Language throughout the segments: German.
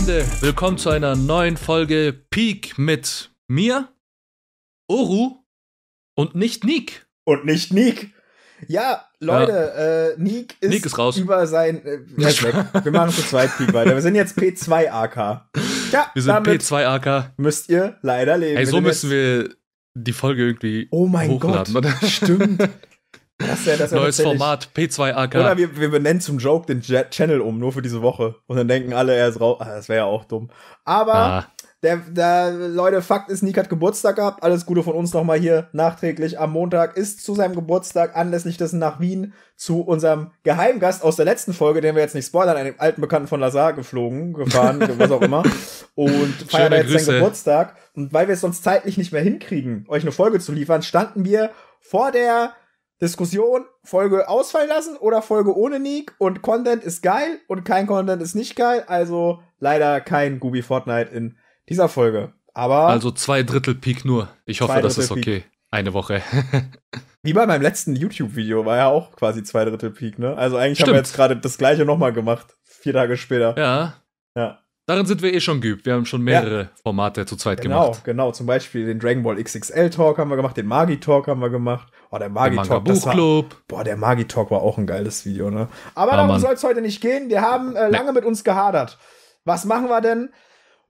Freunde, willkommen zu einer neuen Folge Peak mit mir, Oru und nicht Nick. Und nicht Nick. Ja, Leute, ja. Äh, Nick, ist Nick ist raus. über sein. Äh, ist weg. Wir machen zu zweit Peak weiter. Wir sind jetzt P2 AK. Ja, wir sind P2 AK. Müsst ihr leider leben. Ey, so müssen wir die Folge irgendwie oh mein hochladen, Gott, oder? Stimmt. Das ja, das Neues Format, P2AK. Oder wir, wir benennen zum Joke den Channel um, nur für diese Woche. Und dann denken alle, er ist raus. Ah, das wäre ja auch dumm. Aber ah. der, der, Leute, Fakt ist, Nick hat Geburtstag gehabt. Alles Gute von uns nochmal hier nachträglich. Am Montag ist zu seinem Geburtstag anlässlich dessen nach Wien zu unserem Geheimgast aus der letzten Folge, den wir jetzt nicht spoilern, einem alten Bekannten von Lazar geflogen, gefahren, was auch immer. Und feiert jetzt Grüße. seinen Geburtstag. Und weil wir es sonst zeitlich nicht mehr hinkriegen, euch eine Folge zu liefern, standen wir vor der Diskussion, Folge ausfallen lassen oder Folge ohne Nick und Content ist geil und kein Content ist nicht geil. Also leider kein Gubi Fortnite in dieser Folge. Aber. Also zwei Drittel Peak nur. Ich hoffe, das ist okay. Peak. Eine Woche. Wie bei meinem letzten YouTube-Video war ja auch quasi zwei Drittel Peak, ne? Also eigentlich Stimmt. haben wir jetzt gerade das gleiche nochmal gemacht. Vier Tage später. Ja. Ja. Darin sind wir eh schon geübt. Wir haben schon mehrere ja. Formate zu zweit genau, gemacht. Genau, genau. Zum Beispiel den Dragon Ball XXL Talk haben wir gemacht, den Magi Talk haben wir gemacht. Oh, der Magi Talk. Der Buchclub. Boah, der Magi Talk war auch ein geiles Video, ne? Aber ja, darum soll es heute nicht gehen. Wir haben äh, lange nee. mit uns gehadert. Was machen wir denn?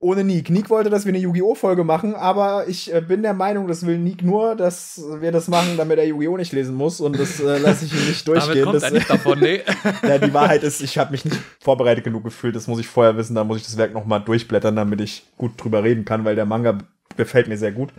Ohne Nick. Nick wollte, dass wir eine Yu-Gi-Oh! Folge machen, aber ich äh, bin der Meinung, das will Nick nur, dass wir das machen, damit er Yu-Gi-Oh! nicht lesen muss und das äh, lasse ich ihm nicht durchgehen. Damit kommt das, nicht davon, nee. ja, die Wahrheit ist, ich habe mich nicht vorbereitet genug gefühlt, das muss ich vorher wissen, da muss ich das Werk nochmal durchblättern, damit ich gut drüber reden kann, weil der Manga gefällt mir sehr gut.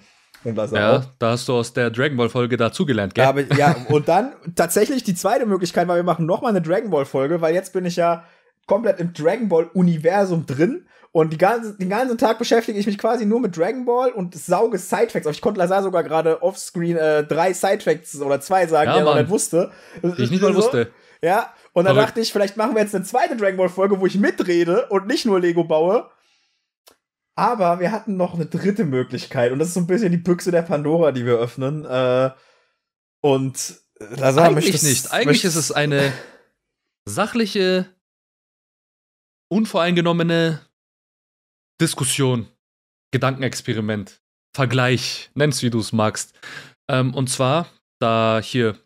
Und das ja, auch. da hast du aus der Dragon Ball Folge dazugelernt, gell? Ja, aber, ja, und dann tatsächlich die zweite Möglichkeit, weil wir machen nochmal eine Dragon Ball Folge, weil jetzt bin ich ja komplett im Dragon Ball Universum drin und die ganze, den ganzen Tag beschäftige ich mich quasi nur mit Dragon Ball und sauge Sidefacts. Ich konnte Lazar sogar gerade offscreen äh, drei Sidefacts oder zwei sagen, ja, die er noch nicht wusste. Die ich nicht mal so, wusste. Ja, und dann Verrückt. dachte ich, vielleicht machen wir jetzt eine zweite Dragon Ball Folge, wo ich mitrede und nicht nur Lego baue. Aber wir hatten noch eine dritte Möglichkeit und das ist so ein bisschen die Büchse der Pandora, die wir öffnen. Äh, und Lazar Eigentlich nicht. Eigentlich ist es eine sachliche, unvoreingenommene Diskussion, Gedankenexperiment, Vergleich, nenn's wie du es magst. Ähm, und zwar, da hier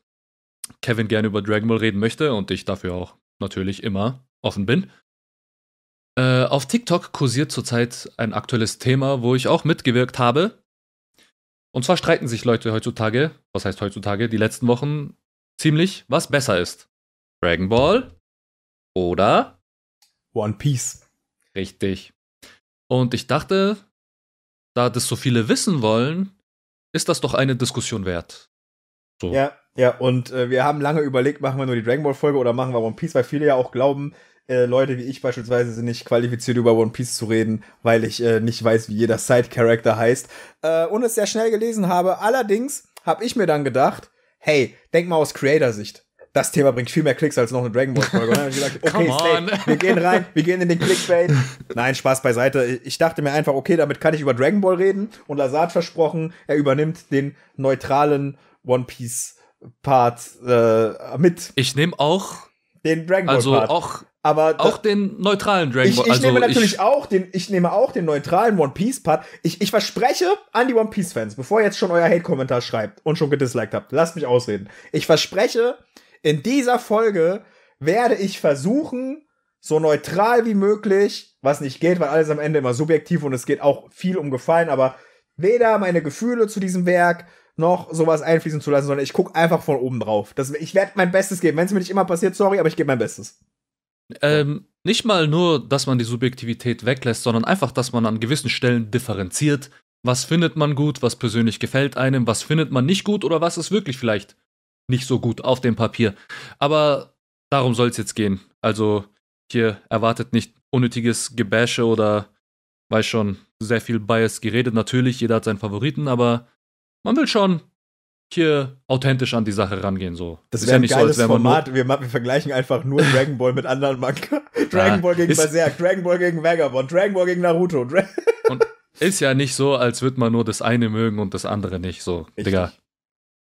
Kevin gerne über Dragon Ball reden möchte und ich dafür auch natürlich immer offen bin. Äh, auf TikTok kursiert zurzeit ein aktuelles Thema, wo ich auch mitgewirkt habe. Und zwar streiten sich Leute heutzutage, was heißt heutzutage, die letzten Wochen ziemlich, was besser ist. Dragon Ball oder One Piece. Richtig. Und ich dachte, da das so viele wissen wollen, ist das doch eine Diskussion wert. So. Ja, ja, und äh, wir haben lange überlegt, machen wir nur die Dragon Ball Folge oder machen wir One Piece, weil viele ja auch glauben, äh, Leute wie ich beispielsweise sind nicht qualifiziert, über One Piece zu reden, weil ich äh, nicht weiß, wie jeder Side-Character heißt. Äh, und es sehr schnell gelesen habe. Allerdings habe ich mir dann gedacht, hey, denk mal aus Creator-Sicht das Thema bringt viel mehr Klicks als noch eine Dragon Ball Folge. Und dann habe ich gesagt, okay, Slate, wir gehen rein, wir gehen in den Clickbait. Nein, Spaß beiseite. Ich dachte mir einfach, okay, damit kann ich über Dragon Ball reden. Und Lazard versprochen, er übernimmt den neutralen One Piece Part äh, mit. Ich nehme auch den Dragon Ball also Part. auch aber auch den neutralen Dragon Ball. Ich, ich also nehme natürlich ich, auch den, ich nehme auch den neutralen One Piece Part. Ich, ich verspreche an die One Piece Fans, bevor ihr jetzt schon euer Hate Kommentar schreibt und schon gedisliked habt, lasst mich ausreden. Ich verspreche, in dieser Folge werde ich versuchen, so neutral wie möglich, was nicht geht, weil alles am Ende immer subjektiv und es geht auch viel um Gefallen, aber weder meine Gefühle zu diesem Werk noch sowas einfließen zu lassen, sondern ich gucke einfach von oben drauf. Das, ich werde mein Bestes geben. Wenn es mir nicht immer passiert, sorry, aber ich gebe mein Bestes. Ähm, nicht mal nur, dass man die Subjektivität weglässt, sondern einfach, dass man an gewissen Stellen differenziert. Was findet man gut, was persönlich gefällt einem, was findet man nicht gut oder was ist wirklich vielleicht nicht so gut auf dem Papier. Aber darum soll es jetzt gehen. Also hier erwartet nicht unnötiges Gebäsche oder weiß schon, sehr viel Bias geredet. Natürlich, jeder hat seinen Favoriten, aber man will schon hier authentisch an die Sache rangehen. So. Das wäre ja ein geiles so, Format. Wir, wir, vergleichen einfach nur Dragon Ball mit anderen Manga. Dragon ja, Ball gegen Berserk, Dragon Ball gegen Vagabond, Dragon Ball gegen Naruto. Dra und ist ja nicht so, als würde man nur das eine mögen und das andere nicht. So, Richtig. Digga.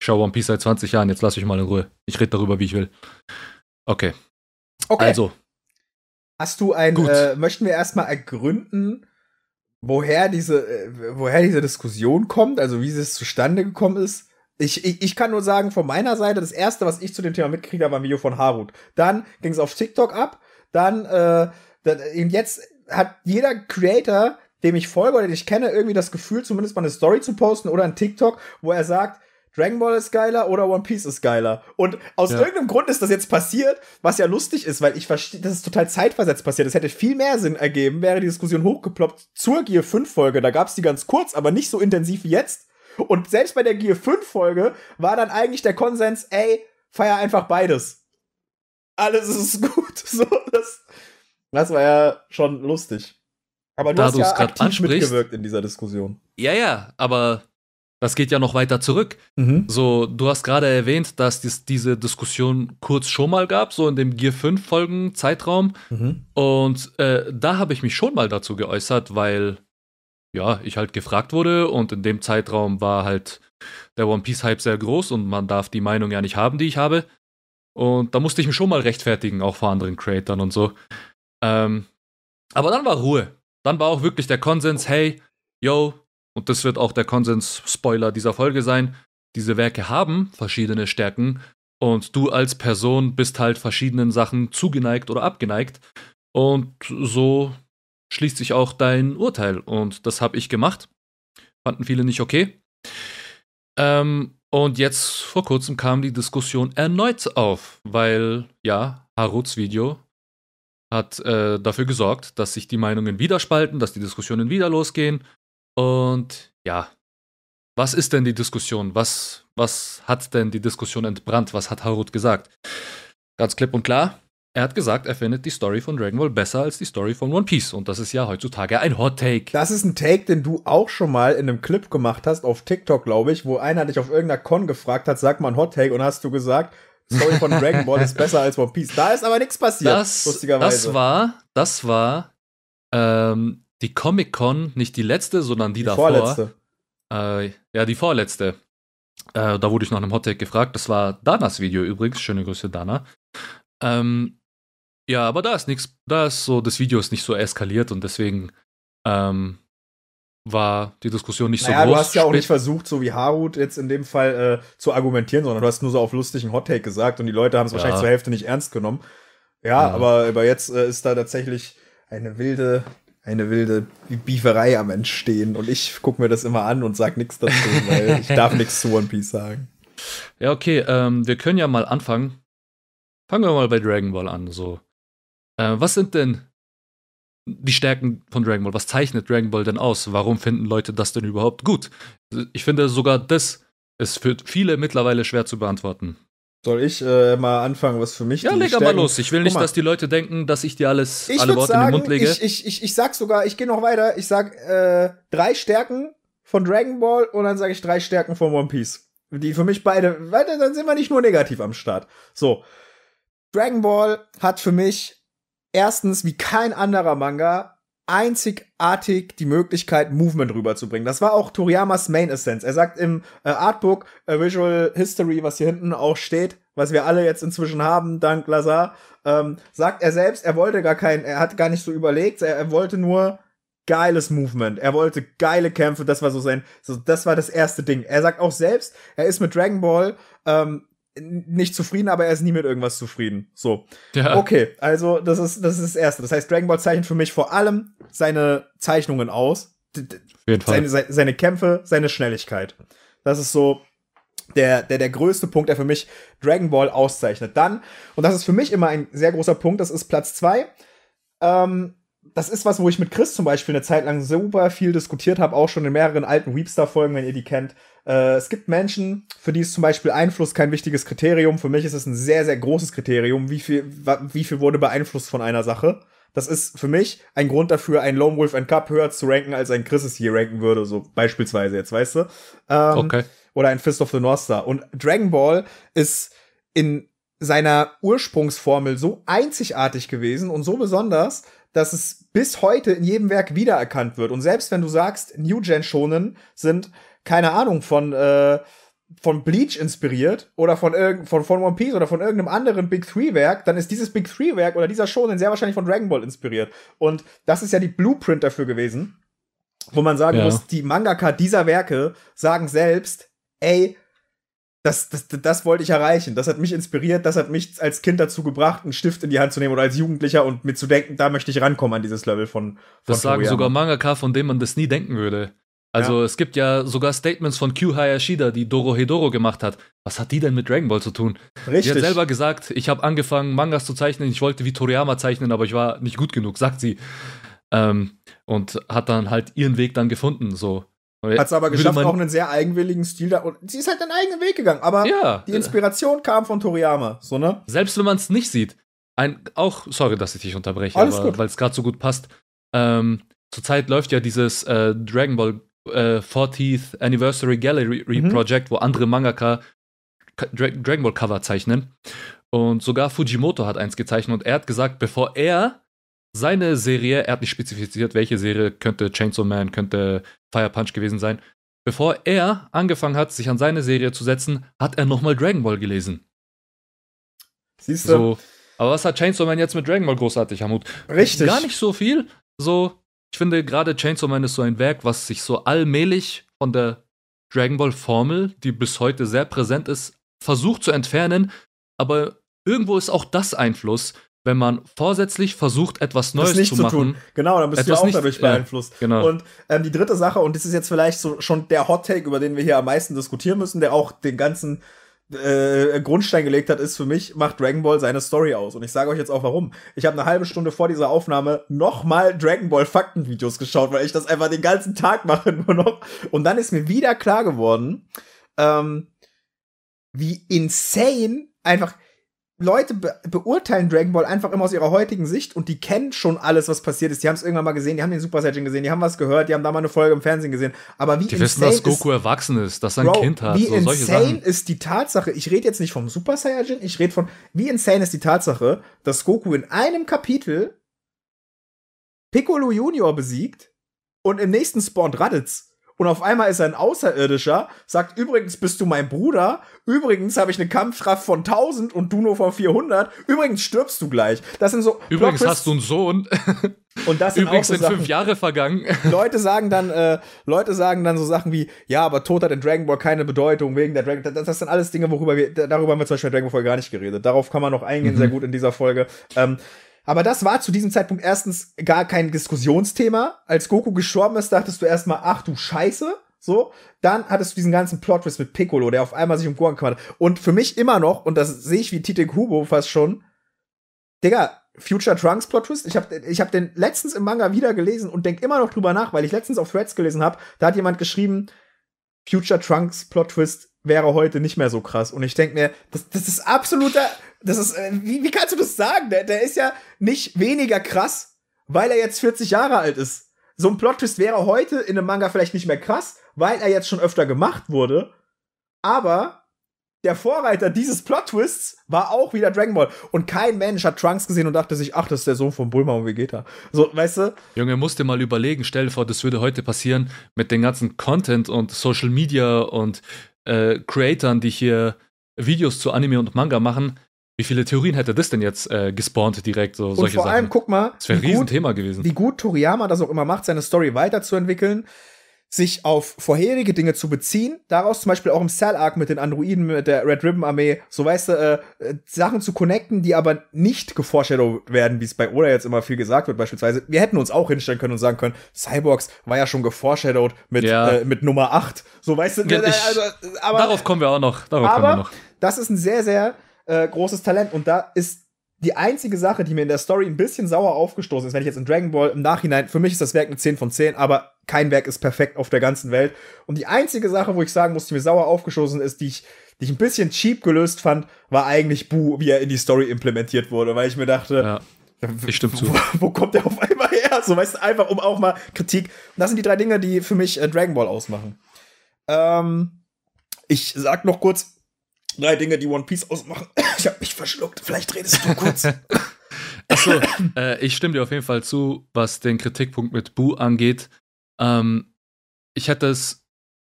Schaue One Piece seit 20 Jahren, jetzt lass ich mal in Ruhe. Ich rede darüber, wie ich will. Okay. Okay. Also. Hast du ein, äh, möchten wir erstmal ergründen, woher diese, äh, woher diese Diskussion kommt, also wie es zustande gekommen ist? Ich, ich, ich kann nur sagen, von meiner Seite, das erste, was ich zu dem Thema mitgekriegt habe, war ein Video von Harut. Dann ging es auf TikTok ab, dann, äh, dann, jetzt hat jeder Creator, dem ich folge oder den ich kenne, irgendwie das Gefühl, zumindest mal eine Story zu posten oder ein TikTok, wo er sagt, Dragon Ball ist geiler oder One Piece ist geiler. Und aus ja. irgendeinem Grund ist das jetzt passiert, was ja lustig ist, weil ich verstehe, das ist total zeitversetzt passiert. Das hätte viel mehr Sinn ergeben, wäre die Diskussion hochgeploppt zur Gear 5 Folge. Da gab es die ganz kurz, aber nicht so intensiv wie jetzt. Und selbst bei der Gear 5 Folge war dann eigentlich der Konsens, ey, feier einfach beides. Alles ist gut. So, das, das war ja schon lustig. Aber du da hast ja aktiv mitgewirkt in dieser Diskussion. Ja, ja, aber das geht ja noch weiter zurück. Mhm. So, du hast gerade erwähnt, dass dies, diese Diskussion kurz schon mal gab, so in dem Gear 5 Folgen Zeitraum. Mhm. Und äh, da habe ich mich schon mal dazu geäußert, weil ja, ich halt gefragt wurde und in dem Zeitraum war halt der One Piece Hype sehr groß und man darf die Meinung ja nicht haben, die ich habe. Und da musste ich mich schon mal rechtfertigen, auch vor anderen Creatoren und so. Ähm, aber dann war Ruhe. Dann war auch wirklich der Konsens, hey, yo, und das wird auch der Konsens-Spoiler dieser Folge sein, diese Werke haben verschiedene Stärken und du als Person bist halt verschiedenen Sachen zugeneigt oder abgeneigt. Und so schließt sich auch dein Urteil. Und das habe ich gemacht. Fanden viele nicht okay. Ähm, und jetzt vor kurzem kam die Diskussion erneut auf, weil ja, Haruts Video hat äh, dafür gesorgt, dass sich die Meinungen wieder spalten, dass die Diskussionen wieder losgehen und ja, was ist denn die Diskussion? Was, was hat denn die Diskussion entbrannt? Was hat Harut gesagt? Ganz klipp und klar, er hat gesagt, er findet die Story von Dragon Ball besser als die Story von One Piece. Und das ist ja heutzutage ein Hot Take. Das ist ein Take, den du auch schon mal in einem Clip gemacht hast, auf TikTok, glaube ich, wo einer dich auf irgendeiner Con gefragt hat, sag mal ein Hot Take, und hast du gesagt, Story von Dragon Ball ist besser als One Piece. Da ist aber nichts passiert, das, lustigerweise. Das war, das war ähm, die Comic-Con, nicht die letzte, sondern die, die davor. Vorletzte. Äh, ja, die vorletzte. Äh, da wurde ich nach einem Hottake gefragt. Das war Danas Video übrigens. Schöne Grüße, Dana. Ähm, ja, aber da ist nichts, da ist so, das Video ist nicht so eskaliert und deswegen ähm, war die Diskussion nicht naja, so groß. Du hast ja auch nicht versucht, so wie Harut jetzt in dem Fall äh, zu argumentieren, sondern du hast nur so auf lustigen Hottake gesagt und die Leute haben es ja. wahrscheinlich zur Hälfte nicht ernst genommen. Ja, ja. aber, aber jetzt äh, ist da tatsächlich eine wilde eine wilde Bieferei am Entstehen und ich gucke mir das immer an und sag nichts dazu, weil ich darf nichts zu One Piece sagen. Ja, okay, ähm, wir können ja mal anfangen. Fangen wir mal bei Dragon Ball an. So, äh, was sind denn die Stärken von Dragon Ball? Was zeichnet Dragon Ball denn aus? Warum finden Leute das denn überhaupt gut? Ich finde sogar das ist für viele mittlerweile schwer zu beantworten. Soll ich äh, mal anfangen, was für mich Ja, leg aber los. Ich will nicht, dass die Leute denken, dass ich dir alles, ich alle Worte sagen, in den Mund lege. Ich, ich, ich, ich sag sogar, ich gehe noch weiter. Ich sag äh, drei Stärken von Dragon Ball und dann sage ich drei Stärken von One Piece. Die für mich beide, weiter, dann sind wir nicht nur negativ am Start. So. Dragon Ball hat für mich erstens wie kein anderer Manga einzigartig die Möglichkeit, Movement rüberzubringen. Das war auch Toriyamas Main Essence. Er sagt im äh, Artbook äh, Visual History, was hier hinten auch steht, was wir alle jetzt inzwischen haben, dank Lazar, ähm, sagt er selbst, er wollte gar kein, er hat gar nicht so überlegt, er, er wollte nur geiles Movement. Er wollte geile Kämpfe, das war so sein, so, das war das erste Ding. Er sagt auch selbst, er ist mit Dragon Ball ähm, nicht zufrieden, aber er ist nie mit irgendwas zufrieden. So. Ja. Okay, also das ist, das ist das Erste. Das heißt, Dragon Ball zeichnet für mich vor allem seine Zeichnungen aus. Seine, seine Kämpfe, seine Schnelligkeit. Das ist so der, der, der größte Punkt, der für mich Dragon Ball auszeichnet. Dann, und das ist für mich immer ein sehr großer Punkt, das ist Platz zwei. Ähm, das ist was, wo ich mit Chris zum Beispiel eine Zeit lang super viel diskutiert habe, auch schon in mehreren alten Weepstar-Folgen, wenn ihr die kennt. Äh, es gibt Menschen, für die ist zum Beispiel Einfluss kein wichtiges Kriterium. Für mich ist es ein sehr, sehr großes Kriterium. Wie viel, wie viel wurde beeinflusst von einer Sache? Das ist für mich ein Grund dafür, ein Lone Wolf and Cup höher zu ranken, als ein Chris es hier ranken würde, so beispielsweise jetzt, weißt du? Ähm, okay. Oder ein Fist of the North Star. Und Dragon Ball ist in seiner Ursprungsformel so einzigartig gewesen und so besonders, dass es bis heute in jedem Werk wiedererkannt wird. Und selbst wenn du sagst, New Gen Shonen sind keine Ahnung, von, äh, von Bleach inspiriert oder von, von, von One Piece oder von irgendeinem anderen Big Three-Werk, dann ist dieses Big Three-Werk oder dieser Shonen sehr wahrscheinlich von Dragon Ball inspiriert. Und das ist ja die Blueprint dafür gewesen, wo man sagen ja. muss, die Mangaka dieser Werke sagen selbst, ey, das, das, das wollte ich erreichen. Das hat mich inspiriert, das hat mich als Kind dazu gebracht, einen Stift in die Hand zu nehmen oder als Jugendlicher und mir zu denken, da möchte ich rankommen an dieses Level von. von das sagen Toriyama. sogar Mangaka, von dem man das nie denken würde. Also ja. es gibt ja sogar Statements von Q Hayashida, die Doro Hedoro gemacht hat. Was hat die denn mit Dragon Ball zu tun? Richtig. Sie hat selber gesagt, ich habe angefangen, Mangas zu zeichnen, ich wollte wie Toriyama zeichnen, aber ich war nicht gut genug, sagt sie. Ähm, und hat dann halt ihren Weg dann gefunden, so. Hat es aber geschafft, auch einen sehr eigenwilligen Stil da. Und sie ist halt einen eigenen Weg gegangen. Aber ja, die Inspiration kam von Toriyama, so, ne? Selbst wenn man es nicht sieht. Ein, auch, sorry, dass ich dich unterbreche, weil es gerade so gut passt. Ähm, zurzeit läuft ja dieses äh, Dragon Ball äh, 40th Anniversary Gallery mhm. Project, wo andere Mangaka Dra Dragon Ball Cover zeichnen. Und sogar Fujimoto hat eins gezeichnet und er hat gesagt, bevor er seine Serie, er hat nicht spezifiziert, welche Serie, könnte Chainsaw Man, könnte Fire Punch gewesen sein. Bevor er angefangen hat, sich an seine Serie zu setzen, hat er nochmal Dragon Ball gelesen. Siehst du? So, aber was hat Chainsaw Man jetzt mit Dragon Ball großartig, Hamut? Richtig. Gar nicht so viel. So, ich finde gerade Chainsaw Man ist so ein Werk, was sich so allmählich von der Dragon Ball Formel, die bis heute sehr präsent ist, versucht zu entfernen. Aber irgendwo ist auch das Einfluss, wenn man vorsätzlich versucht, etwas Neues zu, zu machen. Tun. Genau, dann bist du auch nicht, dadurch beeinflusst. Ja, genau. Und ähm, die dritte Sache, und das ist jetzt vielleicht so schon der Hot Take, über den wir hier am meisten diskutieren müssen, der auch den ganzen äh, Grundstein gelegt hat, ist für mich, macht Dragon Ball seine Story aus. Und ich sage euch jetzt auch warum. Ich habe eine halbe Stunde vor dieser Aufnahme nochmal Dragon Ball Faktenvideos geschaut, weil ich das einfach den ganzen Tag mache nur noch. Und dann ist mir wieder klar geworden, ähm, wie insane einfach Leute be beurteilen Dragon Ball einfach immer aus ihrer heutigen Sicht und die kennen schon alles, was passiert ist. Die haben es irgendwann mal gesehen, die haben den Super Saiyan gesehen, die haben was gehört, die haben da mal eine Folge im Fernsehen gesehen. Aber wie Die wissen, dass Goku ist, erwachsen ist, dass er ein Bro, Kind hat. Wie so, insane ist die Tatsache, ich rede jetzt nicht vom Super Saiyajin, ich rede von, wie insane ist die Tatsache, dass Goku in einem Kapitel Piccolo Junior besiegt und im nächsten spawnt Raditz und auf einmal ist er ein Außerirdischer, sagt, übrigens bist du mein Bruder, übrigens habe ich eine Kampfkraft von 1000 und du nur von 400, übrigens stirbst du gleich. Das sind so. Übrigens hast du einen Sohn. Und das sind Übrigens auch so sind fünf Jahre vergangen. Leute sagen dann, äh, Leute sagen dann so Sachen wie, ja, aber Tod hat in Dragon Ball keine Bedeutung wegen der Dragon. Das, das sind alles Dinge, worüber wir, darüber haben wir zum Beispiel in Dragon Ball gar nicht geredet. Darauf kann man noch eingehen, mhm. sehr gut in dieser Folge. Ähm, aber das war zu diesem Zeitpunkt erstens gar kein Diskussionsthema. Als Goku gestorben ist, dachtest du erstmal, ach du Scheiße. So, dann hattest du diesen ganzen Plot-Twist mit Piccolo, der auf einmal sich um Gohan kümmert. Und für mich immer noch, und das sehe ich wie Tite Kubo fast schon, Digga, Future Trunks Plot-Twist, ich habe ich hab den letztens im Manga wieder gelesen und denk immer noch drüber nach, weil ich letztens auf Threads gelesen habe, da hat jemand geschrieben, Future Trunks Plot-Twist wäre heute nicht mehr so krass. Und ich denke mir, das, das ist absoluter, das ist, äh, wie, wie kannst du das sagen? Der, der ist ja nicht weniger krass, weil er jetzt 40 Jahre alt ist. So ein Plot-Twist wäre heute in einem Manga vielleicht nicht mehr krass, weil er jetzt schon öfter gemacht wurde. Aber der Vorreiter dieses Plot-Twists war auch wieder Dragon Ball. Und kein Mensch hat Trunks gesehen und dachte sich, ach, das ist der Sohn von Bulma und Vegeta. So, weißt du? Junge, musst dir mal überlegen, stell dir vor, das würde heute passieren mit den ganzen Content und Social Media und äh, Creatoren, die hier Videos zu Anime und Manga machen. Wie viele Theorien hätte das denn jetzt äh, gespawnt direkt? So, und solche vor allem, guck mal. Das wäre ein Riesenthema gewesen. Wie gut Toriyama das auch immer macht, seine Story weiterzuentwickeln sich auf vorherige Dinge zu beziehen, daraus zum Beispiel auch im Cell-Arc mit den Androiden, mit der Red Ribbon-Armee, so weißt du, äh, äh, Sachen zu connecten, die aber nicht geforeshadowed werden, wie es bei Oda jetzt immer viel gesagt wird, beispielsweise. Wir hätten uns auch hinstellen können und sagen können, Cyborgs war ja schon geforeshadowed mit, ja. äh, mit Nummer 8. So weißt du, ich, also, aber, darauf kommen wir auch noch. Darauf aber kommen wir noch. Das ist ein sehr, sehr äh, großes Talent und da ist die einzige Sache, die mir in der Story ein bisschen sauer aufgestoßen ist, wenn ich jetzt in Dragon Ball im Nachhinein, für mich ist das Werk eine 10 von 10, aber kein Werk ist perfekt auf der ganzen Welt. Und die einzige Sache, wo ich sagen muss, die mir sauer aufgestoßen ist, die ich, die ich ein bisschen cheap gelöst fand, war eigentlich Bu, wie er in die Story implementiert wurde, weil ich mir dachte, ja. Ich stimme zu. Wo, wo, kommt der auf einmal her? So, weißt du, einfach um auch mal Kritik. Und das sind die drei Dinge, die für mich äh, Dragon Ball ausmachen. Ähm, ich sag noch kurz drei Dinge, die One Piece ausmachen. Ich habe mich verschluckt. Vielleicht redest du kurz. Achso, äh, ich stimme dir auf jeden Fall zu, was den Kritikpunkt mit Bu angeht. Ähm, ich hätte es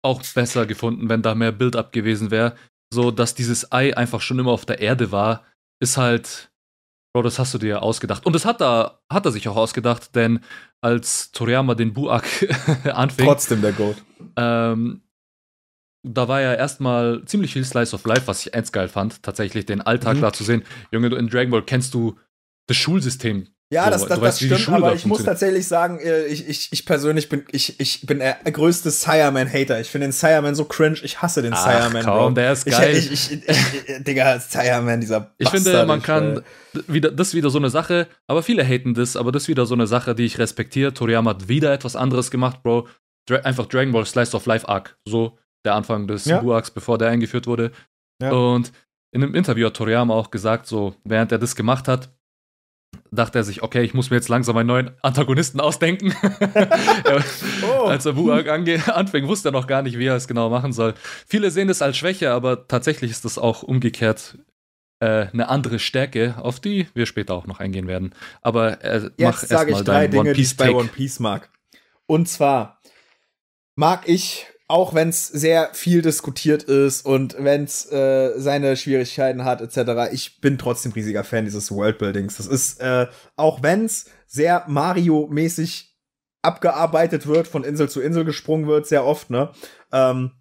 auch besser gefunden, wenn da mehr Build-up gewesen wäre. So, dass dieses Ei einfach schon immer auf der Erde war, ist halt, Bro, das hast du dir ausgedacht. Und das hat er, hat er sich auch ausgedacht, denn als Toriyama den Buak anfing. Trotzdem der Goat. Ähm, da war ja erstmal ziemlich viel Slice of Life, was ich ernst geil fand, tatsächlich den Alltag mhm. da zu sehen. Junge, in Dragon Ball kennst du das Schulsystem ja, so, das, das, weißt, das stimmt, aber ich muss tatsächlich sagen, äh, ich, ich, ich persönlich bin, ich, ich bin der größte Sireman-Hater. Ich finde den Sireman so cringe, ich hasse den Ach, Sireman, Bro. der ist geil. Ich, ich, ich, ich, Digga, Sireman, dieser Bastard, Ich finde, man kann, wieder, das ist wieder so eine Sache, aber viele haten das, aber das ist wieder so eine Sache, die ich respektiere. Toriyama hat wieder etwas anderes gemacht, Bro. Dra einfach Dragon Ball Slice of Life Arc. So der Anfang des ja. Bu-Arcs, bevor der eingeführt wurde. Ja. Und in einem Interview hat Toriyama auch gesagt, so, während er das gemacht hat, dachte er sich, okay, ich muss mir jetzt langsam einen neuen Antagonisten ausdenken. oh. Als er Buak anfing, wusste er noch gar nicht, wie er es genau machen soll. Viele sehen das als Schwäche, aber tatsächlich ist das auch umgekehrt äh, eine andere Stärke, auf die wir später auch noch eingehen werden. Aber äh, mach erstmal deinen Dinge, One Piece die ich bei One Piece mag. Und zwar mag ich auch wenn es sehr viel diskutiert ist und wenn es äh, seine Schwierigkeiten hat, etc., ich bin trotzdem riesiger Fan dieses Worldbuildings. Das ist, äh, auch wenn es sehr Mario-mäßig abgearbeitet wird, von Insel zu Insel gesprungen wird, sehr oft, ne? Ähm,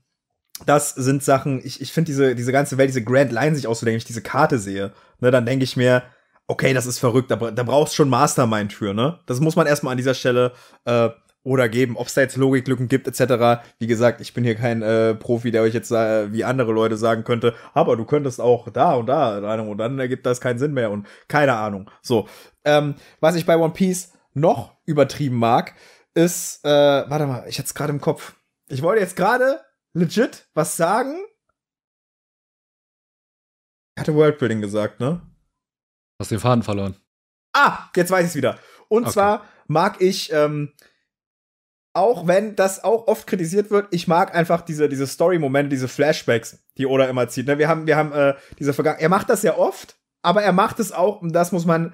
das sind Sachen, ich, ich finde diese, diese ganze Welt, diese Grand Line sich auszudenken, wenn ich diese Karte sehe, ne, dann denke ich mir, okay, das ist verrückt, da, da brauchst schon Mastermind für, ne? Das muss man erstmal an dieser Stelle äh, oder geben, ob es da jetzt Logiklücken gibt, etc. Wie gesagt, ich bin hier kein äh, Profi, der euch jetzt äh, wie andere Leute sagen könnte, aber du könntest auch da und da, und dann ergibt das keinen Sinn mehr und keine Ahnung. So, ähm, was ich bei One Piece noch übertrieben mag, ist, äh, warte mal, ich hatte es gerade im Kopf. Ich wollte jetzt gerade legit was sagen. Ich hatte Worldbuilding gesagt, ne? Hast den Faden verloren. Ah, jetzt weiß ich es wieder. Und okay. zwar mag ich ähm, auch wenn das auch oft kritisiert wird, ich mag einfach diese, diese Story-Momente, diese Flashbacks, die Oda immer zieht. Ne? Wir haben, wir haben äh, diese Vergangenheit. Er macht das ja oft, aber er macht es auch, und das muss man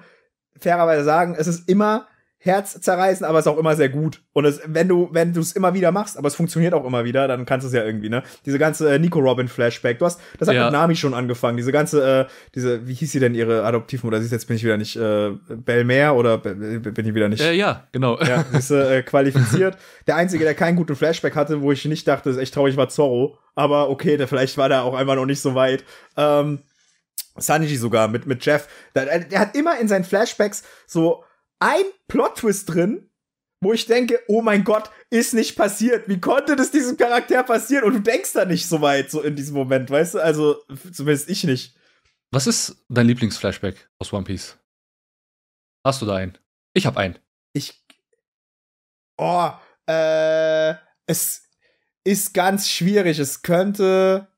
fairerweise sagen, es ist immer Herz zerreißen, aber es ist auch immer sehr gut. Und es, wenn du, wenn du es immer wieder machst, aber es funktioniert auch immer wieder, dann kannst du es ja irgendwie, ne? Diese ganze äh, Nico Robin Flashback, du hast, das hat ja. mit Nami schon angefangen. Diese ganze, äh, diese, wie hieß sie denn ihre Adoptivmutter? Siehst jetzt bin ich wieder nicht äh, Belmer oder bin ich wieder nicht? Äh, ja, genau. Ja, ist äh, qualifiziert. der einzige, der keinen guten Flashback hatte, wo ich nicht dachte, ist echt traurig, war Zorro. Aber okay, der vielleicht war da auch einfach noch nicht so weit. Ähm, Sanji sogar mit mit Jeff. Der, der hat immer in seinen Flashbacks so ein Plot-Twist drin, wo ich denke, oh mein Gott, ist nicht passiert. Wie konnte das diesem Charakter passieren? Und du denkst da nicht so weit, so in diesem Moment, weißt du? Also, zumindest ich nicht. Was ist dein Lieblingsflashback aus One Piece? Hast du da einen? Ich hab einen. Ich. Oh, äh, es ist ganz schwierig. Es könnte.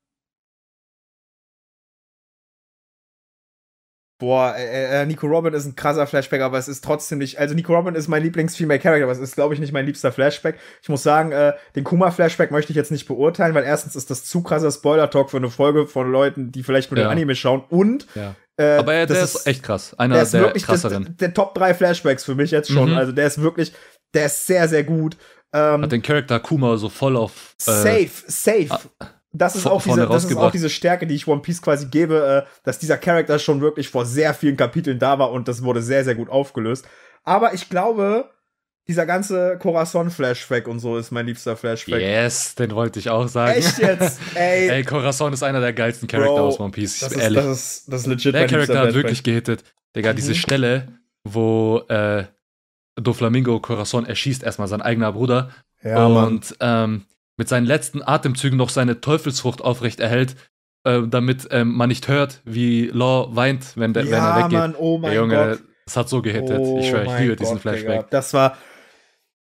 Boah, äh, äh, Nico Robin ist ein krasser Flashback, aber es ist trotzdem nicht. Also Nico Robin ist mein Lieblings-Female-Character, aber es ist, glaube ich, nicht mein liebster Flashback. Ich muss sagen, äh, den Kuma-Flashback möchte ich jetzt nicht beurteilen, weil erstens ist das zu krasser Spoiler-Talk für eine Folge von Leuten, die vielleicht nur ja. den Anime schauen. Und ja. Äh, aber er, der ist, ist, echt krass. Einer der, ist der wirklich krasseren. Das, der Top 3 Flashbacks für mich jetzt schon. Mhm. Also der ist wirklich, der ist sehr, sehr gut. Ähm, Hat den Charakter Kuma so voll auf. Äh, safe, safe. Ah, das ist, auch diese, das ist auch diese Stärke, die ich One Piece quasi gebe, äh, dass dieser Charakter schon wirklich vor sehr vielen Kapiteln da war und das wurde sehr, sehr gut aufgelöst. Aber ich glaube, dieser ganze Corazon-Flashback und so ist mein liebster Flashback. Yes, den wollte ich auch sagen. Echt jetzt? Ey, Ey Corazon ist einer der geilsten Charakter aus One Piece. Das ist, ehrlich. Das ist, das ist legit Der Charakter hat wirklich gehittet. Digga, mhm. diese Stelle, wo äh, Doflamingo Corazon erschießt erstmal sein eigener Bruder. Ja, und ähm, mit seinen letzten Atemzügen noch seine Teufelsfrucht aufrecht erhält, äh, damit ähm, man nicht hört, wie Law weint, wenn, der, ja, wenn er weggeht. Mann, oh mein Der Junge, Gott. das hat so gehittet. Oh ich schwöre, ich liebe Gott, diesen Flashback. Digga. Das war,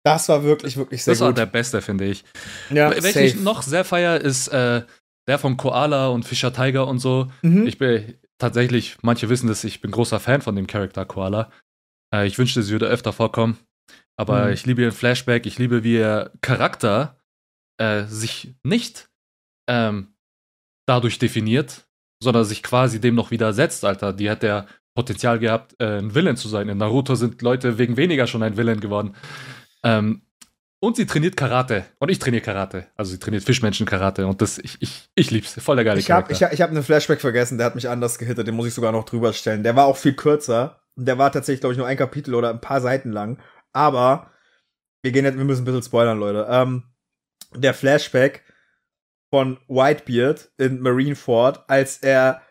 das war wirklich, wirklich sehr das gut. Das war der beste, finde ich. Ja, Welchen ich noch sehr feier, ist äh, der von Koala und Fischer Tiger und so. Mhm. Ich bin tatsächlich, manche wissen das, ich bin großer Fan von dem Charakter Koala. Äh, ich wünschte, sie würde öfter vorkommen. Aber mhm. ich liebe ihren Flashback, ich liebe, wie er Charakter äh, sich nicht ähm, dadurch definiert, sondern sich quasi dem noch widersetzt, Alter. Die hat ja Potenzial gehabt, äh, ein Villain zu sein. In Naruto sind Leute wegen weniger schon ein Villain geworden. Ähm, Und sie trainiert Karate. Und ich trainiere Karate. Also sie trainiert Fischmenschen-Karate. Und das, ich, ich, ich lieb's. Voll der geile Ich habe ich, ich hab einen Flashback vergessen, der hat mich anders gehittet. Den muss ich sogar noch drüber stellen. Der war auch viel kürzer. Der war tatsächlich, glaube ich, nur ein Kapitel oder ein paar Seiten lang. Aber wir gehen jetzt, wir müssen ein bisschen spoilern, Leute. Ähm, der Flashback von Whitebeard in Marineford, als er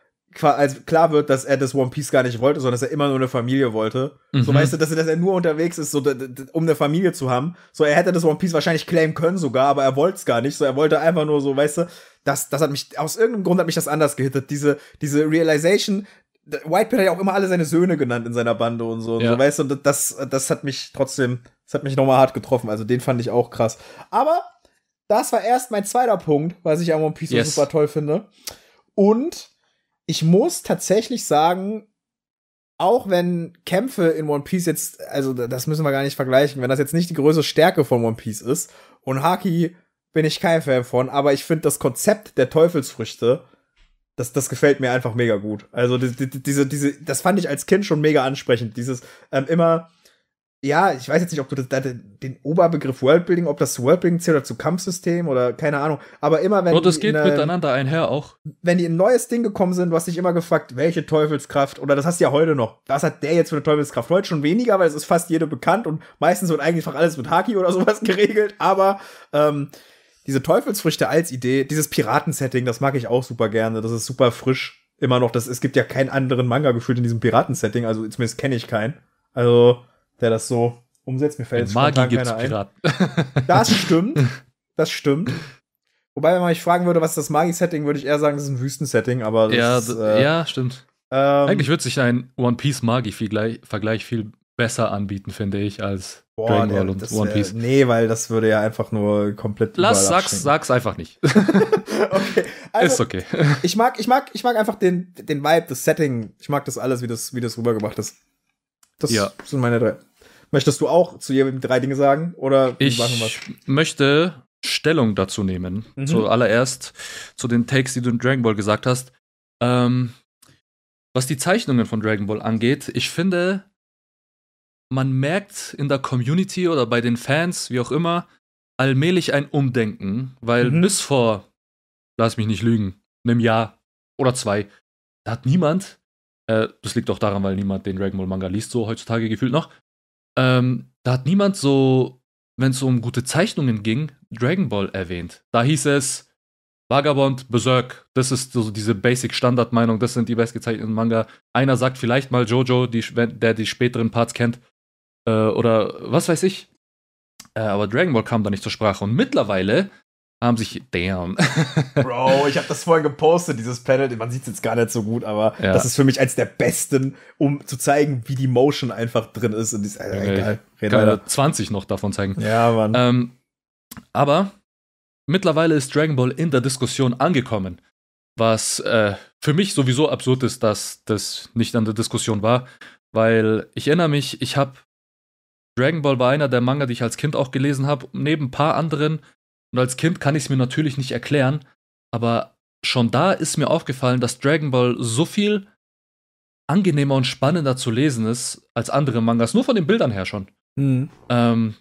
als klar wird, dass er das One Piece gar nicht wollte, sondern dass er immer nur eine Familie wollte. Mhm. So weißt du, dass er, dass er nur unterwegs ist, so um eine Familie zu haben. So er hätte das One Piece wahrscheinlich claimen können sogar, aber er wollte es gar nicht. So er wollte einfach nur so, weißt du, das das hat mich aus irgendeinem Grund hat mich das anders gehittet. Diese diese Realization, Whitebeard hat ja auch immer alle seine Söhne genannt in seiner Bande und so, ja. und so weißt du, das das hat mich trotzdem, das hat mich nochmal hart getroffen. Also den fand ich auch krass. Aber das war erst mein zweiter Punkt, was ich an One Piece yes. super toll finde. Und ich muss tatsächlich sagen, auch wenn Kämpfe in One Piece jetzt, also das müssen wir gar nicht vergleichen, wenn das jetzt nicht die größte Stärke von One Piece ist, und Haki bin ich kein Fan von, aber ich finde das Konzept der Teufelsfrüchte, das, das gefällt mir einfach mega gut. Also die, die, diese, diese, das fand ich als Kind schon mega ansprechend. Dieses ähm, immer ja, ich weiß jetzt nicht, ob du das, den Oberbegriff Worldbuilding, ob das zu Worldbuilding zählt oder zu Kampfsystem oder keine Ahnung. Aber immer wenn. Und das geht eine, miteinander einher auch. Wenn die in ein neues Ding gekommen sind, du hast dich immer gefragt, welche Teufelskraft, oder das hast du ja heute noch. Was hat der jetzt für eine Teufelskraft? Heute schon weniger, weil es ist fast jede bekannt und meistens wird eigentlich einfach alles mit Haki oder sowas geregelt. Aber ähm, diese Teufelsfrüchte als Idee, dieses Piratensetting, das mag ich auch super gerne. Das ist super frisch. Immer noch. Das, es gibt ja keinen anderen Manga gefühlt in diesem Piratensetting, also zumindest kenne ich keinen. Also der das so umsetzt. Mir fällt jetzt Magie gibt's Piraten. Das stimmt. Das stimmt. Wobei, wenn man mich fragen würde, was ist das Magi-Setting, würde ich eher sagen, das ist ein Wüstensetting, aber ja, ist, äh, ja, stimmt. Ähm, Eigentlich würde sich ein One Piece Magi-Vergleich viel besser anbieten, finde ich, als boah, Dragon Ball und das, One Piece. nee, weil das würde ja einfach nur komplett. Lass, sag's, sag's einfach nicht. okay. Also, ist okay. ich mag, ich mag, ich mag einfach den, den Vibe, das Setting. Ich mag das alles, wie das, wie das rübergebracht ist. Das ja. sind meine drei. Möchtest du auch zu jedem drei Dinge sagen? Oder ich möchte Stellung dazu nehmen. Mhm. Zuallererst zu den Takes, die du in Dragon Ball gesagt hast. Ähm, was die Zeichnungen von Dragon Ball angeht, ich finde, man merkt in der Community oder bei den Fans, wie auch immer, allmählich ein Umdenken, weil mhm. bis vor, lass mich nicht lügen, einem Jahr oder zwei, da hat niemand, äh, das liegt auch daran, weil niemand den Dragon Ball Manga liest, so heutzutage gefühlt noch, ähm, da hat niemand so, wenn es um gute Zeichnungen ging, Dragon Ball erwähnt. Da hieß es Vagabond, Berserk. Das ist so diese Basic-Standard-Meinung. Das sind die bestgezeichneten Manga. Einer sagt vielleicht mal Jojo, die, der die späteren Parts kennt. Äh, oder was weiß ich. Äh, aber Dragon Ball kam da nicht zur Sprache. Und mittlerweile haben sich, damn. Bro, ich habe das vorhin gepostet, dieses Panel, man sieht es jetzt gar nicht so gut, aber ja. das ist für mich eins der besten, um zu zeigen, wie die Motion einfach drin ist. Und ist äh, okay. egal. Red kann 20 noch davon zeigen. Ja, Mann. Ähm, aber mittlerweile ist Dragon Ball in der Diskussion angekommen, was äh, für mich sowieso absurd ist, dass das nicht an der Diskussion war, weil ich erinnere mich, ich habe Dragon Ball war einer der Manga, die ich als Kind auch gelesen habe, neben ein paar anderen und als Kind kann ich es mir natürlich nicht erklären, aber schon da ist mir aufgefallen, dass Dragon Ball so viel angenehmer und spannender zu lesen ist als andere Mangas, nur von den Bildern her schon. Mhm. Ähm,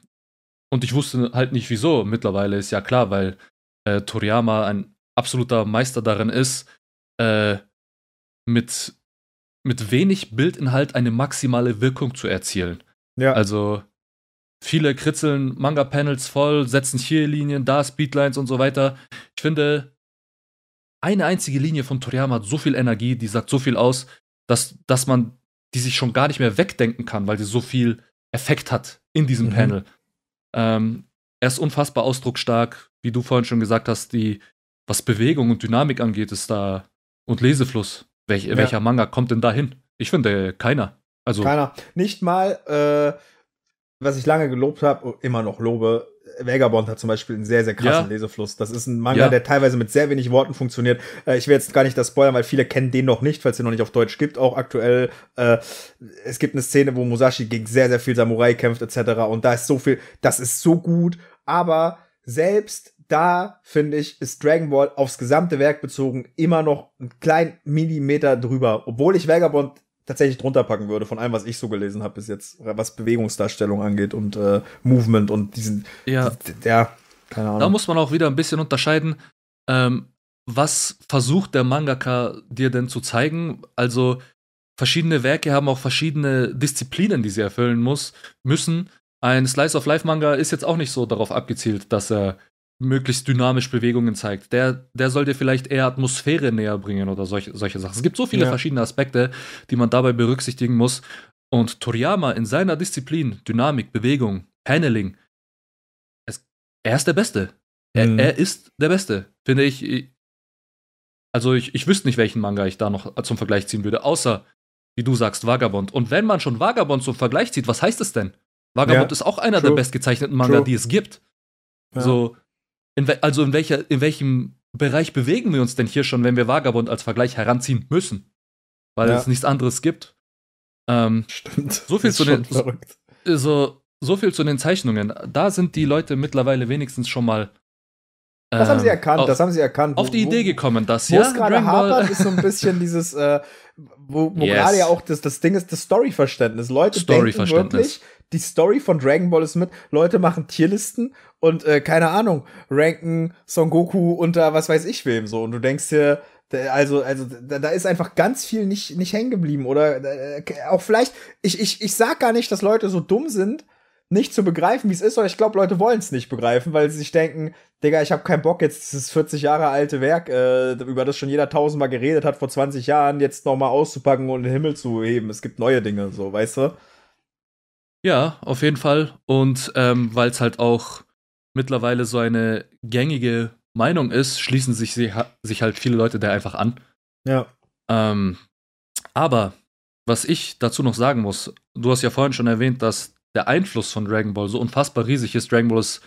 und ich wusste halt nicht wieso. Mittlerweile ist ja klar, weil äh, Toriyama ein absoluter Meister darin ist, äh, mit, mit wenig Bildinhalt eine maximale Wirkung zu erzielen. Ja. Also Viele kritzeln Manga-Panels voll, setzen hier Linien, da Speedlines und so weiter. Ich finde, eine einzige Linie von Toriyama hat so viel Energie, die sagt so viel aus, dass, dass man die sich schon gar nicht mehr wegdenken kann, weil sie so viel Effekt hat in diesem mhm. Panel. Ähm, er ist unfassbar ausdrucksstark, wie du vorhin schon gesagt hast, die, was Bewegung und Dynamik angeht, ist da und Lesefluss. Welch, ja. Welcher Manga kommt denn da hin? Ich finde, keiner. Also, keiner. Nicht mal, äh, was ich lange gelobt habe, immer noch lobe, Vagabond hat zum Beispiel einen sehr, sehr krassen ja. Lesefluss. Das ist ein Manga, ja. der teilweise mit sehr wenig Worten funktioniert. Äh, ich will jetzt gar nicht das spoilern, weil viele kennen den noch nicht, falls den noch nicht auf Deutsch gibt, auch aktuell. Äh, es gibt eine Szene, wo Musashi gegen sehr, sehr viel Samurai kämpft, etc. Und da ist so viel, das ist so gut, aber selbst da, finde ich, ist Dragon Ball aufs gesamte Werk bezogen immer noch einen kleinen Millimeter drüber. Obwohl ich Vagabond tatsächlich drunter packen würde, von allem, was ich so gelesen habe bis jetzt, was Bewegungsdarstellung angeht und äh, Movement und diesen. Ja. ja, keine Ahnung. Da muss man auch wieder ein bisschen unterscheiden. Ähm, was versucht der Mangaka dir denn zu zeigen? Also, verschiedene Werke haben auch verschiedene Disziplinen, die sie erfüllen muss, müssen. Ein Slice of Life Manga ist jetzt auch nicht so darauf abgezielt, dass er möglichst dynamisch Bewegungen zeigt. Der, der soll dir vielleicht eher Atmosphäre näher bringen oder solche, solche Sachen. Es gibt so viele ja. verschiedene Aspekte, die man dabei berücksichtigen muss. Und Toriyama in seiner Disziplin, Dynamik, Bewegung, Paneling, es, er ist der Beste. Er, mhm. er ist der Beste, finde ich. Also ich, ich wüsste nicht, welchen Manga ich da noch zum Vergleich ziehen würde, außer, wie du sagst, Vagabond. Und wenn man schon Vagabond zum Vergleich zieht, was heißt es denn? Vagabond ja, ist auch einer true. der bestgezeichneten Manga, true. die es gibt. Ja. So, in also in, welcher, in welchem Bereich bewegen wir uns denn hier schon, wenn wir Vagabond als Vergleich heranziehen müssen? Weil ja. es nichts anderes gibt. Ähm, Stimmt. So viel, zu den, so, so viel zu den Zeichnungen. Da sind die Leute mittlerweile wenigstens schon mal das haben sie ähm, erkannt, auf, das haben sie erkannt. Auf die Idee gekommen, dass wo ja. Wo es gerade hapert, ist so ein bisschen dieses, äh, wo, wo yes. gerade ja auch das, das Ding ist, das Storyverständnis. Leute Story denken wirklich, die Story von Dragon Ball ist mit, Leute machen Tierlisten und, äh, keine Ahnung, ranken Son Goku unter was weiß ich wem so. Und du denkst dir, also, also da, da ist einfach ganz viel nicht, nicht hängen geblieben. Oder äh, auch vielleicht, ich, ich, ich sag gar nicht, dass Leute so dumm sind, nicht zu begreifen, wie es ist, oder ich glaube, Leute wollen es nicht begreifen, weil sie sich denken, Digga, ich habe keinen Bock, jetzt dieses 40 Jahre alte Werk, äh, über das schon jeder tausendmal geredet hat vor 20 Jahren, jetzt nochmal auszupacken und in den Himmel zu heben. Es gibt neue Dinge, so, weißt du? Ja, auf jeden Fall. Und ähm, weil es halt auch mittlerweile so eine gängige Meinung ist, schließen sich, sich halt viele Leute da einfach an. Ja. Ähm, aber was ich dazu noch sagen muss, du hast ja vorhin schon erwähnt, dass der Einfluss von Dragon Ball so unfassbar riesig ist. Dragon Ball ist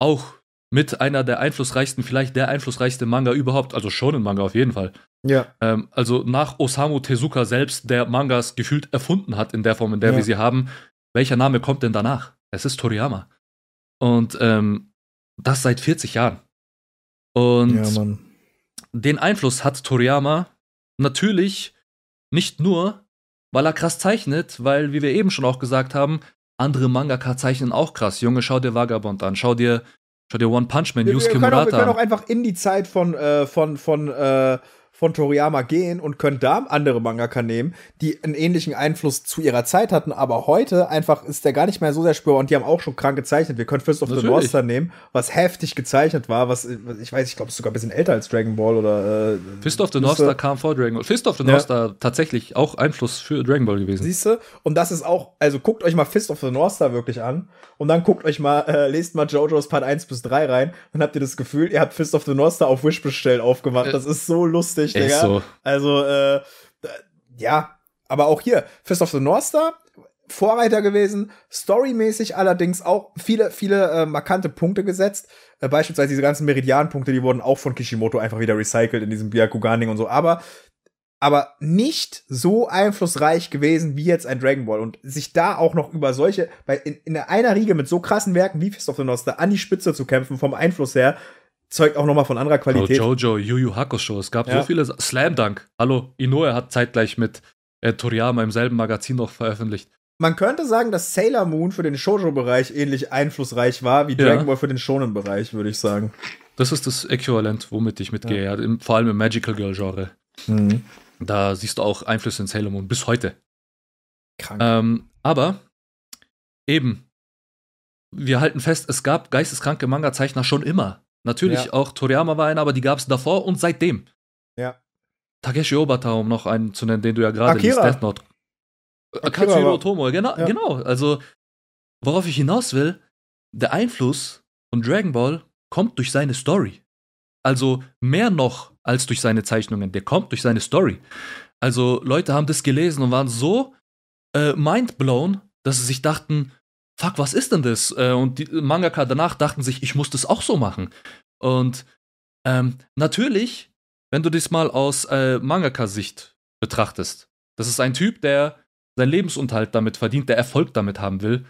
auch mit einer der einflussreichsten, vielleicht der einflussreichste Manga überhaupt, also schon ein Manga auf jeden Fall. Ja. Ähm, also nach Osamu Tezuka selbst, der Mangas gefühlt erfunden hat in der Form, in der ja. wir sie haben, welcher Name kommt denn danach? Es ist Toriyama. Und ähm, das seit 40 Jahren. Und ja, den Einfluss hat Toriyama natürlich nicht nur weil er krass zeichnet, weil, wie wir eben schon auch gesagt haben, andere Mangaka zeichnen auch krass. Junge, schau dir Vagabond an, schau dir, schau dir One Punch Man, Yusuke Murata an. Wir können auch einfach in die Zeit von, äh, von, von, äh, von Toriyama gehen und können da andere Mangaka nehmen, die einen ähnlichen Einfluss zu ihrer Zeit hatten, aber heute einfach ist der gar nicht mehr so sehr spürbar und die haben auch schon krank gezeichnet. Wir können Fist of Natürlich. the North Star nehmen, was heftig gezeichnet war, was ich weiß, ich glaube, es ist sogar ein bisschen älter als Dragon Ball oder äh, Fist of the North Star kam vor Dragon Ball. Fist of the North Star tatsächlich auch Einfluss für Dragon Ball gewesen. Siehst du? Und das ist auch, also guckt euch mal Fist of the North Star wirklich an und dann guckt euch mal, äh, lest mal JoJo's Part 1 bis 3 rein, dann habt ihr das Gefühl, ihr habt Fist of the North Star auf Wish bestellt aufgemacht. Äh, das ist so lustig, Digga. So. Also, äh, ja, aber auch hier, Fist of the North Star, Vorreiter gewesen, storymäßig allerdings auch viele, viele äh, markante Punkte gesetzt. Äh, beispielsweise diese ganzen Meridian-Punkte, die wurden auch von Kishimoto einfach wieder recycelt in diesem Byakugan-Ding und so. Aber, aber nicht so einflussreich gewesen wie jetzt ein Dragon Ball. Und sich da auch noch über solche, bei, in, in einer Riege mit so krassen Werken wie Fist of the North Star an die Spitze zu kämpfen, vom Einfluss her, zeugt auch nochmal von anderer Qualität. Oh, Jojo, Yu Yu Hakusho, es gab ja. so viele. Slam Dunk, hallo, Inoue hat zeitgleich mit äh, Toriyama im selben Magazin noch veröffentlicht. Man könnte sagen, dass Sailor Moon für den Shoujo-Bereich ähnlich einflussreich war wie Dragon ja. Ball für den Shonen-Bereich, würde ich sagen. Das ist das Äquivalent, womit ich mitgehe, ja. im, vor allem im Magical Girl-Genre. Mhm. Da siehst du auch Einflüsse in Sailor Moon bis heute. Krank. Ähm, aber eben, wir halten fest, es gab geisteskranke Manga-Zeichner schon immer. Natürlich ja. auch Toriyama war einer, aber die gab es davor und seitdem. Ja. Takeshi Obata, um noch einen zu nennen, den du ja gerade liest, Death Note. Äh, Katsuhiro Otomo, genau, ja. genau. Also, worauf ich hinaus will, der Einfluss von Dragon Ball kommt durch seine Story. Also mehr noch als durch seine Zeichnungen. Der kommt durch seine Story. Also Leute haben das gelesen und waren so äh, mindblown, dass sie sich dachten, fuck, was ist denn das? Äh, und die Mangaka danach dachten sich, ich muss das auch so machen. Und ähm, natürlich, wenn du das mal aus äh, Mangaka-Sicht betrachtest, das ist ein Typ, der seinen Lebensunterhalt damit verdient, der Erfolg damit haben will.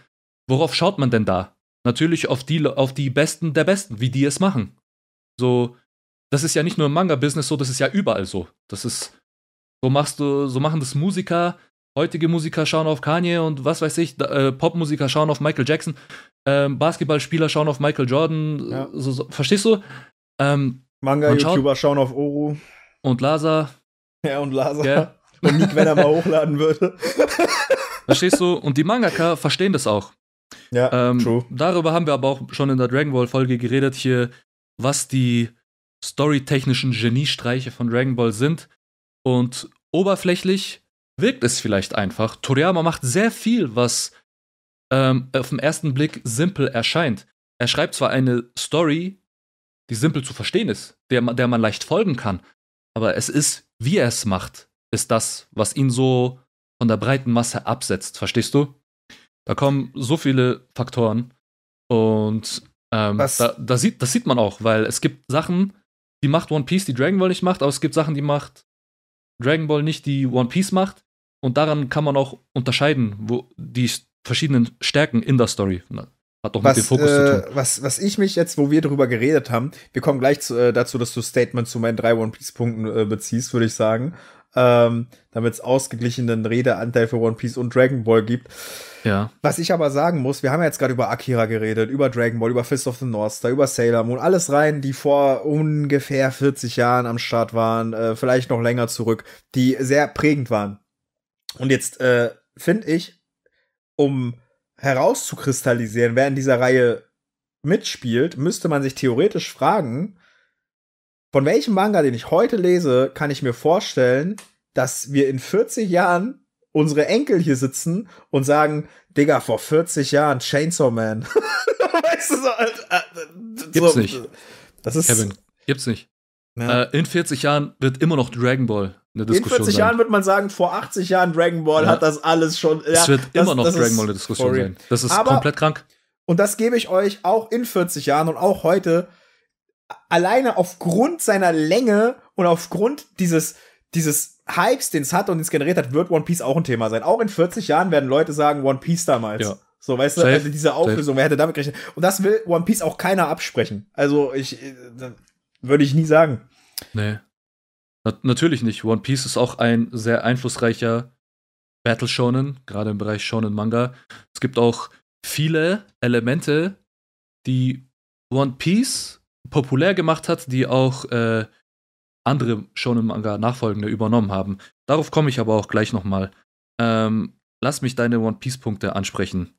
Worauf schaut man denn da? Natürlich auf die, auf die Besten der Besten, wie die es machen. So, das ist ja nicht nur im Manga-Business so, das ist ja überall so. Das ist So machst du, so machen das Musiker, heutige Musiker schauen auf Kanye und was weiß ich, äh, Popmusiker schauen auf Michael Jackson, ähm, Basketballspieler schauen auf Michael Jordan. Ja. So, so, verstehst du? Ähm, Manga-YouTuber schauen auf Oru. Und Lasa. Ja, und Lasa. Yeah. Und Nick, wenn er mal hochladen würde. Verstehst du? Und die Mangaka verstehen das auch. Ja, ähm, true. Darüber haben wir aber auch schon in der Dragon Ball Folge geredet hier, was die storytechnischen Geniestreiche von Dragon Ball sind. Und oberflächlich wirkt es vielleicht einfach. Toriyama macht sehr viel, was ähm, auf den ersten Blick simpel erscheint. Er schreibt zwar eine Story, die simpel zu verstehen ist, der, der man leicht folgen kann, aber es ist, wie er es macht, ist das, was ihn so von der breiten Masse absetzt. Verstehst du? Da kommen so viele Faktoren und ähm, da, da sieht, das sieht man auch, weil es gibt Sachen, die macht One Piece, die Dragon Ball nicht macht, aber es gibt Sachen, die macht Dragon Ball nicht, die One Piece macht. Und daran kann man auch unterscheiden, wo die verschiedenen Stärken in der Story. Hat doch was, mit dem Fokus äh, zu tun. Was, was ich mich jetzt, wo wir darüber geredet haben, wir kommen gleich zu, äh, dazu, dass du Statement zu meinen drei One Piece-Punkten äh, beziehst, würde ich sagen. Ähm, damit es ausgeglichenen Redeanteil für One Piece und Dragon Ball gibt. Ja. Was ich aber sagen muss, wir haben ja jetzt gerade über Akira geredet, über Dragon Ball, über Fist of the North Star, über Sailor Moon, alles rein, die vor ungefähr 40 Jahren am Start waren, äh, vielleicht noch länger zurück, die sehr prägend waren. Und jetzt äh, finde ich, um herauszukristallisieren, wer in dieser Reihe mitspielt, müsste man sich theoretisch fragen, von welchem Manga, den ich heute lese, kann ich mir vorstellen, dass wir in 40 Jahren unsere Enkel hier sitzen und sagen, Digga, vor 40 Jahren Chainsaw Man. weißt du so, äh, Gibt's nicht. Das ist Kevin, gibt's nicht. Ja. Äh, in 40 Jahren wird immer noch Dragon Ball eine Diskussion In 40 sein. Jahren wird man sagen, vor 80 Jahren Dragon Ball ja. hat das alles schon. Ja, es wird das, immer noch Dragon Ball eine Diskussion sein. Das ist Aber, komplett krank. Und das gebe ich euch auch in 40 Jahren und auch heute alleine aufgrund seiner Länge und aufgrund dieses, dieses Hypes, den es hat und den es generiert hat, wird One Piece auch ein Thema sein. Auch in 40 Jahren werden Leute sagen, One Piece damals. Ja. So, weißt Safe. du, also diese Auflösung, Safe. wer hätte damit gerechnet? Und das will One Piece auch keiner absprechen. Also, ich, äh, würde ich nie sagen. Nee. Na natürlich nicht. One Piece ist auch ein sehr einflussreicher Battle Shonen, gerade im Bereich Shonen Manga. Es gibt auch viele Elemente, die One Piece populär gemacht hat, die auch äh, andere Shonen Manga Nachfolgende übernommen haben. Darauf komme ich aber auch gleich nochmal. Ähm, lass mich deine One Piece Punkte ansprechen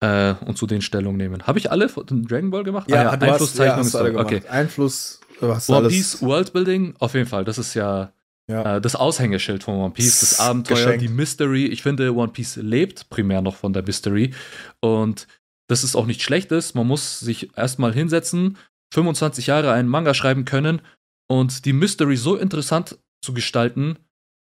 äh, und zu den Stellung nehmen. Habe ich alle von Dragon Ball gemacht? Ja, ah, ja Einflusszeichnung ja, ist okay. Einfluss was One Piece Worldbuilding, auf jeden Fall. Das ist ja, ja. Äh, das Aushängeschild von One Piece, das Abenteuer, Geschenkt. die Mystery. Ich finde, One Piece lebt primär noch von der Mystery. Und das ist auch nichts Schlechtes. Man muss sich erstmal hinsetzen, 25 Jahre einen Manga schreiben können und die Mystery so interessant zu gestalten,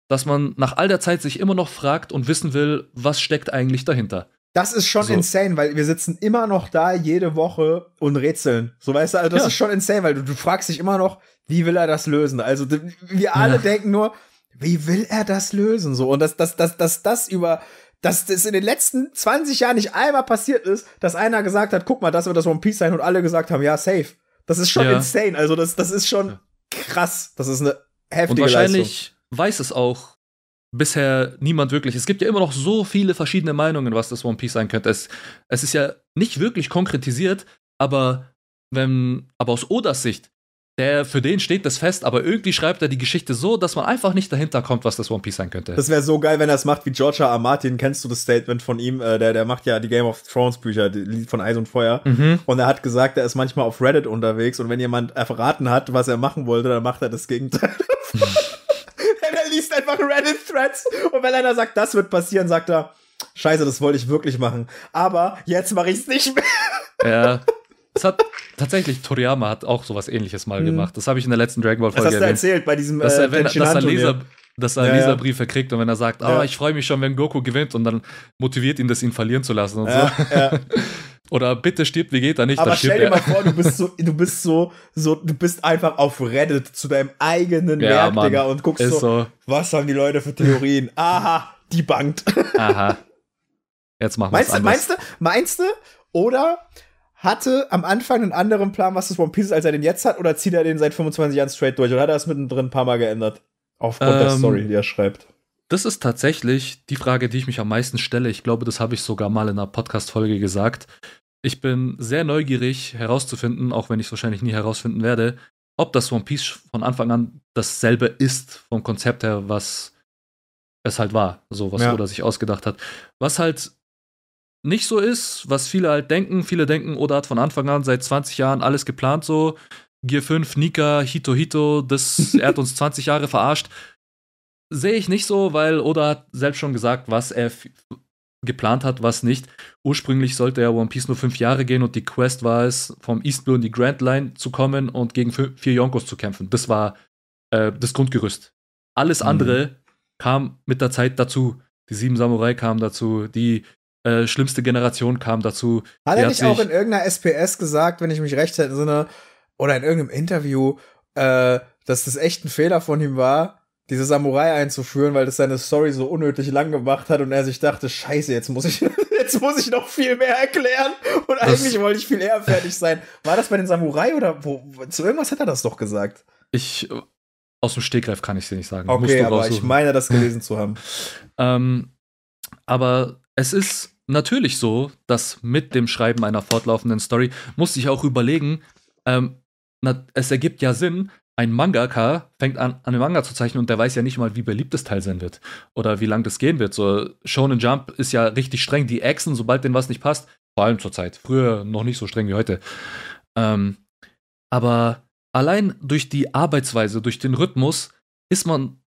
dass man nach all der Zeit sich immer noch fragt und wissen will, was steckt eigentlich dahinter. Das ist schon so. insane, weil wir sitzen immer noch da jede Woche und rätseln. So weißt du, also das ja. ist schon insane, weil du, du, fragst dich immer noch, wie will er das lösen? Also wir alle ja. denken nur, wie will er das lösen? So und dass das, das, das, das über dass das in den letzten 20 Jahren nicht einmal passiert ist, dass einer gesagt hat, guck mal, das wird das One Piece sein und alle gesagt haben, ja, safe. Das ist schon ja. insane. Also das, das ist schon krass. Das ist eine heftige Und wahrscheinlich Leistung. weiß es auch bisher niemand wirklich. Es gibt ja immer noch so viele verschiedene Meinungen, was das One Piece sein könnte. Es, es ist ja nicht wirklich konkretisiert, aber wenn, aber aus Odas Sicht, der für den steht das fest, aber irgendwie schreibt er die Geschichte so, dass man einfach nicht dahinter kommt, was das One Piece sein könnte. Das wäre so geil, wenn er es macht wie George R. R. Martin. Kennst du das Statement von ihm? Äh, der, der macht ja die Game of Thrones Bücher, die Lied von Eis und Feuer. Mhm. Und er hat gesagt, er ist manchmal auf Reddit unterwegs und wenn jemand verraten hat, was er machen wollte, dann macht er das Gegenteil. er liest einfach Reddit-Threads und wenn einer sagt, das wird passieren, sagt er, Scheiße, das wollte ich wirklich machen. Aber jetzt mache ich es nicht mehr. Ja. Es hat tatsächlich, Toriyama hat auch sowas ähnliches mal mhm. gemacht. Das habe ich in der letzten Dragon Ball Folge. Das hast du erzählt bei diesem dass er, äh, wenn, dass er Leser, dass er ja, Leserbriefe kriegt und wenn er sagt, ah, ja. ich freue mich schon, wenn Goku gewinnt und dann motiviert ihn das, ihn verlieren zu lassen und ja, so. Ja. Oder bitte stirbt, wie geht er nicht? Aber stell dir mal vor, du bist so, du bist so, so, du bist einfach auf Reddit zu deinem eigenen ja, Werk, Mann. Digga, und guckst so, so, was haben die Leute für Theorien? Aha, die bankt. Aha. Jetzt machen wir meinst, meinst du, meinst du, oder hatte am Anfang einen anderen Plan, was das One Piece ist, als er den jetzt hat, oder zieht er den seit 25 Jahren straight durch? Oder hat er das mittendrin ein paar Mal geändert? Aufgrund ähm, der Story, die er schreibt. Das ist tatsächlich die Frage, die ich mich am meisten stelle. Ich glaube, das habe ich sogar mal in einer Podcast-Folge gesagt. Ich bin sehr neugierig herauszufinden, auch wenn ich es wahrscheinlich nie herausfinden werde, ob das One Piece von Anfang an dasselbe ist vom Konzept her, was es halt war, so was ja. Oda sich ausgedacht hat. Was halt nicht so ist, was viele halt denken. Viele denken, Oda hat von Anfang an seit 20 Jahren alles geplant so. Gear 5, Nika, Hito Hito, das, er hat uns 20 Jahre verarscht. Sehe ich nicht so, weil Oda hat selbst schon gesagt, was er geplant hat, was nicht. Ursprünglich sollte ja One Piece nur fünf Jahre gehen und die Quest war es, vom East Blue in die Grand Line zu kommen und gegen vier Yonkos zu kämpfen. Das war äh, das Grundgerüst. Alles mhm. andere kam mit der Zeit dazu. Die sieben Samurai kamen dazu, die äh, schlimmste Generation kam dazu. Hat er nicht auch in irgendeiner SPS gesagt, wenn ich mich recht entsinne, oder in irgendeinem Interview, äh, dass das echt ein Fehler von ihm war, diese Samurai einzuführen, weil das seine Story so unnötig lang gemacht hat und er sich dachte, scheiße, jetzt muss ich, jetzt muss ich noch viel mehr erklären und das eigentlich wollte ich viel eher fertig sein. War das bei den Samurai oder wo, zu irgendwas hat er das doch gesagt? Ich, aus dem Stegreif kann ich es dir nicht sagen. Okay, aber raussuchen. ich meine, das gelesen zu haben. ähm, aber es ist natürlich so, dass mit dem Schreiben einer fortlaufenden Story muss ich auch überlegen, ähm, na, es ergibt ja Sinn, ein Mangaka fängt an, an einem Manga zu zeichnen und der weiß ja nicht mal, wie beliebt das Teil sein wird oder wie lang das gehen wird. So, Shonen Jump ist ja richtig streng. Die Echsen, sobald denen was nicht passt, vor allem zur Zeit. Früher noch nicht so streng wie heute. Ähm, aber allein durch die Arbeitsweise, durch den Rhythmus, ist man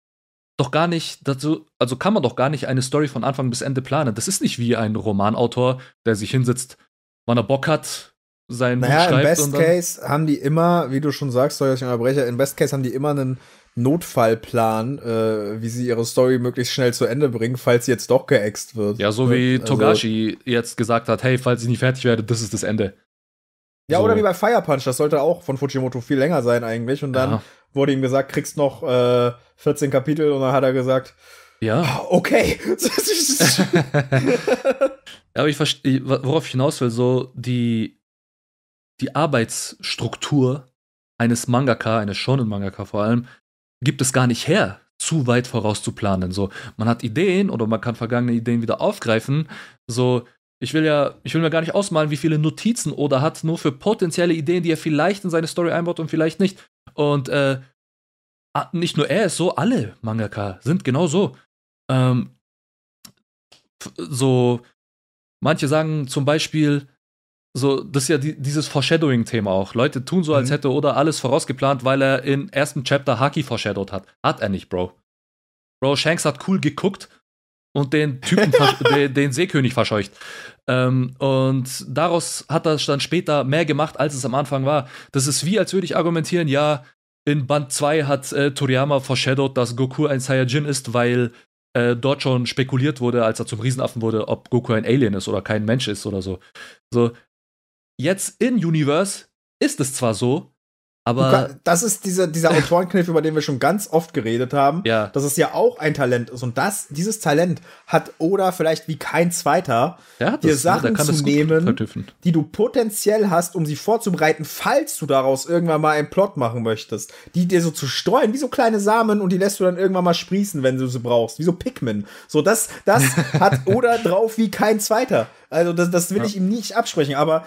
doch gar nicht dazu, also kann man doch gar nicht eine Story von Anfang bis Ende planen. Das ist nicht wie ein Romanautor, der sich hinsetzt, wann er Bock hat, sein naja, Buch. Im Best Case haben die immer, wie du schon sagst, soll ich unterbrechen, im Best Case haben die immer einen Notfallplan, äh, wie sie ihre Story möglichst schnell zu Ende bringen, falls sie jetzt doch geäxt wird. Ja, so wie also, Togashi jetzt gesagt hat, hey, falls ich nicht fertig werde, das ist das Ende. Ja, so. oder wie bei Fire Punch, das sollte auch von Fujimoto viel länger sein eigentlich. Und dann ja. Wurde ihm gesagt, kriegst noch äh, 14 Kapitel und dann hat er gesagt, ja. Ah, okay. ja, aber ich verstehe, worauf ich hinaus will, so die, die Arbeitsstruktur eines Mangaka, eines Shonen-Mangaka vor allem, gibt es gar nicht her, zu weit vorauszuplanen. So, man hat Ideen oder man kann vergangene Ideen wieder aufgreifen. So, ich will ja, ich will mir gar nicht ausmalen, wie viele Notizen Oda hat, nur für potenzielle Ideen, die er vielleicht in seine Story einbaut und vielleicht nicht. Und äh, nicht nur er ist so, alle Mangaka sind genau so. Ähm, so, manche sagen zum Beispiel, so, das ist ja die, dieses Foreshadowing-Thema auch. Leute tun so, als mhm. hätte Oda alles vorausgeplant, weil er im ersten Chapter Haki foreshadowed hat. Hat er nicht, Bro. Bro, Shanks hat cool geguckt und den Typen, den, den, Seekönig verscheucht. Ähm, und daraus hat er dann später mehr gemacht, als es am Anfang war. Das ist wie, als würde ich argumentieren, ja, in Band 2 hat äh, Toriyama foreshadowed, dass Goku ein Saiyajin ist, weil äh, dort schon spekuliert wurde, als er zum Riesenaffen wurde, ob Goku ein Alien ist oder kein Mensch ist oder so. So, jetzt in Universe ist es zwar so, aber das ist dieser, dieser Autorenkniff, über den wir schon ganz oft geredet haben, ja. dass es ja auch ein Talent ist. Und das, dieses Talent hat Oda vielleicht wie kein zweiter, dir ne? Sachen zu nehmen, die du potenziell hast, um sie vorzubereiten, falls du daraus irgendwann mal einen Plot machen möchtest. Die dir so zu streuen, wie so kleine Samen und die lässt du dann irgendwann mal sprießen, wenn du sie brauchst. Wie so Pikmin. So, das, das hat Oda drauf wie kein zweiter. Also, das, das will ja. ich ihm nicht absprechen, aber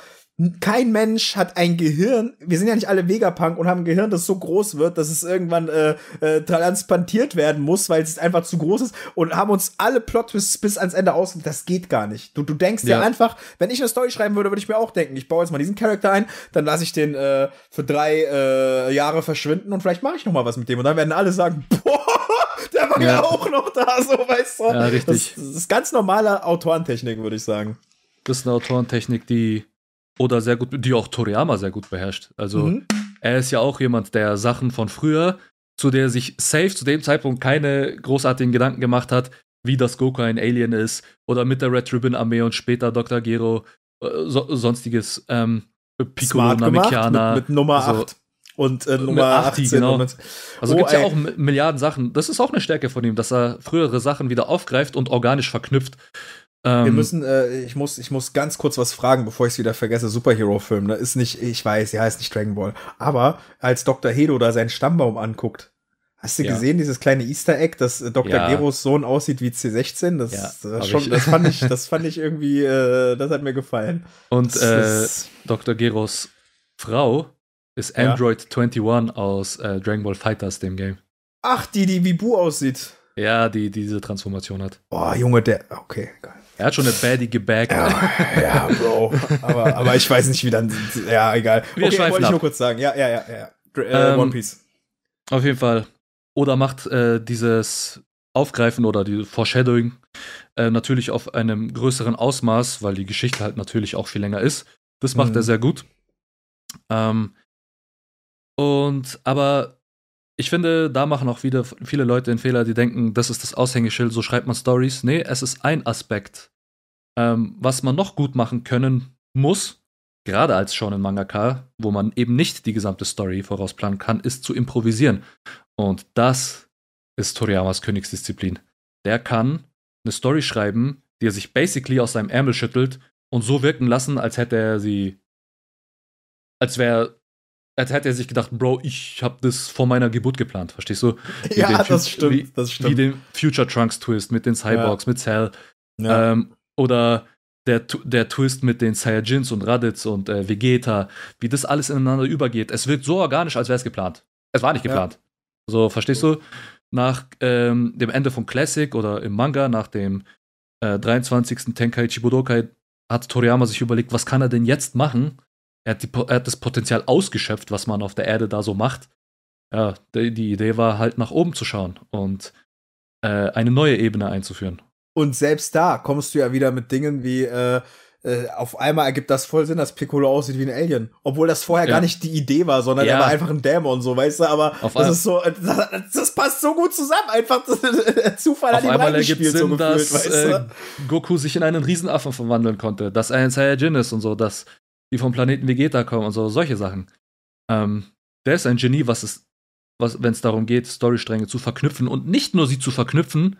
kein Mensch hat ein Gehirn, wir sind ja nicht alle Vegapunk und haben ein Gehirn, das so groß wird, dass es irgendwann äh, äh, transplantiert werden muss, weil es einfach zu groß ist und haben uns alle Plot-Twists bis ans Ende aus. Das geht gar nicht. Du, du denkst ja. dir einfach, wenn ich eine Story schreiben würde, würde ich mir auch denken, ich baue jetzt mal diesen Charakter ein, dann lasse ich den äh, für drei äh, Jahre verschwinden und vielleicht mache ich noch mal was mit dem. Und dann werden alle sagen, boah, der war ja, ja auch noch da, so weißt du. Ja, richtig. Das, das ist ganz normale Autorentechnik, würde ich sagen. Das ist eine Autorentechnik, die oder sehr gut, die auch Toriyama sehr gut beherrscht. Also mhm. er ist ja auch jemand, der Sachen von früher, zu der sich safe zu dem Zeitpunkt keine großartigen Gedanken gemacht hat, wie das Goku ein Alien ist oder mit der Red Ribbon Armee und später Dr. Gero, äh, so, sonstiges ähm, Piccolo Namekiana. Mit, mit Nummer so, 8 und äh, Nummer 80, 18. Genau. Also oh, gibt es ja auch Milliarden Sachen. Das ist auch eine Stärke von ihm, dass er frühere Sachen wieder aufgreift und organisch verknüpft. Ähm, wir müssen, äh, ich muss, ich muss ganz kurz was fragen, bevor ich es wieder vergesse. Superhero-Film, ne? Ist nicht, ich weiß, ja, heißt nicht Dragon Ball. Aber als Dr. Hedo da seinen Stammbaum anguckt, Hast du ja. gesehen, dieses kleine Easter Egg, dass äh, Dr. Ja. Geros Sohn aussieht wie C16? Das, ja, das, schon, das, fand ich, das fand ich irgendwie, äh, das hat mir gefallen. Und äh, Dr. Geros Frau ist Android 21 aus äh, Dragon Ball Fighters, dem Game. Ach, die, die wie Bu aussieht. Ja, die diese Transformation hat. Oh, Junge, der. Okay, geil. Er hat schon eine baddie gebaggt. Ja, ja, Bro. aber, aber ich weiß nicht, wie dann. Ja, egal. Wir okay, wollte ich nur kurz sagen. Ja, ja, ja, ja. Äh, ähm, One Piece. Auf jeden Fall. Oder macht äh, dieses Aufgreifen oder die Foreshadowing äh, natürlich auf einem größeren Ausmaß, weil die Geschichte halt natürlich auch viel länger ist. Das macht mhm. er sehr gut. Ähm, und aber ich finde, da machen auch wieder viele Leute den Fehler, die denken, das ist das Aushängeschild, so schreibt man Stories. Nee, es ist ein Aspekt. Ähm, was man noch gut machen können muss, gerade als Shonen Mangaka, wo man eben nicht die gesamte Story vorausplanen kann, ist zu improvisieren. Und das ist Toriyamas Königsdisziplin. Der kann eine Story schreiben, die er sich basically aus seinem Ärmel schüttelt und so wirken lassen, als hätte er sie, als wäre als hätte er sich gedacht, Bro, ich habe das vor meiner Geburt geplant, verstehst du? Wie ja, das stimmt, wie, das stimmt. Wie den Future Trunks Twist mit den Cyborgs, ja. mit Cell. Ja. Ähm, oder der, der Twist mit den Saiyajins und Raditz und äh, Vegeta, wie das alles ineinander übergeht. Es wirkt so organisch, als wäre es geplant. Es war nicht geplant. Ja. So, verstehst du? Nach ähm, dem Ende von Classic oder im Manga, nach dem äh, 23. Tenkaichi Budokai, hat Toriyama sich überlegt, was kann er denn jetzt machen, er hat, die, er hat das Potenzial ausgeschöpft, was man auf der Erde da so macht. Ja, die, die Idee war halt nach oben zu schauen und äh, eine neue Ebene einzuführen. Und selbst da kommst du ja wieder mit Dingen wie äh, äh, auf einmal ergibt das voll Sinn, dass Piccolo aussieht wie ein Alien. Obwohl das vorher ja. gar nicht die Idee war, sondern ja. er war einfach ein Dämon, so, weißt du, aber auf das ist so, das, das, passt so gut zusammen, einfach der Zufall auf hat ihm reingespielt, so gefühlt, dass, weißt du? Äh, Goku sich in einen Riesenaffen verwandeln konnte, dass er ein Saiyajin ist und so, dass die vom Planeten Vegeta kommen und so, solche Sachen. Ähm, der ist ein Genie, was es, was, wenn es darum geht, Storystränge zu verknüpfen und nicht nur sie zu verknüpfen,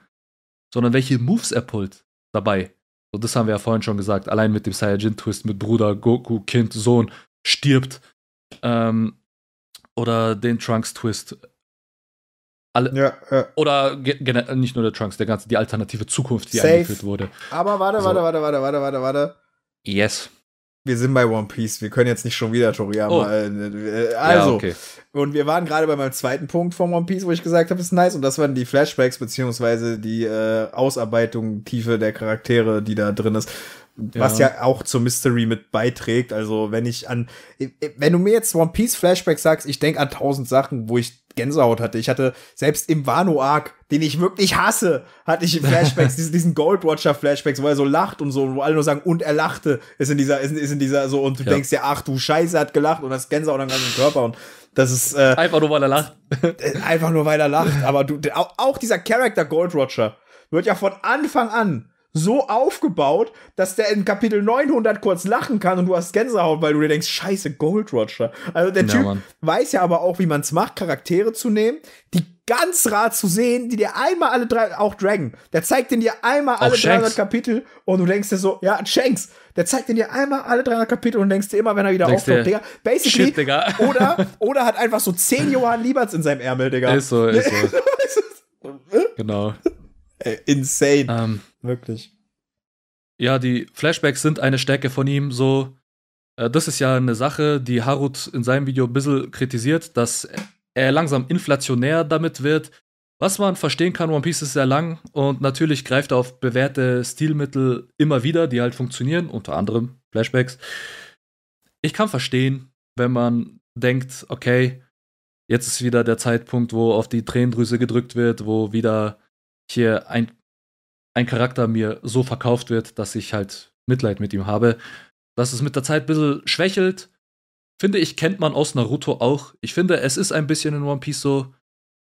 sondern welche Moves er pullt dabei. So, das haben wir ja vorhin schon gesagt. Allein mit dem Saiyajin-Twist mit Bruder, Goku, Kind, Sohn stirbt. Ähm, oder den Trunks-Twist. Alle, ja, ja. Oder nicht nur der Trunks, der ganze, die alternative Zukunft, die Safe. eingeführt wurde. Aber warte, warte, warte, warte, warte, warte, warte. Yes wir sind bei One Piece, wir können jetzt nicht schon wieder Toriyama. Oh. Äh, also, ja, okay. und wir waren gerade bei meinem zweiten Punkt von One Piece, wo ich gesagt habe, ist nice, und das waren die Flashbacks, beziehungsweise die äh, Ausarbeitung, Tiefe der Charaktere, die da drin ist. Ja. Was ja auch zur Mystery mit beiträgt. Also, wenn ich an, wenn du mir jetzt One Piece Flashbacks sagst, ich denke an tausend Sachen, wo ich Gänsehaut hatte. Ich hatte selbst im Wano-Arc, den ich wirklich hasse, hatte ich Flashbacks, diesen, diesen Gold Watcher Flashbacks, wo er so lacht und so, wo alle nur sagen, und er lachte, ist in dieser, ist, ist in dieser, so, und du ja. denkst ja, ach du Scheiße, er hat gelacht und das Gänsehaut am ganzen Körper und das ist, äh, Einfach nur, weil er lacht. Äh, einfach nur, weil er lacht. Aber du, auch, auch dieser Charakter Gold Watcher wird ja von Anfang an so aufgebaut, dass der in Kapitel 900 kurz lachen kann und du hast Gänsehaut, weil du dir denkst, scheiße, Gold Roger. Also der ja, Typ Mann. weiß ja aber auch, wie man es macht, Charaktere zu nehmen, die ganz rar zu sehen, die dir einmal alle drei, auch Dragon, der zeigt dir einmal alle 300 Kapitel und du denkst dir so, ja, Shanks, der zeigt dir einmal alle 300 Kapitel und denkst dir immer, wenn er wieder denkst auftaucht, Digga, basically, shit, Digga. oder, oder hat einfach so 10 Johann Lieberts in seinem Ärmel, Digga. Ist so, ist so. genau. Ey, insane. Ähm, Wirklich. Ja, die Flashbacks sind eine Stärke von ihm. So, äh, das ist ja eine Sache, die Harut in seinem Video ein bisschen kritisiert, dass er langsam inflationär damit wird. Was man verstehen kann, One Piece ist sehr lang und natürlich greift er auf bewährte Stilmittel immer wieder, die halt funktionieren, unter anderem Flashbacks. Ich kann verstehen, wenn man denkt, okay, jetzt ist wieder der Zeitpunkt, wo auf die Tränendrüse gedrückt wird, wo wieder hier ein, ein Charakter mir so verkauft wird, dass ich halt Mitleid mit ihm habe. Dass es mit der Zeit ein bisschen schwächelt, finde ich, kennt man aus Naruto auch. Ich finde, es ist ein bisschen in One Piece so.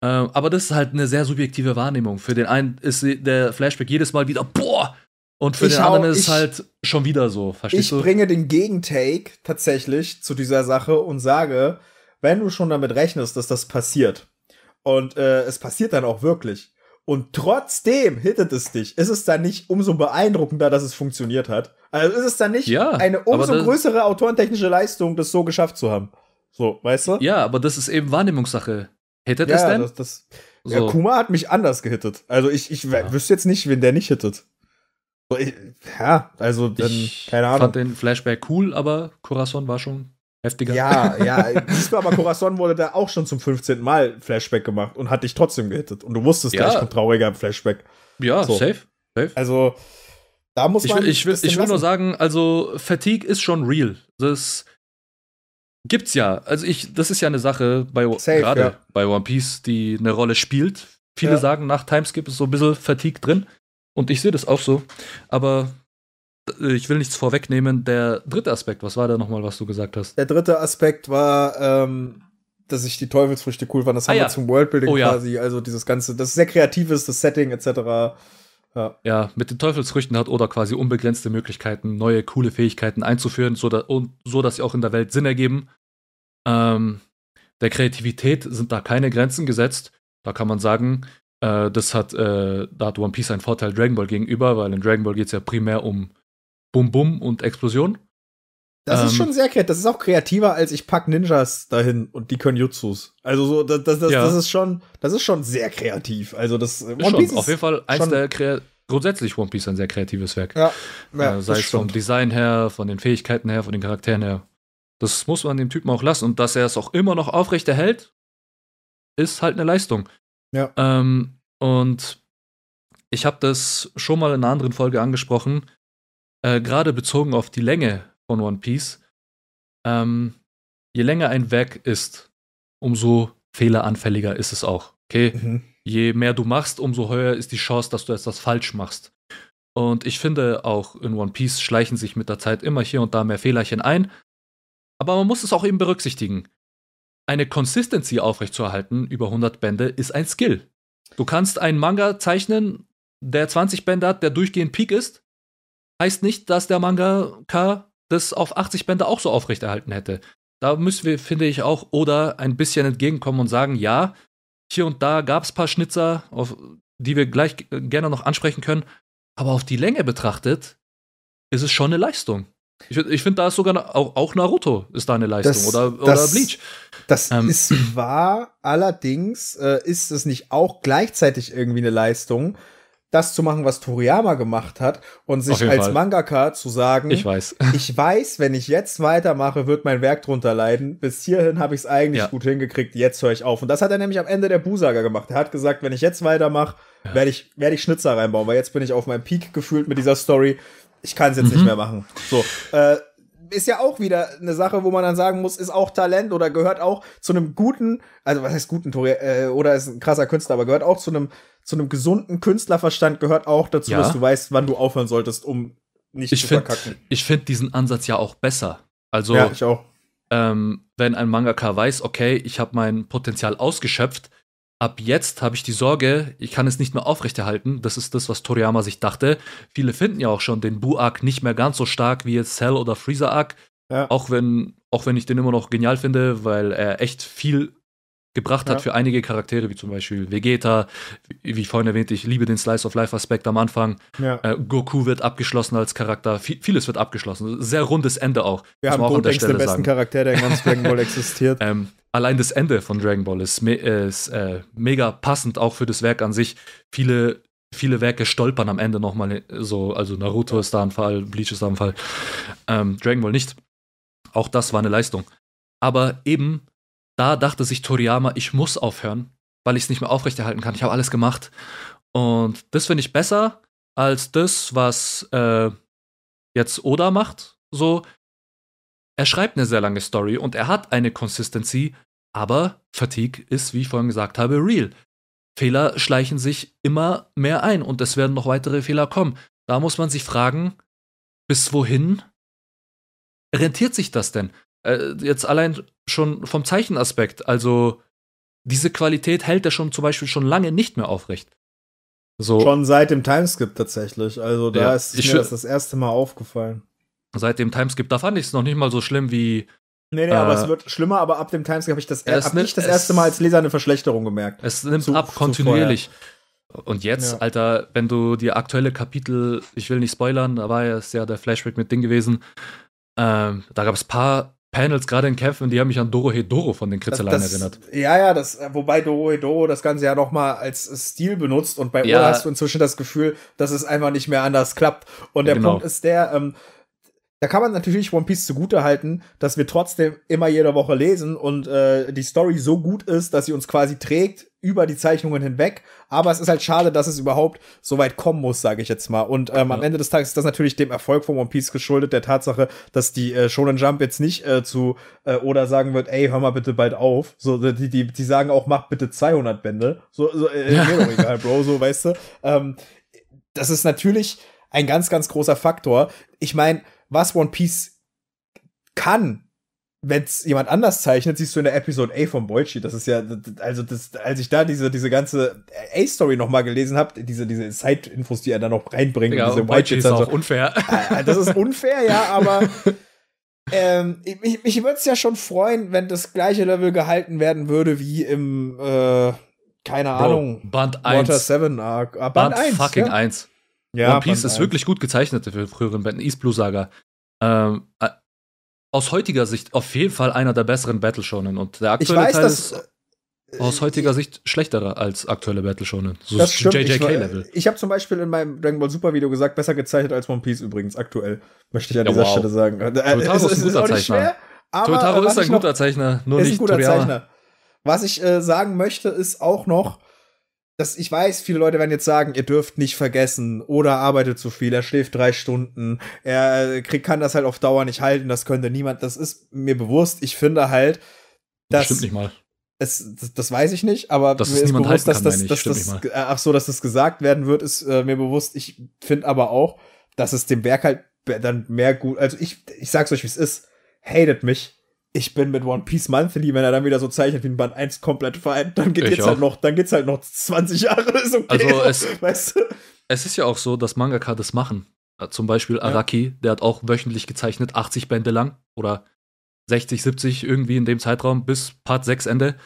Äh, aber das ist halt eine sehr subjektive Wahrnehmung. Für den einen ist der Flashback jedes Mal wieder, boah! Und für ich den anderen ist es halt schon wieder so. Verstehst ich du? Ich bringe den Gegentake tatsächlich zu dieser Sache und sage, wenn du schon damit rechnest, dass das passiert, und äh, es passiert dann auch wirklich, und trotzdem hittet es dich. Ist es dann nicht umso beeindruckender, dass es funktioniert hat? Also ist es dann nicht ja, eine umso größere autorentechnische Leistung, das so geschafft zu haben? So, weißt du? Ja, aber das ist eben Wahrnehmungssache. Hittet ja, es denn? Das, das, so. Ja, Kuma hat mich anders gehittet. Also ich, ich ja. wüsste jetzt nicht, wen der nicht hittet. So, ich, ja, also dann, ich keine Ahnung. Ich fand den Flashback cool, aber Corazon war schon heftiger. Ja, ja. Du, aber Corazon wurde da auch schon zum 15. Mal Flashback gemacht und hat dich trotzdem gehittet. Und du wusstest ja. gleich, kommt trauriger Flashback. Ja, so. safe. safe. Also, da muss man. Ich will, ich will, ich will nur sagen, also Fatigue ist schon real. Das gibt's ja. Also ich, das ist ja eine Sache bei gerade ja. bei One Piece, die eine Rolle spielt. Viele ja. sagen, nach Timeskip ist so ein bisschen Fatigue drin. Und ich sehe das auch so. Aber ich will nichts vorwegnehmen. Der dritte Aspekt, was war da nochmal, was du gesagt hast? Der dritte Aspekt war, ähm, dass ich die Teufelsfrüchte cool fand. Das ah, haben ja. wir zum Worldbuilding oh, quasi. Also dieses ganze, das ist sehr kreatives, das Setting etc. Ja. ja, mit den Teufelsfrüchten hat Oda quasi unbegrenzte Möglichkeiten, neue coole Fähigkeiten einzuführen, so, da, und, so dass sie auch in der Welt Sinn ergeben. Ähm, der Kreativität sind da keine Grenzen gesetzt. Da kann man sagen, äh, das hat, äh, da hat One Piece einen Vorteil Dragon Ball gegenüber, weil in Dragon Ball geht es ja primär um Bum Bum und Explosion. Das ähm, ist schon sehr kreativ. Das ist auch kreativer als ich pack Ninjas dahin und die können Jutsus. Also so, das, das, das, ja. das ist schon, das ist schon sehr kreativ. Also das One schon, Piece auf jeden Fall eins der Kre grundsätzlich One Piece ein sehr kreatives Werk. Ja, ja äh, sei es vom Design her, von den Fähigkeiten her, von den Charakteren her. Das muss man dem Typen auch lassen und dass er es auch immer noch aufrecht erhält, ist halt eine Leistung. Ja. Ähm, und ich habe das schon mal in einer anderen Folge angesprochen, äh, gerade bezogen auf die Länge von One Piece, ähm, je länger ein Werk ist, umso fehleranfälliger ist es auch. Okay? Mhm. Je mehr du machst, umso höher ist die Chance, dass du etwas falsch machst. Und ich finde, auch in One Piece schleichen sich mit der Zeit immer hier und da mehr Fehlerchen ein. Aber man muss es auch eben berücksichtigen. Eine Consistency aufrechtzuerhalten über 100 Bände ist ein Skill. Du kannst einen Manga zeichnen, der 20 Bände hat, der durchgehend Peak ist. Heißt nicht, dass der Manga-K das auf 80 Bände auch so aufrechterhalten hätte. Da müssen wir, finde ich, auch oder ein bisschen entgegenkommen und sagen, ja, hier und da gab es ein paar Schnitzer, auf, die wir gleich gerne noch ansprechen können, aber auf die Länge betrachtet ist es schon eine Leistung. Ich, ich finde, da ist sogar auch, auch, Naruto ist da eine Leistung das, oder, oder das, Bleach. Das ähm. ist wahr, allerdings äh, ist es nicht auch gleichzeitig irgendwie eine Leistung, das zu machen, was Toriyama gemacht hat und sich als Fall. Mangaka zu sagen, ich weiß. ich weiß, wenn ich jetzt weitermache, wird mein Werk drunter leiden. Bis hierhin habe ich es eigentlich ja. gut hingekriegt, jetzt höre ich auf. Und das hat er nämlich am Ende der Busaga gemacht. Er hat gesagt, wenn ich jetzt weitermache, ja. werde ich, werd ich Schnitzer reinbauen, weil jetzt bin ich auf meinem Peak gefühlt mit dieser Story. Ich kann es jetzt mhm. nicht mehr machen. So, äh, ist ja auch wieder eine Sache, wo man dann sagen muss, ist auch Talent oder gehört auch zu einem guten, also was heißt guten Tori, äh, oder ist ein krasser Künstler, aber gehört auch zu einem zu einem gesunden Künstlerverstand gehört auch dazu, ja. dass du weißt, wann du aufhören solltest, um nicht ich zu find, verkacken. Ich finde diesen Ansatz ja auch besser. Also, ja, ich auch. Ähm, wenn ein Mangaka weiß, okay, ich habe mein Potenzial ausgeschöpft, ab jetzt habe ich die Sorge, ich kann es nicht mehr aufrechterhalten. Das ist das, was Toriyama sich dachte. Viele finden ja auch schon den Bu-Arc nicht mehr ganz so stark wie jetzt Cell oder Freezer-Arc. Ja. Auch, wenn, auch wenn ich den immer noch genial finde, weil er echt viel gebracht hat ja. für einige Charaktere, wie zum Beispiel Vegeta, wie, wie vorhin erwähnt, ich liebe den Slice of Life Aspekt am Anfang. Ja. Äh, Goku wird abgeschlossen als Charakter, v vieles wird abgeschlossen. Sehr rundes Ende auch. Wir haben auch den besten sagen. Charakter, der in ganz Dragon Ball existiert. Ähm, allein das Ende von Dragon Ball ist, me ist äh, mega passend auch für das Werk an sich. Viele viele Werke stolpern am Ende nochmal so, also Naruto ist da ein Fall, Bleach ist da ein Fall, ähm, Dragon Ball nicht. Auch das war eine Leistung. Aber eben da dachte sich Toriyama, ich muss aufhören, weil ich es nicht mehr aufrechterhalten kann. Ich habe alles gemacht. Und das finde ich besser als das, was äh, jetzt Oda macht. So, er schreibt eine sehr lange Story und er hat eine Consistency, aber Fatigue ist, wie ich vorhin gesagt habe, real. Fehler schleichen sich immer mehr ein und es werden noch weitere Fehler kommen. Da muss man sich fragen, bis wohin rentiert sich das denn? Äh, jetzt allein schon vom Zeichenaspekt. Also diese Qualität hält er schon zum Beispiel schon lange nicht mehr aufrecht. So. Schon seit dem Timeskip tatsächlich. Also da ja, ist mir das das erste Mal aufgefallen. Seit dem Timeskip, da fand ich es noch nicht mal so schlimm wie. Nee, nee, äh, aber es wird schlimmer, aber ab dem Timeskip habe ich das, hab nimmt, ich das erste Mal als Leser eine Verschlechterung gemerkt. Es nimmt zu, ab kontinuierlich. Und jetzt, ja. Alter, wenn du die aktuelle Kapitel, ich will nicht spoilern, da war ja der Flashback mit Ding gewesen, ähm, da gab es ein paar Panels, gerade in Kämpfen, die haben mich an Doro Hedoro von den Kritzeleien erinnert. Ja, ja, das, wobei Doro Hedoro das Ganze ja noch mal als Stil benutzt und bei ja. Oda hast du inzwischen das Gefühl, dass es einfach nicht mehr anders klappt. Und der genau. Punkt ist der, ähm, da kann man natürlich One Piece zugute halten, dass wir trotzdem immer jede Woche lesen und äh, die Story so gut ist, dass sie uns quasi trägt über die Zeichnungen hinweg. Aber es ist halt schade, dass es überhaupt so weit kommen muss, sage ich jetzt mal. Und ähm, ja. am Ende des Tages ist das natürlich dem Erfolg von One Piece geschuldet, der Tatsache, dass die äh, Shonen Jump jetzt nicht äh, zu äh, oder sagen wird, ey, hör mal bitte bald auf. So, die, die, die sagen auch, mach bitte 200 Bände. So, so äh, ja. mir doch egal, Bro, so, weißt du. Ähm, das ist natürlich ein ganz, ganz großer Faktor. Ich meine, was One Piece kann, wenn es jemand anders zeichnet, siehst du in der Episode A von Boichi. Das ist ja, also das, als ich da diese, diese ganze A-Story nochmal gelesen habe, diese, diese Side-Infos, die er da noch reinbringt, ja, diese Boichi ist auch so, unfair. Äh, das ist unfair, ja, aber ähm, ich, mich würde es ja schon freuen, wenn das gleiche Level gehalten werden würde wie im, äh, keine Bro, Ahnung, Band 1. Water 7 Arc. Ah, Band, Band 1, fucking ja? 1. Ja, One Piece ist wirklich gut gezeichnet für früheren Bänden. East Blue Saga. Ähm, äh, aus heutiger Sicht auf jeden Fall einer der besseren Battle Shonen und der aktuelle weiß, Teil ist äh, aus heutiger Sicht schlechterer als aktuelle Battle Shonen. So das stimmt. JJK-Level. Ich, ich habe zum Beispiel in meinem Dragon Ball Super Video gesagt, besser gezeichnet als One Piece übrigens aktuell. Möchte ich an ja, dieser wow. Stelle sagen. Totaro ist, ist ein guter Zeichner. Schwer, Totaro ist ein guter Zeichner, nur nicht ein guter Toriyama. Zeichner. Was ich äh, sagen möchte, ist auch noch, das, ich weiß, viele Leute werden jetzt sagen, ihr dürft nicht vergessen, oder arbeitet zu viel, er schläft drei Stunden, er äh, krieg, kann das halt auf Dauer nicht halten, das könnte niemand, das ist mir bewusst. Ich finde halt, dass. Das stimmt nicht mal. Es, das, das weiß ich nicht, aber das mir ist bewusst, dass das, dass das, ach so, dass das gesagt werden wird, ist äh, mir bewusst. Ich finde aber auch, dass es dem Werk halt dann mehr gut, also ich, ich sag's euch, wie es ist, hatet mich, ich bin mit One Piece Monthly, wenn er dann wieder so zeichnet wie ein Band 1 komplett fein, dann geht jetzt halt noch, dann geht's halt noch 20 Jahre, ist okay. Also es, weißt du? es ist ja auch so, dass Mangaka das machen. Äh, zum Beispiel Araki, ja. der hat auch wöchentlich gezeichnet, 80 Bände lang oder 60, 70 irgendwie in dem Zeitraum bis Part 6 Ende.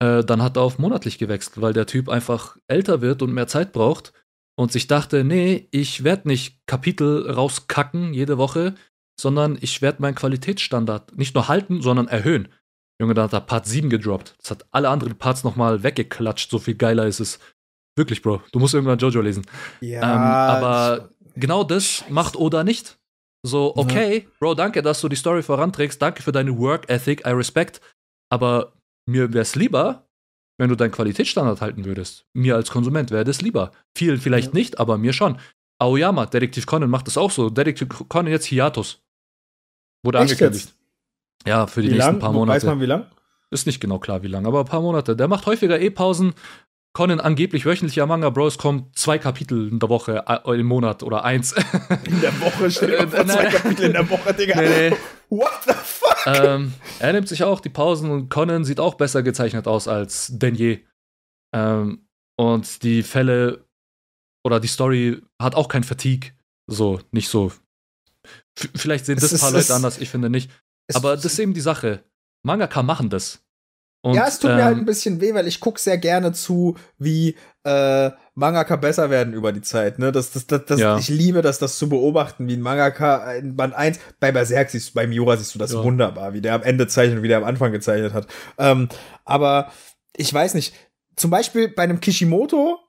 Äh, dann hat er auf monatlich gewechselt, weil der Typ einfach älter wird und mehr Zeit braucht und sich dachte, nee, ich werde nicht Kapitel rauskacken jede Woche, sondern ich werde meinen Qualitätsstandard nicht nur halten, sondern erhöhen. Junge, da hat er Part 7 gedroppt. Das hat alle anderen Parts nochmal weggeklatscht. So viel geiler ist es. Wirklich, Bro. Du musst irgendwann Jojo lesen. Ja. Ähm, aber genau das macht Oda nicht. So, okay, ja. Bro, danke, dass du die Story voranträgst. Danke für deine Work Ethic. I respect. Aber mir wäre es lieber, wenn du deinen Qualitätsstandard halten würdest. Mir als Konsument wäre das lieber. Vielen vielleicht ja. nicht, aber mir schon. Aoyama, Detektiv Conan macht das auch so. Detektiv Conan jetzt Hiatus. Wurde Echt angekündigt. Jetzt? Ja, für die wie nächsten lang? paar Monate. Weiß man wie lang? Ist nicht genau klar, wie lang, aber ein paar Monate. Der macht häufiger E-Pausen. Conan angeblich wöchentlicher Manga Bros kommt zwei Kapitel in der Woche äh, im Monat oder eins. In der Woche steht vor zwei Kapitel in der Woche, Digga. Nee, nee. What the fuck? Ähm, er nimmt sich auch die Pausen und Conan sieht auch besser gezeichnet aus als Denier. Ähm, und die Fälle oder die Story hat auch kein Fatigue. So, nicht so Vielleicht sehen das ein paar Leute anders, ich finde nicht. Aber das ist eben die Sache. Mangaka machen das. Und, ja, es tut ähm, mir halt ein bisschen weh, weil ich gucke sehr gerne zu, wie äh, Mangaka besser werden über die Zeit. Ne? Das, das, das, das, ja. Ich liebe das, das zu beobachten, wie ein Mangaka in Band 1, bei Berserk siehst du, bei Miura siehst du das ja. wunderbar, wie der am Ende zeichnet und wie der am Anfang gezeichnet hat. Ähm, aber ich weiß nicht, zum Beispiel bei einem Kishimoto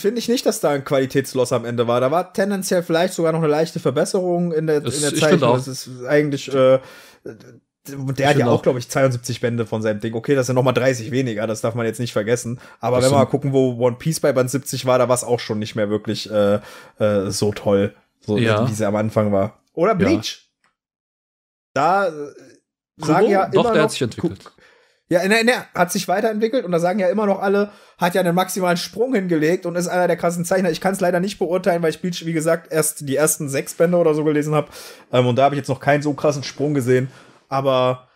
finde ich nicht, dass da ein Qualitätsloss am Ende war. Da war tendenziell vielleicht sogar noch eine leichte Verbesserung in der, das, in der Zeichnung. Das ist eigentlich, äh, der hat ja auch, glaube ich, 72 Bände von seinem Ding. Okay, das sind noch mal 30 weniger, das darf man jetzt nicht vergessen. Aber das wenn wir mal gucken, wo One Piece bei Band 70 war, da war es auch schon nicht mehr wirklich äh, äh, so toll, so ja. wie sie am Anfang war. Oder Bleach. Ja. Da äh, sagen ja immer Doch, der noch, hat sich entwickelt. Ja, ne, ne, hat sich weiterentwickelt und da sagen ja immer noch alle, hat ja einen maximalen Sprung hingelegt und ist einer der krassen Zeichner. Ich kann es leider nicht beurteilen, weil ich Bleach, wie gesagt, erst die ersten sechs Bände oder so gelesen habe. Ähm, und da habe ich jetzt noch keinen so krassen Sprung gesehen. Aber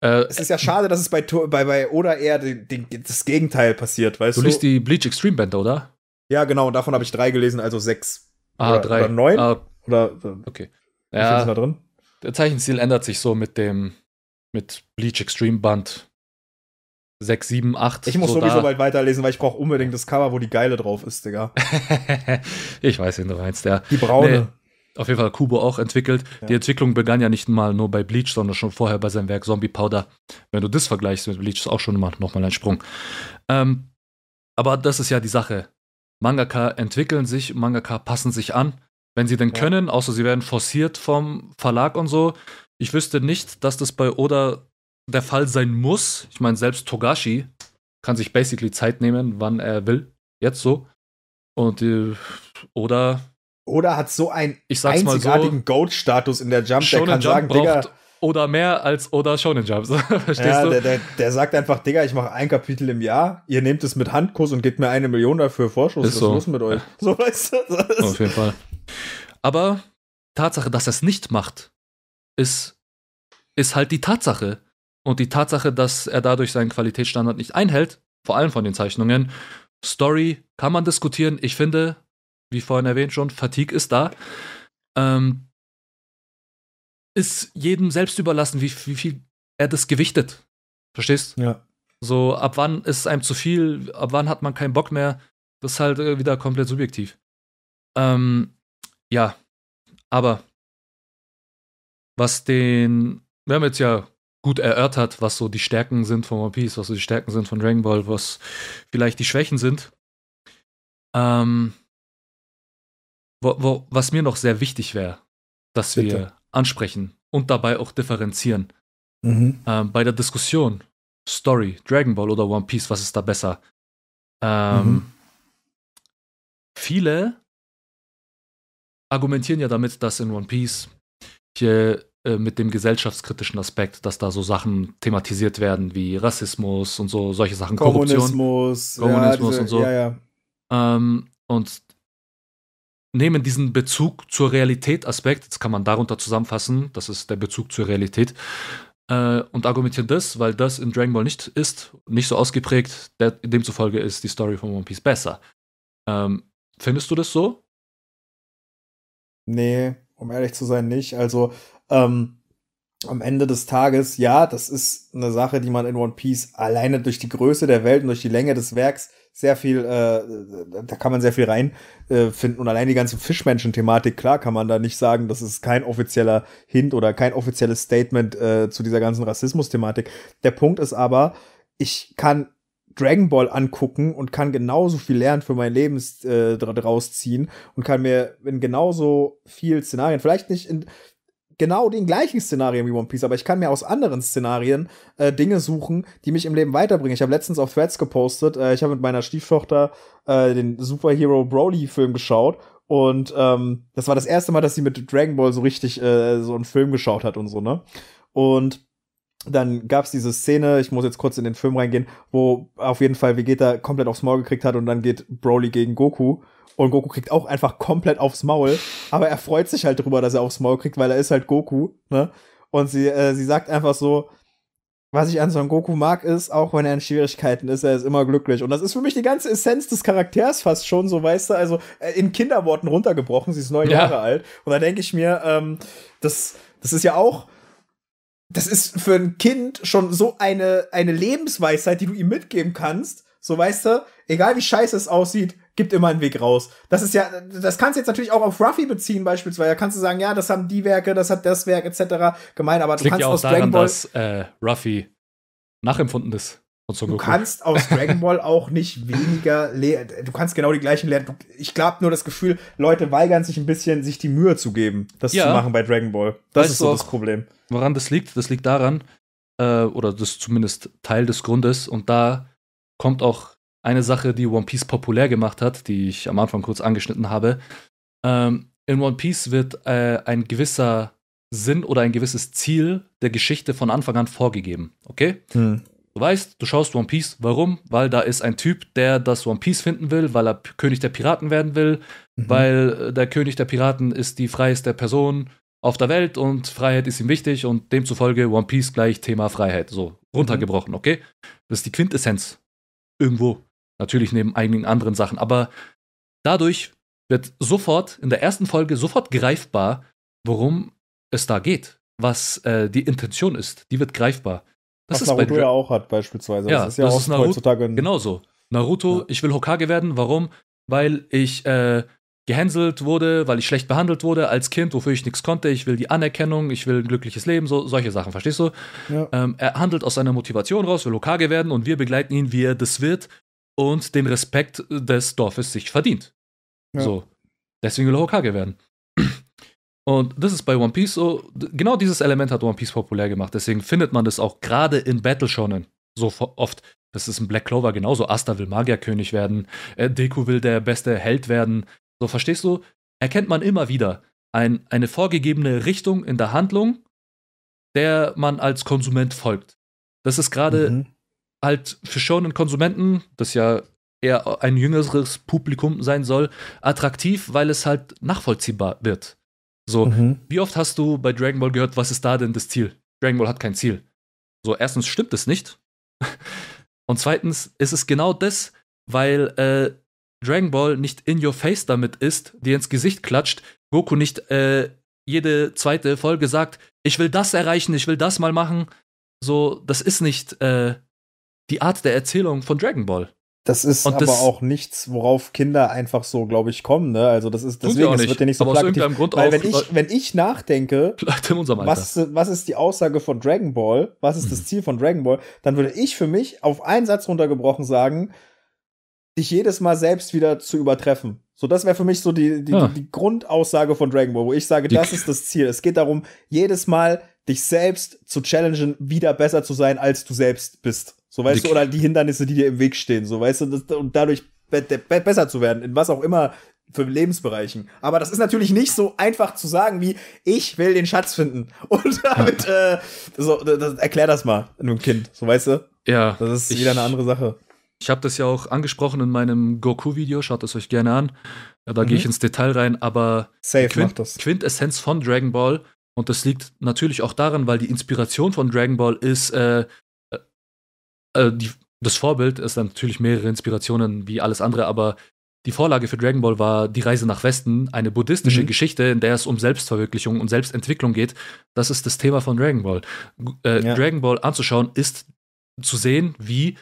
äh, es ist ja schade, dass es bei, bei, bei Oda eher den, den, das Gegenteil passiert, weißt du? Du liest die Bleach Extreme Bände, oder? Ja, genau, und davon habe ich drei gelesen, also sechs. Ah, oder, drei. Oder neun? Ah, oder, okay. Ja, da drin? Der Zeichenstil ändert sich so mit dem mit Bleach Extreme Band 6, 7, 8. Ich muss so sowieso da. bald weiterlesen, weil ich brauche unbedingt das Cover, wo die Geile drauf ist, Digga. ich weiß, wen du meinst, ja. Die braune. Nee. Auf jeden Fall Kubo auch entwickelt. Ja. Die Entwicklung begann ja nicht mal nur bei Bleach, sondern schon vorher bei seinem Werk Zombie Powder. Wenn du das vergleichst mit Bleach, ist auch schon mal, nochmal ein Sprung. Ähm, aber das ist ja die Sache. Mangaka entwickeln sich, Mangaka passen sich an, wenn sie denn ja. können, außer sie werden forciert vom Verlag und so. Ich wüsste nicht, dass das bei Oda der Fall sein muss. Ich meine, selbst Togashi kann sich basically Zeit nehmen, wann er will. Jetzt so. Und äh, Oda. Oda hat so einen einzigartigen so, Goat-Status in der Jump, Shonen der kann Jump sagen, Digga. Oder mehr als Oda Shonen Jumps. Verstehst ja, du? Der, der, der, sagt einfach, Digga, ich mache ein Kapitel im Jahr, ihr nehmt es mit Handkuss und gebt mir eine Million dafür Vorschuss. Ist Was so. ist los mit euch? So weißt du. Auf jeden Fall. Aber Tatsache, dass er es nicht macht, ist, ist halt die Tatsache. Und die Tatsache, dass er dadurch seinen Qualitätsstandard nicht einhält, vor allem von den Zeichnungen. Story kann man diskutieren. Ich finde, wie vorhin erwähnt schon, Fatigue ist da. Ähm, ist jedem selbst überlassen, wie, wie viel er das gewichtet. Verstehst? Ja. So, ab wann ist es einem zu viel, ab wann hat man keinen Bock mehr? Das ist halt äh, wieder komplett subjektiv. Ähm, ja, aber was den, wir haben jetzt ja gut erörtert, was so die Stärken sind von One Piece, was so die Stärken sind von Dragon Ball, was vielleicht die Schwächen sind. Ähm, wo, wo, was mir noch sehr wichtig wäre, dass Bitte. wir ansprechen und dabei auch differenzieren. Mhm. Ähm, bei der Diskussion Story, Dragon Ball oder One Piece, was ist da besser? Ähm, mhm. Viele argumentieren ja damit, dass in One Piece hier äh, mit dem gesellschaftskritischen Aspekt, dass da so Sachen thematisiert werden wie Rassismus und so solche Sachen, Kommunismus, Korruption, Kommunismus ja, diese, und so. Ja, ja. Ähm, und nehmen diesen Bezug zur Realität-Aspekt, das kann man darunter zusammenfassen, das ist der Bezug zur Realität, äh, und argumentieren das, weil das in Dragon Ball nicht ist, nicht so ausgeprägt, der, demzufolge ist die Story von One Piece besser. Ähm, findest du das so? Nee, um ehrlich zu sein, nicht. Also, ähm, am Ende des Tages, ja, das ist eine Sache, die man in One Piece alleine durch die Größe der Welt und durch die Länge des Werks sehr viel, äh, da kann man sehr viel reinfinden. Äh, und allein die ganze Fischmenschen-Thematik, klar kann man da nicht sagen, das ist kein offizieller Hint oder kein offizielles Statement äh, zu dieser ganzen Rassismus-Thematik. Der Punkt ist aber, ich kann Dragon Ball angucken und kann genauso viel lernen für mein Leben äh, draus ziehen und kann mir in genauso viel Szenarien, vielleicht nicht in genau den gleichen Szenarien wie One Piece, aber ich kann mir aus anderen Szenarien äh, Dinge suchen, die mich im Leben weiterbringen. Ich habe letztens auf Threads gepostet, äh, ich habe mit meiner Stieftochter äh, den Superhero Broly-Film geschaut und ähm, das war das erste Mal, dass sie mit Dragon Ball so richtig äh, so einen Film geschaut hat und so, ne? Und dann gab's diese Szene, ich muss jetzt kurz in den Film reingehen, wo auf jeden Fall Vegeta komplett aufs Maul gekriegt hat und dann geht Broly gegen Goku und Goku kriegt auch einfach komplett aufs Maul. Aber er freut sich halt drüber, dass er aufs Maul kriegt, weil er ist halt Goku, ne? Und sie, äh, sie sagt einfach so, was ich an Son Goku mag, ist, auch wenn er in Schwierigkeiten ist, er ist immer glücklich. Und das ist für mich die ganze Essenz des Charakters fast schon, so weißt du, also äh, in Kinderworten runtergebrochen. Sie ist neun ja. Jahre alt. Und da denke ich mir, ähm, das, das ist ja auch, das ist für ein Kind schon so eine, eine Lebensweisheit, die du ihm mitgeben kannst. So weißt du, egal wie scheiße es aussieht, gibt immer einen Weg raus. Das ist ja, das kannst du jetzt natürlich auch auf Ruffy beziehen beispielsweise. Da kannst du sagen, ja, das haben die Werke, das hat das Werk etc. gemein, aber das du kannst ja aus daran, Dragon Ball dass äh, Ruffy nachempfunden ist. Du kannst aus Dragon Ball auch nicht weniger lernen. Du kannst genau die gleichen lernen. Ich glaube nur das Gefühl, Leute weigern sich ein bisschen, sich die Mühe zu geben, das ja. zu machen bei Dragon Ball. Das weißt ist so das Problem. Woran das liegt? Das liegt daran, äh, oder das ist zumindest Teil des Grundes, und da kommt auch eine Sache, die One Piece populär gemacht hat, die ich am Anfang kurz angeschnitten habe. Ähm, in One Piece wird äh, ein gewisser Sinn oder ein gewisses Ziel der Geschichte von Anfang an vorgegeben. Okay? Hm. Du weißt, du schaust One Piece. Warum? Weil da ist ein Typ, der das One Piece finden will, weil er König der Piraten werden will, mhm. weil äh, der König der Piraten ist die freieste Person auf der Welt und Freiheit ist ihm wichtig und demzufolge One Piece gleich Thema Freiheit. So runtergebrochen, mhm. okay? Das ist die Quintessenz. Irgendwo. Natürlich neben einigen anderen Sachen. Aber dadurch wird sofort in der ersten Folge sofort greifbar, worum es da geht. Was äh, die Intention ist. Die wird greifbar. Das was ist Naruto ja auch hat, beispielsweise. Ja, das ist ja das auch ist Naruto, heutzutage. Genauso. Naruto, ja. ich will Hokage werden. Warum? Weil ich äh, gehänselt wurde, weil ich schlecht behandelt wurde als Kind, wofür ich nichts konnte. Ich will die Anerkennung, ich will ein glückliches Leben, so solche Sachen, verstehst du? Ja. Ähm, er handelt aus seiner Motivation raus, will Okage werden und wir begleiten ihn, wie er das wird und den Respekt des Dorfes sich verdient. Ja. So. Deswegen will er Hokage werden. Und das ist bei One Piece so, genau dieses Element hat One Piece populär gemacht. Deswegen findet man das auch gerade in Battle Shonen so oft. Das ist in Black Clover genauso. Asta will Magierkönig werden, äh, Deku will der beste Held werden. So, verstehst du? Erkennt man immer wieder ein, eine vorgegebene Richtung in der Handlung, der man als Konsument folgt. Das ist gerade mhm. Halt für schon Konsumenten, das ja eher ein jüngeres Publikum sein soll, attraktiv, weil es halt nachvollziehbar wird. So, mhm. wie oft hast du bei Dragon Ball gehört, was ist da denn das Ziel? Dragon Ball hat kein Ziel. So, erstens stimmt es nicht. Und zweitens ist es genau das, weil äh, Dragon Ball nicht in your face damit ist, dir ins Gesicht klatscht, Goku nicht äh, jede zweite Folge sagt, ich will das erreichen, ich will das mal machen. So, das ist nicht äh, die Art der Erzählung von Dragon Ball. Das ist und aber das, auch nichts, worauf Kinder einfach so, glaube ich, kommen. Ne? Also das ist deswegen, es wird ja nicht so plakativ. Weil wenn ich, wenn ich nachdenke, was, was ist die Aussage von Dragon Ball, was ist das mhm. Ziel von Dragon Ball, dann würde ich für mich auf einen Satz runtergebrochen sagen, dich jedes Mal selbst wieder zu übertreffen. So, das wäre für mich so die, die, ja. die, Grundaussage von Dragon Ball, wo ich sage, das ist das Ziel. Es geht darum, jedes Mal dich selbst zu challengen, wieder besser zu sein, als du selbst bist. So, weißt die du, oder die Hindernisse, die dir im Weg stehen, so, weißt du, das, und dadurch be be besser zu werden, in was auch immer für Lebensbereichen. Aber das ist natürlich nicht so einfach zu sagen wie, ich will den Schatz finden. Und damit, äh, so, das, erklär das mal einem Kind, so, weißt du? Ja. Das ist ich, wieder eine andere Sache. Ich habe das ja auch angesprochen in meinem Goku-Video, schaut es euch gerne an. Ja, da mhm. gehe ich ins Detail rein, aber Safe Quint das. Quintessenz von Dragon Ball, und das liegt natürlich auch daran, weil die Inspiration von Dragon Ball ist, äh, äh, die, das Vorbild ist dann natürlich mehrere Inspirationen wie alles andere, aber die Vorlage für Dragon Ball war Die Reise nach Westen, eine buddhistische mhm. Geschichte, in der es um Selbstverwirklichung und Selbstentwicklung geht. Das ist das Thema von Dragon Ball. Äh, ja. Dragon Ball anzuschauen ist zu sehen, wie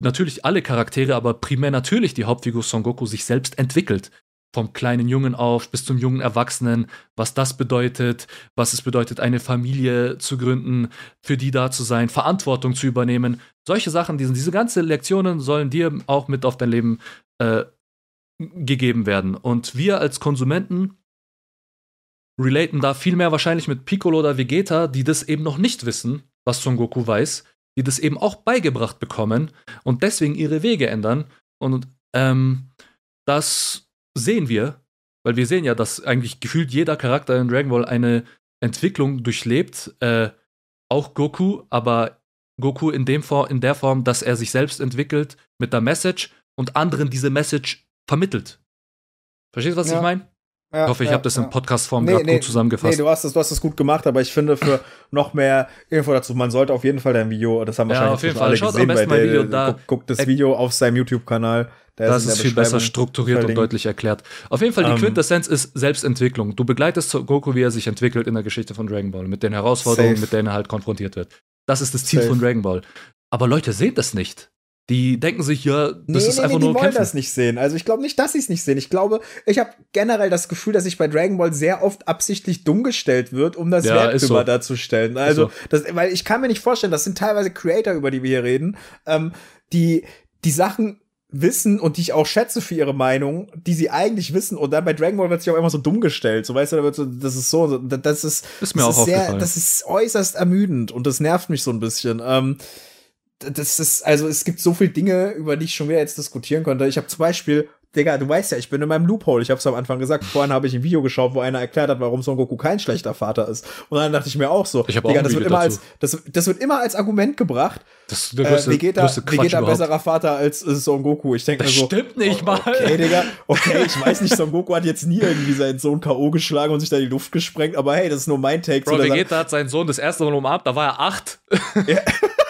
natürlich alle Charaktere, aber primär natürlich die Hauptfigur Son Goku sich selbst entwickelt. Vom kleinen Jungen auf bis zum jungen Erwachsenen, was das bedeutet, was es bedeutet, eine Familie zu gründen, für die da zu sein, Verantwortung zu übernehmen. Solche Sachen, diese, diese ganzen Lektionen sollen dir auch mit auf dein Leben äh, gegeben werden. Und wir als Konsumenten relaten da viel mehr wahrscheinlich mit Piccolo oder Vegeta, die das eben noch nicht wissen, was Son Goku weiß die das eben auch beigebracht bekommen und deswegen ihre Wege ändern. Und ähm, das sehen wir, weil wir sehen ja, dass eigentlich gefühlt jeder Charakter in Dragon Ball eine Entwicklung durchlebt. Äh, auch Goku, aber Goku in, dem For in der Form, dass er sich selbst entwickelt mit der Message und anderen diese Message vermittelt. Verstehst du, was ja. ich meine? Ja, ich hoffe, ich ja, habe das in Podcast-Form nee, nee, gut zusammengefasst. Nee, du hast, das, du hast das gut gemacht, aber ich finde für noch mehr Info dazu, man sollte auf jeden Fall dein Video, das haben ja, wahrscheinlich auf jeden Fall. alle Schaut gesehen, bei der, Video da. Guckt, guckt das Video auf seinem YouTube-Kanal. Das ist viel besser strukturiert und deutlich erklärt. Auf jeden Fall, die um, ähm. Quintessenz ist Selbstentwicklung. Du begleitest Goku, wie er sich entwickelt in der Geschichte von Dragon Ball, mit den Herausforderungen, safe. mit denen er halt konfrontiert wird. Das ist das Ziel safe. von Dragon Ball. Aber Leute sehen das nicht. Die denken sich, ja, das nee, ist nee, einfach nee, nur die wollen das nicht sehen. Also ich glaube nicht, dass sie es nicht sehen. Ich glaube, ich habe generell das Gefühl, dass sich bei Dragon Ball sehr oft absichtlich dumm gestellt wird, um das ja, Werktümer so. darzustellen. Also, so. das, weil ich kann mir nicht vorstellen, das sind teilweise Creator, über die wir hier reden, ähm, die die Sachen wissen und die ich auch schätze für ihre Meinung, die sie eigentlich wissen und dann bei Dragon Ball wird sich auch immer so dumm gestellt, so weißt du, da wird so, das ist so, das ist, ist mir das auch ist sehr, das ist äußerst ermüdend und das nervt mich so ein bisschen. Ähm, das ist, also es gibt so viele Dinge, über die ich schon wieder jetzt diskutieren konnte. Ich habe zum Beispiel, Digga, du weißt ja, ich bin in meinem Loophole. Ich habe es am Anfang gesagt. Vorhin habe ich ein Video geschaut, wo einer erklärt hat, warum Son Goku kein schlechter Vater ist. Und dann dachte ich mir auch so, ich Digga, auch das wird immer als das, das wird immer als Argument gebracht. Das ist der größte, äh, Vegeta, Vegeta besserer Vater als äh, Son Goku. Ich denke mir so, stimmt nicht oh, mal. Okay, Digga, okay, ich weiß nicht, Son Goku hat jetzt nie irgendwie seinen Sohn KO geschlagen und sich da in die Luft gesprengt, aber hey, das ist nur mein Take. Bro, Vegeta hat seinen Sohn das erste Mal umarmt, da war er acht. Ja.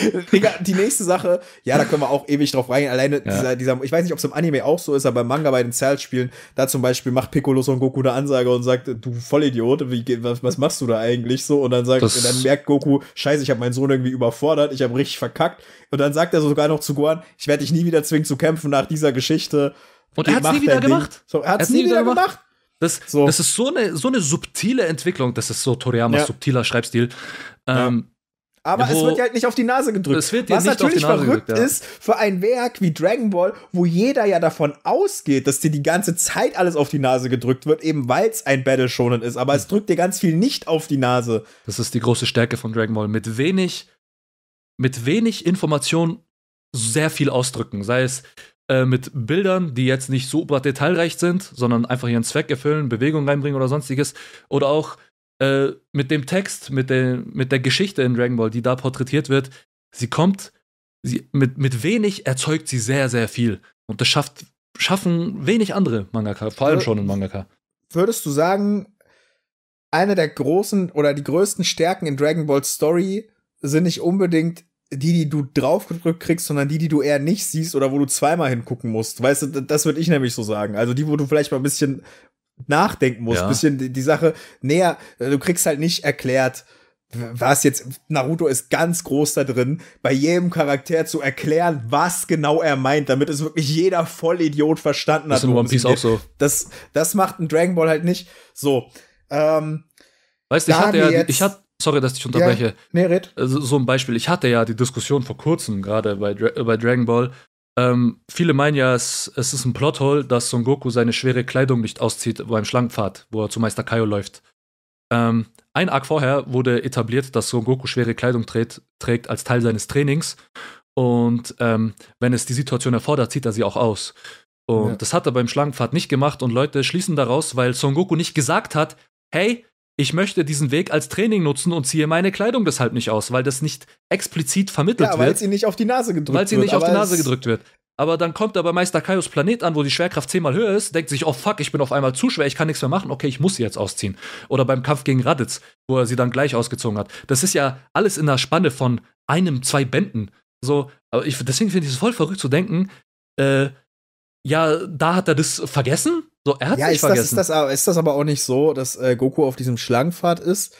Digga, die nächste Sache, ja, da können wir auch ewig drauf reingehen. Alleine ja. dieser, dieser, ich weiß nicht, ob es im Anime auch so ist, aber im Manga bei den Cell-Spielen, da zum Beispiel macht Piccolo Son Goku eine Ansage und sagt, du Vollidiot, wie, was, was machst du da eigentlich so? Und dann sagt, das dann merkt Goku, scheiße, ich habe meinen Sohn irgendwie überfordert, ich habe richtig verkackt. Und dann sagt er sogar noch zu Gohan, ich werde dich nie wieder zwingen zu kämpfen nach dieser Geschichte. Und er hat es nie wieder gemacht. So, er hat es nie, wieder gemacht. gemacht. Das, so. das ist so eine, so eine subtile Entwicklung. Das ist so Toriyama, ja. subtiler Schreibstil. Ähm, ja. Aber wo, es wird ja halt nicht auf die Nase gedrückt. Es wird Was natürlich verrückt gedrückt, ja. ist für ein Werk wie Dragon Ball, wo jeder ja davon ausgeht, dass dir die ganze Zeit alles auf die Nase gedrückt wird, eben weil es ein Battle Shonen ist. Aber es drückt dir ganz viel nicht auf die Nase. Das ist die große Stärke von Dragon Ball. Mit wenig, mit wenig Information sehr viel ausdrücken. Sei es äh, mit Bildern, die jetzt nicht so detailreich sind, sondern einfach ihren Zweck erfüllen, Bewegung reinbringen oder sonstiges. Oder auch äh, mit dem Text, mit der, mit der Geschichte in Dragon Ball, die da porträtiert wird. Sie kommt, sie, mit, mit wenig erzeugt sie sehr, sehr viel. Und das schafft, schaffen wenig andere Mangaka, vor allem schon in Mangaka. Würdest du sagen, eine der großen oder die größten Stärken in Dragon Ball Story sind nicht unbedingt die, die du draufgedrückt kriegst, sondern die, die du eher nicht siehst oder wo du zweimal hingucken musst. Weißt du, das würde ich nämlich so sagen. Also die, wo du vielleicht mal ein bisschen nachdenken musst, ja. bisschen die, Sache näher, du kriegst halt nicht erklärt, was jetzt, Naruto ist ganz groß da drin, bei jedem Charakter zu erklären, was genau er meint, damit es wirklich jeder Vollidiot verstanden hat. Das ist in One Piece auch so. Das, das macht ein Dragon Ball halt nicht. So. Ähm, weißt du, ich hatte ja, ich hatte, sorry, dass ich unterbreche. Ja, nee, red. Also, so ein Beispiel. Ich hatte ja die Diskussion vor kurzem, gerade bei, bei Dragon Ball. Ähm, viele meinen ja, es, es ist ein Plothole, dass Son Goku seine schwere Kleidung nicht auszieht beim Schlangenpfad, wo er zu Meister Kaio läuft. Ähm, ein Arc vorher wurde etabliert, dass Son Goku schwere Kleidung trägt, trägt als Teil seines Trainings. Und ähm, wenn es die Situation erfordert, zieht er sie auch aus. Und ja. das hat er beim Schlangenpfad nicht gemacht und Leute schließen daraus, weil Son Goku nicht gesagt hat, hey, ich möchte diesen Weg als Training nutzen und ziehe meine Kleidung deshalb nicht aus, weil das nicht explizit vermittelt ja, wird. Weil sie nicht auf die Nase gedrückt wird. Weil sie nicht auf die Nase gedrückt wird. Aber dann kommt er bei Meister Kaios Planet an, wo die Schwerkraft zehnmal höher ist, denkt sich, oh fuck, ich bin auf einmal zu schwer, ich kann nichts mehr machen, okay, ich muss sie jetzt ausziehen. Oder beim Kampf gegen Raditz, wo er sie dann gleich ausgezogen hat. Das ist ja alles in der Spanne von einem, zwei Bänden. So, aber ich, deswegen finde ich es voll verrückt zu denken, äh, ja, da hat er das vergessen so, er hat ja, sich vergessen. Das, ist, das, ist das aber auch nicht so, dass äh, Goku auf diesem Schlangenpfad ist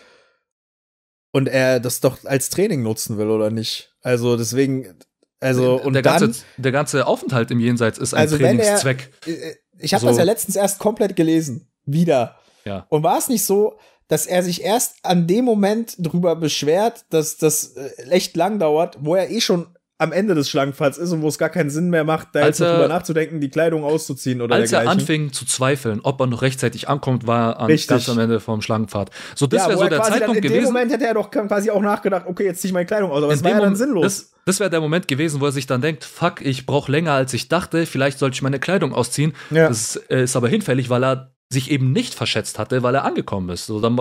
und er das doch als Training nutzen will, oder nicht? Also deswegen, also und der ganze, der ganze Aufenthalt im Jenseits ist ein also Trainingszweck. Er, äh, ich habe so. das ja letztens erst komplett gelesen, wieder. Ja. Und war es nicht so, dass er sich erst an dem Moment drüber beschwert, dass das äh, echt lang dauert, wo er eh schon am Ende des Schlangenpfads ist und wo es gar keinen Sinn mehr macht, da als jetzt er, drüber nachzudenken, die Kleidung auszuziehen oder Als dergleichen. er anfing zu zweifeln, ob er noch rechtzeitig ankommt, war er ganz am Ende vom Schlangenpfad. So, das ja, wäre so der Zeitpunkt dann, in gewesen. In dem Moment hätte er doch quasi auch nachgedacht, okay, jetzt ziehe ich meine Kleidung aus, aber das war ja dann sinnlos. Das, das wäre der Moment gewesen, wo er sich dann denkt, fuck, ich brauche länger als ich dachte, vielleicht sollte ich meine Kleidung ausziehen. Ja. Das äh, ist aber hinfällig, weil er sich eben nicht verschätzt hatte, weil er angekommen ist. So, dann,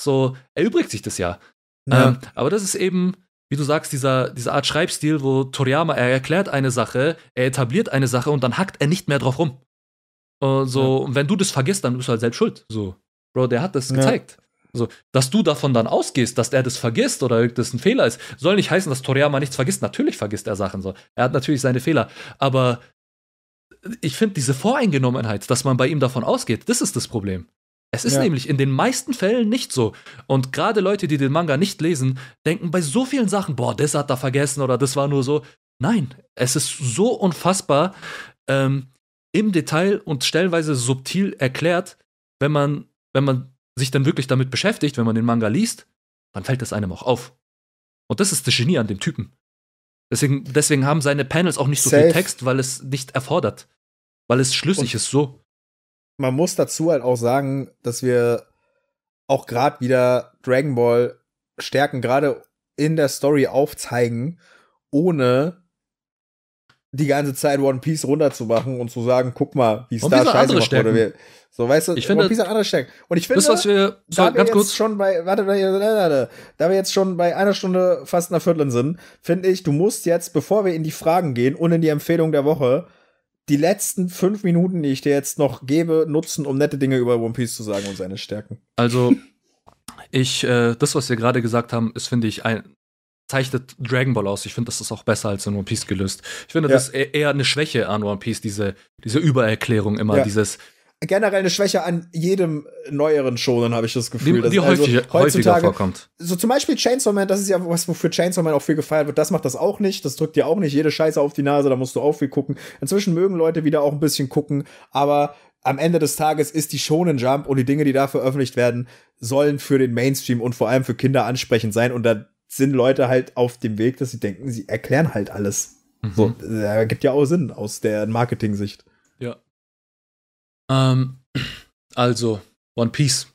so erübrigt sich das ja. ja. Ähm, aber das ist eben wie du sagst, dieser, diese Art Schreibstil, wo Toriyama, er erklärt eine Sache, er etabliert eine Sache und dann hackt er nicht mehr drauf rum. Und so, ja. und wenn du das vergisst, dann bist du halt selbst schuld. So, Bro, der hat das ja. gezeigt. So, dass du davon dann ausgehst, dass er das vergisst oder das ein Fehler ist, soll nicht heißen, dass Toriyama nichts vergisst. Natürlich vergisst er Sachen so. Er hat natürlich seine Fehler. Aber ich finde diese Voreingenommenheit, dass man bei ihm davon ausgeht, das ist das Problem. Es ist ja. nämlich in den meisten Fällen nicht so. Und gerade Leute, die den Manga nicht lesen, denken bei so vielen Sachen, boah, das hat er vergessen oder das war nur so. Nein, es ist so unfassbar ähm, im Detail und stellenweise subtil erklärt, wenn man, wenn man sich dann wirklich damit beschäftigt, wenn man den Manga liest, dann fällt es einem auch auf. Und das ist das Genie an dem Typen. Deswegen, deswegen haben seine Panels auch nicht so Safe. viel Text, weil es nicht erfordert. Weil es schlüssig und ist so man muss dazu halt auch sagen, dass wir auch gerade wieder Dragon Ball Stärken gerade in der Story aufzeigen, ohne die ganze Zeit One Piece runterzumachen und zu sagen, guck mal, wie es da scheiße macht. Oder wie, so, weißt du, ich finde, One Piece hat andere Stärken. Und ich finde, das, was wir, so, da wir ganz jetzt kurz. schon bei, warte, warte, da wir jetzt schon bei einer Stunde fast einer Viertel sind, finde ich, du musst jetzt, bevor wir in die Fragen gehen und in die Empfehlung der Woche, die letzten fünf Minuten, die ich dir jetzt noch gebe, nutzen, um nette Dinge über One Piece zu sagen und seine Stärken. Also, ich, äh, das, was wir gerade gesagt haben, ist, finde ich, ein, zeichnet Dragon Ball aus. Ich finde, das ist auch besser als in One Piece gelöst. Ich finde, ja. das ist e-, eher eine Schwäche an One Piece, diese, diese Übererklärung immer, ja. dieses, generell eine Schwäche an jedem neueren Shonen, habe ich das Gefühl. Die, die also häufig, häufiger vorkommt. So zum Beispiel Chainsaw Man, das ist ja was, wofür Chainsaw Man auch viel gefeiert wird. Das macht das auch nicht. Das drückt dir auch nicht jede Scheiße auf die Nase. Da musst du auch viel gucken. Inzwischen mögen Leute wieder auch ein bisschen gucken, aber am Ende des Tages ist die Shonen Jump und die Dinge, die da veröffentlicht werden, sollen für den Mainstream und vor allem für Kinder ansprechend sein. Und da sind Leute halt auf dem Weg, dass sie denken, sie erklären halt alles. Mhm. So, das gibt ja auch Sinn aus der Marketing-Sicht. Ähm, also, One Piece.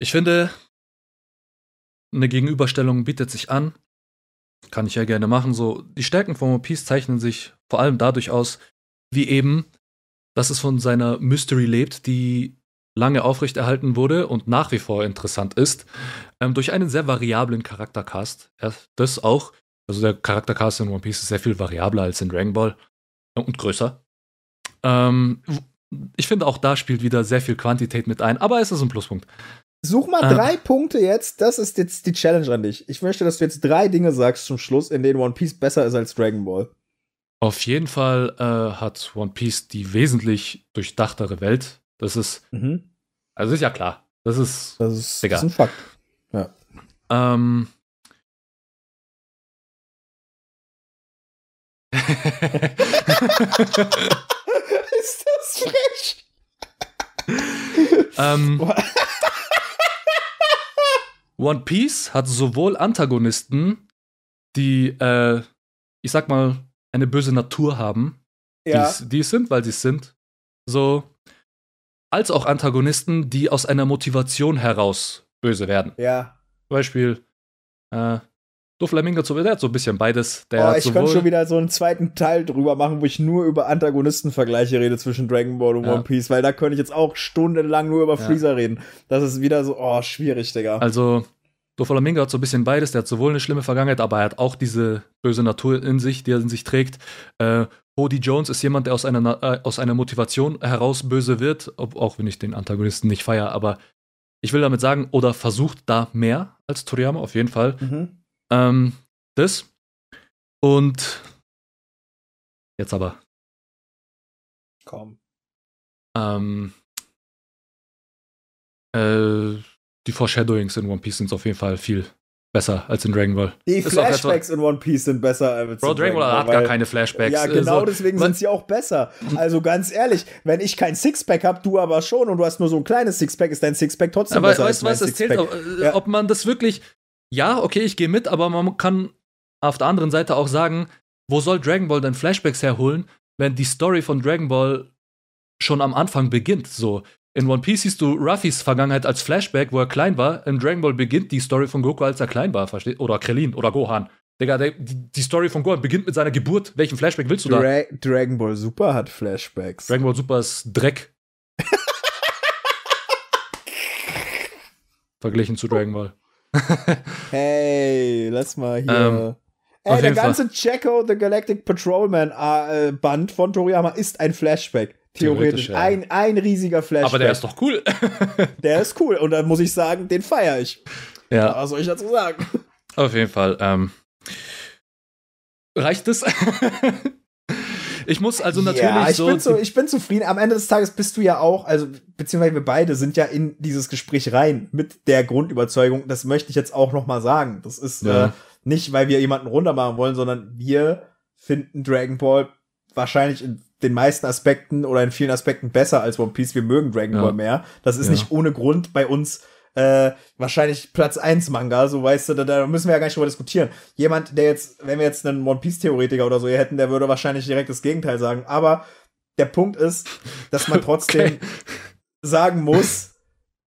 Ich finde, eine Gegenüberstellung bietet sich an. Kann ich ja gerne machen. So, die Stärken von One Piece zeichnen sich vor allem dadurch aus, wie eben, dass es von seiner Mystery lebt, die lange aufrechterhalten wurde und nach wie vor interessant ist, ähm, durch einen sehr variablen Charaktercast. Ja, das auch. Also der Charaktercast in One Piece ist sehr viel variabler als in Dragon Ball äh, und größer. Ähm, ich finde auch da spielt wieder sehr viel Quantität mit ein, aber es ist ein Pluspunkt. Such mal ähm, drei Punkte jetzt. Das ist jetzt die Challenge an dich. Ich möchte, dass du jetzt drei Dinge sagst zum Schluss, in denen One Piece besser ist als Dragon Ball. Auf jeden Fall äh, hat One Piece die wesentlich durchdachtere Welt. Das ist, mhm. also ist ja klar. Das ist, das ist, das ist ein Fakt. Ja. Ähm. ist das frech? ähm, One Piece hat sowohl Antagonisten, die, äh, ich sag mal, eine böse Natur haben, ja. die es sind, weil sie es sind, so, als auch Antagonisten, die aus einer Motivation heraus böse werden. Ja. Beispiel, äh, Doflamingo, der hat so ein bisschen beides. Der oh, ich könnte schon wieder so einen zweiten Teil drüber machen, wo ich nur über Antagonistenvergleiche rede zwischen Dragon Ball und ja. One Piece, weil da könnte ich jetzt auch stundenlang nur über ja. Freezer reden. Das ist wieder so, oh, schwierig, Digga. Also, Doflamingo hat so ein bisschen beides. Der hat sowohl eine schlimme Vergangenheit, aber er hat auch diese böse Natur in sich, die er in sich trägt. Äh, Hody Jones ist jemand, der aus einer, äh, aus einer Motivation heraus böse wird, ob, auch wenn ich den Antagonisten nicht feiere, aber ich will damit sagen, oder versucht da mehr als Toriyama, auf jeden Fall. Mhm. Ähm, das. Und jetzt aber. Komm. Ähm, äh, die Foreshadowings in One Piece sind auf jeden Fall viel besser als in Dragon Ball. Die ist Flashbacks in One Piece sind besser als Bro, in Dragon Ball hat gar keine Flashbacks. Ja, genau so, deswegen sind sie auch besser. Also ganz ehrlich, wenn ich kein Sixpack hab, du aber schon und du hast nur so ein kleines Sixpack, ist dein Sixpack trotzdem aber besser weißt, als mein was, Sixpack. Aber weißt du, was, zählt, ob man das wirklich ja, okay, ich gehe mit, aber man kann auf der anderen Seite auch sagen, wo soll Dragon Ball denn Flashbacks herholen, wenn die Story von Dragon Ball schon am Anfang beginnt? So, in One Piece siehst du Ruffys Vergangenheit als Flashback, wo er klein war. In Dragon Ball beginnt die Story von Goku, als er klein war, versteht? Oder Krillin oder Gohan. Digga, die, die Story von Gohan beginnt mit seiner Geburt. Welchen Flashback willst du Dra da? Dragon Ball Super hat Flashbacks. Dragon Ball Super ist Dreck. Verglichen zu Dragon Ball. hey, lass mal hier. Ähm, Ey, der ganze Jacko the Galactic Patrolman äh, Band von Toriyama ist ein Flashback. Theoretisch. Theoretisch ja. ein, ein riesiger Flashback. Aber der ist doch cool. der ist cool. Und dann muss ich sagen, den feiere ich. Ja. Was soll ich dazu sagen? Auf jeden Fall. Ähm, reicht es? Ich muss also natürlich ja, ich so. Bin zu, ich bin zufrieden. Am Ende des Tages bist du ja auch, also beziehungsweise wir beide sind ja in dieses Gespräch rein mit der Grundüberzeugung. Das möchte ich jetzt auch noch mal sagen. Das ist ja. äh, nicht, weil wir jemanden runtermachen wollen, sondern wir finden Dragon Ball wahrscheinlich in den meisten Aspekten oder in vielen Aspekten besser als One Piece. Wir mögen Dragon ja. Ball mehr. Das ist ja. nicht ohne Grund bei uns äh, wahrscheinlich Platz 1 Manga, so weißt du, da, da müssen wir ja gar nicht drüber diskutieren. Jemand, der jetzt, wenn wir jetzt einen One Piece Theoretiker oder so hier hätten, der würde wahrscheinlich direkt das Gegenteil sagen. Aber der Punkt ist, dass man trotzdem okay. sagen muss,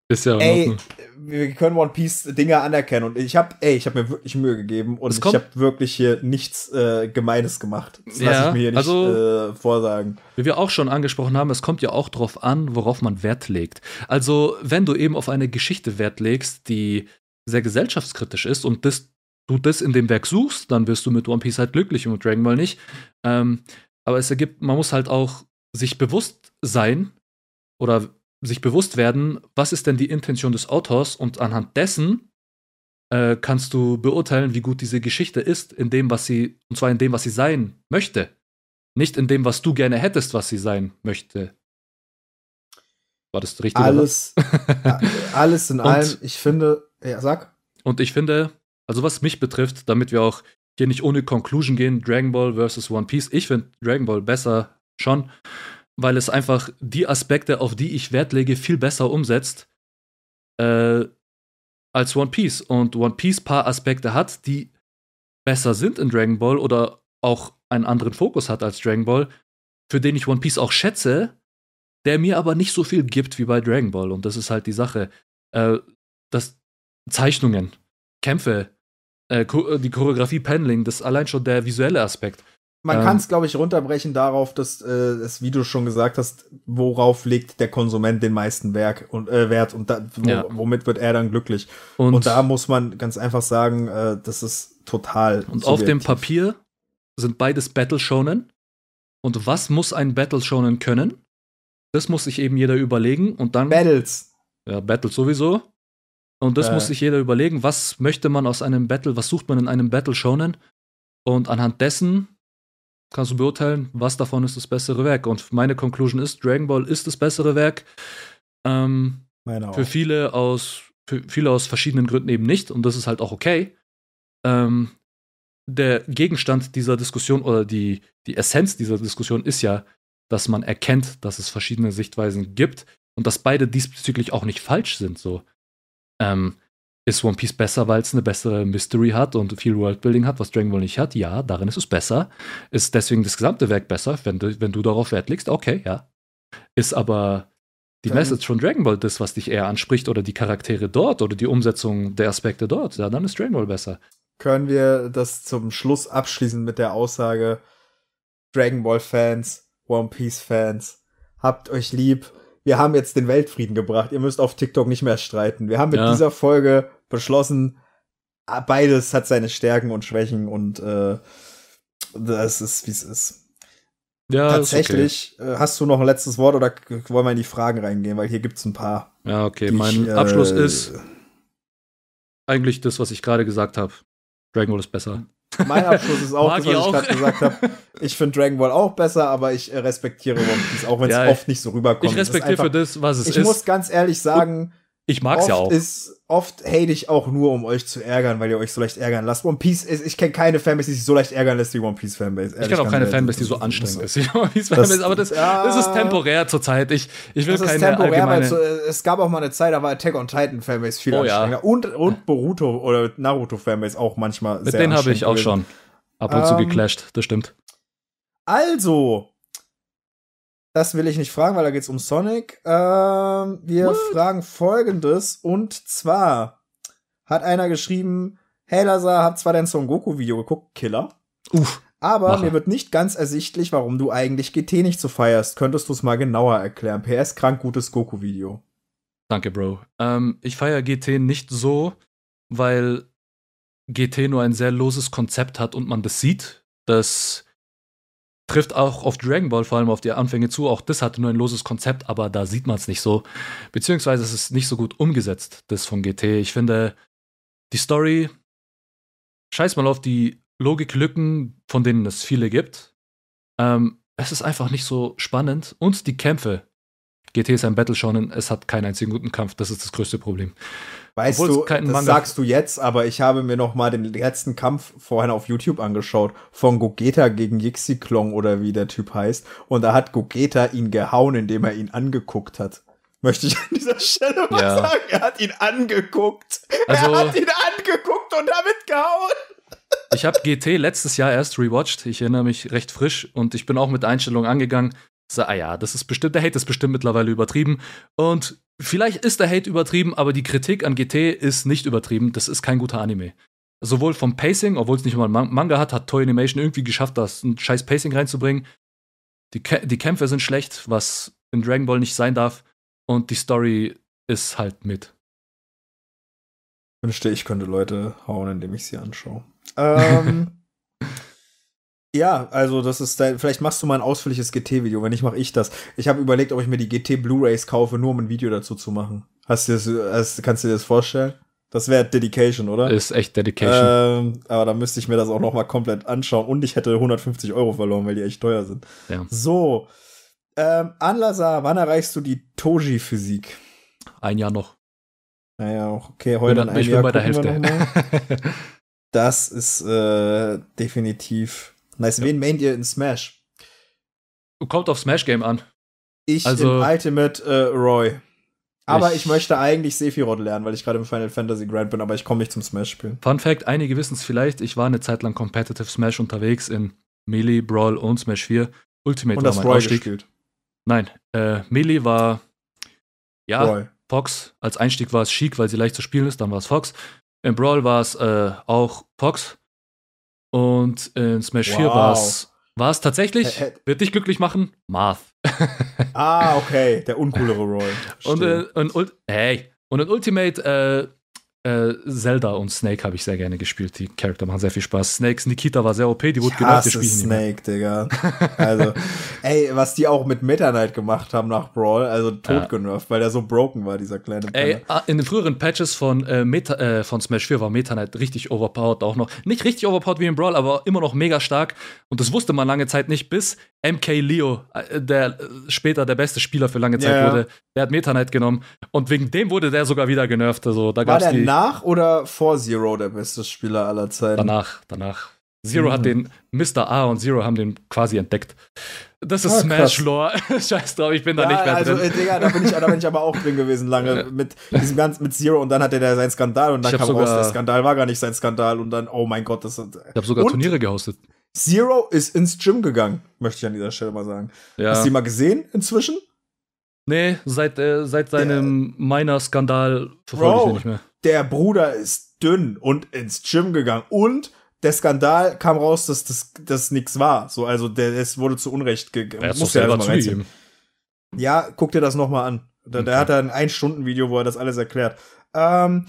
ist ja ey, wir können One Piece Dinge anerkennen und ich habe, ey, ich habe mir wirklich Mühe gegeben und ich habe wirklich hier nichts äh, Gemeines gemacht. Das ja, lasse ich mir hier nicht also, äh, vorsagen. Wie wir auch schon angesprochen haben, es kommt ja auch darauf an, worauf man Wert legt. Also, wenn du eben auf eine Geschichte Wert legst, die sehr gesellschaftskritisch ist und das, du das in dem Werk suchst, dann wirst du mit One Piece halt glücklich und mit Dragon Ball nicht. Ähm, aber es ergibt, man muss halt auch sich bewusst sein oder sich bewusst werden, was ist denn die Intention des Autors und anhand dessen äh, kannst du beurteilen, wie gut diese Geschichte ist, in dem, was sie, und zwar in dem, was sie sein möchte. Nicht in dem, was du gerne hättest, was sie sein möchte. War das richtig? Alles, alles in allem, ich finde, ja, sag. Und ich finde, also was mich betrifft, damit wir auch hier nicht ohne Conclusion gehen, Dragon Ball versus One Piece, ich finde Dragon Ball besser schon, weil es einfach die Aspekte, auf die ich Wert lege, viel besser umsetzt äh, als One Piece. Und One Piece paar Aspekte hat, die besser sind in Dragon Ball oder auch einen anderen Fokus hat als Dragon Ball, für den ich One Piece auch schätze, der mir aber nicht so viel gibt wie bei Dragon Ball. Und das ist halt die Sache. Äh, das Zeichnungen, Kämpfe, äh, die Choreografie, Paneling, das ist allein schon der visuelle Aspekt. Man ähm, kann es, glaube ich, runterbrechen darauf, dass äh, es, wie du schon gesagt hast, worauf legt der Konsument den meisten Werk und, äh, Wert und da, wo, ja. womit wird er dann glücklich. Und, und, da muss man ganz einfach sagen, äh, das ist total. Und subjektiv. auf dem Papier sind beides Battle Shonen. Und was muss ein Battle Shonen können? Das muss sich eben jeder überlegen und dann. Battles. Ja, Battles sowieso. Und das äh. muss sich jeder überlegen, was möchte man aus einem Battle, was sucht man in einem Battle Shonen? Und anhand dessen kannst du beurteilen, was davon ist das bessere Werk. Und meine Conclusion ist, Dragon Ball ist das bessere Werk. Ähm, für viele aus für viele aus verschiedenen Gründen eben nicht. Und das ist halt auch okay. Ähm, der Gegenstand dieser Diskussion oder die, die Essenz dieser Diskussion ist ja, dass man erkennt, dass es verschiedene Sichtweisen gibt und dass beide diesbezüglich auch nicht falsch sind. So. Ähm, ist One Piece besser, weil es eine bessere Mystery hat und viel Worldbuilding hat, was Dragon Ball nicht hat? Ja, darin ist es besser. Ist deswegen das gesamte Werk besser, wenn du, wenn du darauf Wert legst? Okay, ja. Ist aber die dann, Message von Dragon Ball das, was dich eher anspricht, oder die Charaktere dort oder die Umsetzung der Aspekte dort? Ja, dann ist Dragon Ball besser. Können wir das zum Schluss abschließen mit der Aussage: Dragon Ball Fans, One Piece Fans, habt euch lieb, wir haben jetzt den Weltfrieden gebracht. Ihr müsst auf TikTok nicht mehr streiten. Wir haben mit ja. dieser Folge beschlossen, beides hat seine Stärken und Schwächen und äh, das ist, wie es ist. Ja, Tatsächlich, okay. Äh, hast du noch ein letztes Wort oder wollen wir in die Fragen reingehen? Weil hier gibt es ein paar. Ja, okay. Mein ich, Abschluss äh, ist eigentlich das, was ich gerade gesagt habe. Dragon Ball ist besser. Mein Abschluss ist auch das, was ich gerade gesagt habe. Ich finde Dragon Ball auch besser, aber ich äh, respektiere One Piece, auch wenn es ja, oft nicht so rüberkommt. Ich respektiere für das, was es ich ist. Ich muss ganz ehrlich sagen, ich mag's ja auch. Ist, oft hate ich auch nur, um euch zu ärgern, weil ihr euch so leicht ärgern lasst. One Piece ist, ich kenne keine Fanbase, die sich so leicht ärgern lässt wie One Piece Fanbase. Ich kenne auch keine Fanbase, die so anstrengend ist wie One Piece Fanbase, aber das, ja, das ist temporär zurzeit. Ich, ich will das keine temporär, allgemeine... So, es gab auch mal eine Zeit, da war Attack on Titan Fanbase viel oh, anstrengender. Ja. Und, und Boruto oder Naruto Fanbase auch manchmal Mit sehr denen habe ich auch schon ab und um, zu ähm, geclasht, das stimmt. Also, das will ich nicht fragen, weil da geht es um Sonic. Ähm, wir What? fragen folgendes. Und zwar hat einer geschrieben, hey Lazar, hab zwar dein Son Goku-Video geguckt, Killer. Uff. Aber Mache. mir wird nicht ganz ersichtlich, warum du eigentlich GT nicht so feierst. Könntest du es mal genauer erklären? PS, krank gutes Goku-Video. Danke, Bro. Ähm, ich feiere GT nicht so, weil GT nur ein sehr loses Konzept hat und man das sieht. Das trifft auch auf Dragon Ball vor allem auf die Anfänge zu. Auch das hatte nur ein loses Konzept, aber da sieht man es nicht so. Beziehungsweise es ist nicht so gut umgesetzt, das von GT. Ich finde, die Story, scheiß mal auf die Logiklücken, von denen es viele gibt. Ähm, es ist einfach nicht so spannend. Und die Kämpfe. GT ist ein Battle Shonen, es hat keinen einzigen guten Kampf. Das ist das größte Problem. Weißt Obwohl du, das sagst du jetzt, aber ich habe mir noch mal den letzten Kampf vorhin auf YouTube angeschaut von Gogeta gegen Yixiklong oder wie der Typ heißt. Und da hat Gogeta ihn gehauen, indem er ihn angeguckt hat. Möchte ich an dieser Stelle mal ja. sagen. Er hat ihn angeguckt. Also, er hat ihn angeguckt und damit gehauen. Ich habe GT letztes Jahr erst rewatcht. Ich erinnere mich recht frisch und ich bin auch mit Einstellung angegangen. So, ah ja, das ist bestimmt, der Hate ist bestimmt mittlerweile übertrieben. Und vielleicht ist der Hate übertrieben, aber die Kritik an GT ist nicht übertrieben. Das ist kein guter Anime. Sowohl vom Pacing, obwohl es nicht mal ein Manga hat, hat Toy Animation irgendwie geschafft, das ein scheiß Pacing reinzubringen. Die, die Kämpfe sind schlecht, was in Dragon Ball nicht sein darf. Und die Story ist halt mit. Wünschte, ich könnte Leute hauen, indem ich sie anschaue. Ähm, Ja, also das ist dein, vielleicht machst du mal ein ausführliches GT-Video, wenn nicht, mache ich das. Ich habe überlegt, ob ich mir die GT Blu-Rays kaufe, nur um ein Video dazu zu machen. Hast du das, hast, kannst du dir das vorstellen? Das wäre Dedication, oder? Ist echt Dedication. Ähm, aber da müsste ich mir das auch noch mal komplett anschauen und ich hätte 150 Euro verloren, weil die echt teuer sind. Ja. So, Ähm, Anlasar, wann erreichst du die Toji-Physik? Ein Jahr noch. Naja, okay, heute dann ein Jahr bei der Hälfte. das ist äh, definitiv nice. Ja. Wen maint ihr in Smash? Kommt auf Smash Game an. Ich also, in Ultimate äh, Roy. Aber ich, ich, möchte eigentlich Sephiroth lernen, weil ich gerade im Final Fantasy Grand bin, aber ich komme nicht zum Smash spielen. Fun Fact: Einige wissen es vielleicht, ich war eine Zeit lang Competitive Smash unterwegs in Melee, Brawl und Smash 4. Ultimate und war mein Roy Ausstieg. Gespielt. Nein, äh, Melee war ja Roy. Fox. Als Einstieg war es Chic, weil sie leicht zu spielen ist, dann war es Fox. In Brawl war es äh, auch Fox. Und in Smash wow. 4 war es war es tatsächlich, wird dich glücklich machen, Marth. ah, okay, der uncoolere Roy. und, äh, und, hey, und in Ultimate äh, äh, Zelda und Snake habe ich sehr gerne gespielt. Die Charakter machen sehr viel Spaß. Snakes Nikita war sehr OP, die wurde genau gespielt. Snake, Digga. Also, ey, was die auch mit Meta Knight gemacht haben nach Brawl, also tot ja. weil der so broken war, dieser kleine. Ey, ah, in den früheren Patches von, äh, Meta, äh, von Smash 4 war Meta Knight richtig overpowered auch noch. Nicht richtig overpowered wie in Brawl, aber immer noch mega stark. Und das wusste man lange Zeit nicht, bis MK Leo, äh, der äh, später der beste Spieler für lange Zeit ja, wurde, der hat Meta Knight genommen. Und wegen dem wurde der sogar wieder genervt. Also, da war der nach oder vor Zero der beste Spieler aller Zeiten? Danach, danach. Zero mhm. hat den Mr. A und Zero haben den quasi entdeckt. Das ist ah, Smash-Lore. Scheiß drauf, ich bin ja, da nicht mehr also, drin. Also, Digga, da bin, ich, da bin ich aber auch drin gewesen lange. Mit diesem ganzen, mit Zero und dann hatte der seinen Skandal und dann kam sogar, raus, der Skandal war gar nicht sein Skandal und dann, oh mein Gott, das. Ich habe sogar und Turniere gehostet. Zero ist ins Gym gegangen, möchte ich an dieser Stelle mal sagen. Ja. Hast du ihn mal gesehen inzwischen? Nee, seit, äh, seit seinem Miner-Skandal verfolge ich ihn nicht mehr. Der Bruder ist dünn und ins Gym gegangen. Und der Skandal kam raus, dass das, das nichts war. So, also der, es wurde zu Unrecht gegeben. Muss ja mal zugeben. Ja, guck dir das noch mal an. Da, okay. Der hat da ein Ein-Stunden-Video, wo er das alles erklärt. Ähm,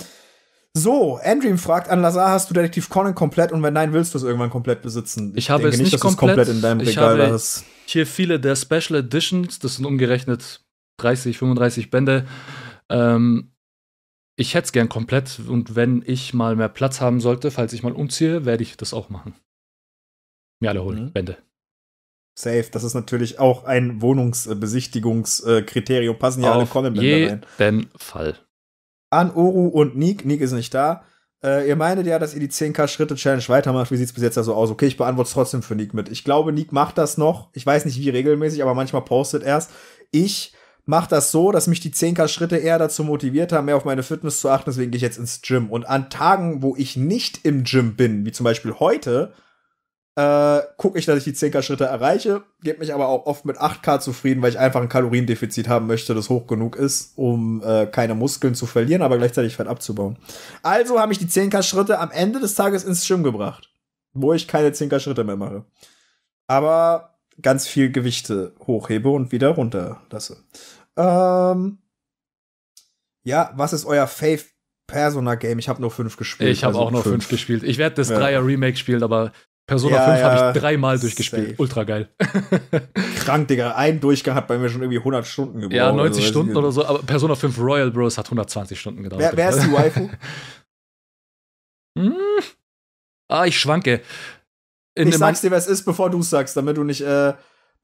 so, Andrew fragt an Lazar, hast du Detektiv Conan komplett und wenn nein, willst du es irgendwann komplett besitzen? Ich, ich habe es nicht, dass komplett. komplett in deinem ich Regal habe hier viele der Special Editions, das sind umgerechnet 30, 35 Bände. Ähm, ich hätte es gern komplett und wenn ich mal mehr Platz haben sollte, falls ich mal umziehe, werde ich das auch machen. Mir alle holen, mhm. Bände. Safe, das ist natürlich auch ein Wohnungsbesichtigungskriterium. Passen ja alle Conan-Bände rein. Auf jeden Fall. An Oru und Nick. Nick ist nicht da. Äh, ihr meintet ja, dass ihr die 10k-Schritte-Challenge weitermacht. Wie sieht es bis jetzt so aus? Okay, ich beantworte es trotzdem für Nick mit. Ich glaube, Nick macht das noch. Ich weiß nicht, wie regelmäßig, aber manchmal postet er es. Ich mache das so, dass mich die 10k-Schritte eher dazu motiviert haben, mehr auf meine Fitness zu achten. Deswegen gehe ich jetzt ins Gym. Und an Tagen, wo ich nicht im Gym bin, wie zum Beispiel heute, äh, gucke ich, dass ich die 10k-Schritte erreiche, gebe mich aber auch oft mit 8k zufrieden, weil ich einfach ein Kaloriendefizit haben möchte, das hoch genug ist, um äh, keine Muskeln zu verlieren, aber gleichzeitig Fett abzubauen. Also habe ich die 10k-Schritte am Ende des Tages ins Gym gebracht, wo ich keine 10k-Schritte mehr mache. Aber ganz viel Gewichte hochhebe und wieder runter lasse. Ähm, ja, was ist euer Fave Persona Game? Ich habe nur fünf gespielt. Ich habe also auch nur fünf. fünf. gespielt. Ich werde das ja. Dreier Remake spielen, aber Persona ja, 5 ja, habe ich dreimal durchgespielt. Safe. Ultra geil. Krank, Digga. Ein Durchgang hat bei mir schon irgendwie 100 Stunden gebraucht. Ja, 90 also, Stunden oder so. Aber Persona 5 Royal Bros. hat 120 Stunden gedauert. Wer, wer ist die Waifu? hm. Ah, ich schwanke. In ich sag's dir, wer es ist, bevor du es sagst, damit du nicht äh,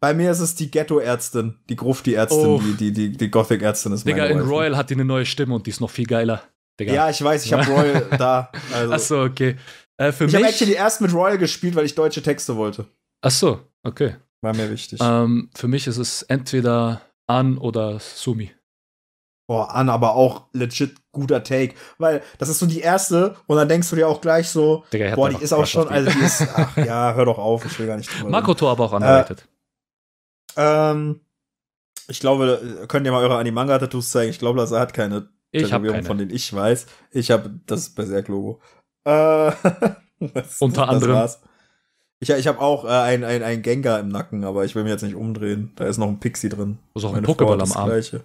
bei mir ist es die Ghetto-Ärztin, die Grufti-Ärztin, oh. die, die, die, die Gothic-Ärztin ist Digga, in Royal hat die eine neue Stimme und die ist noch viel geiler. Digga. Ja, ich weiß, ich habe Royal da. Also. Achso, okay. Äh, für ich habe actually erst mit Royal gespielt, weil ich deutsche Texte wollte. Achso, okay. War mir wichtig. Ähm, für mich ist es entweder An oder Sumi. Boah, An, aber auch legit guter Take. Weil das ist so die erste und dann denkst du dir auch gleich so, Digga, boah, die ist auch schon, also die ist, ach ja, hör doch auf, ich will gar nicht drüber Makoto aber auch underrated. Äh, ähm, ich glaube, könnt ihr mal eure Animanga-Tattoos zeigen? Ich glaube, Lazar hat keine ich Tätowierung, von denen ich weiß. Ich habe das Berserk-Logo. Äh, das, Unter anderem. War's. Ich, ich habe auch äh, ein, ein, ein Gengar im Nacken, aber ich will mich jetzt nicht umdrehen. Da ist noch ein Pixie drin. Du hast auch ein Pokéball am Arm. Gleiche.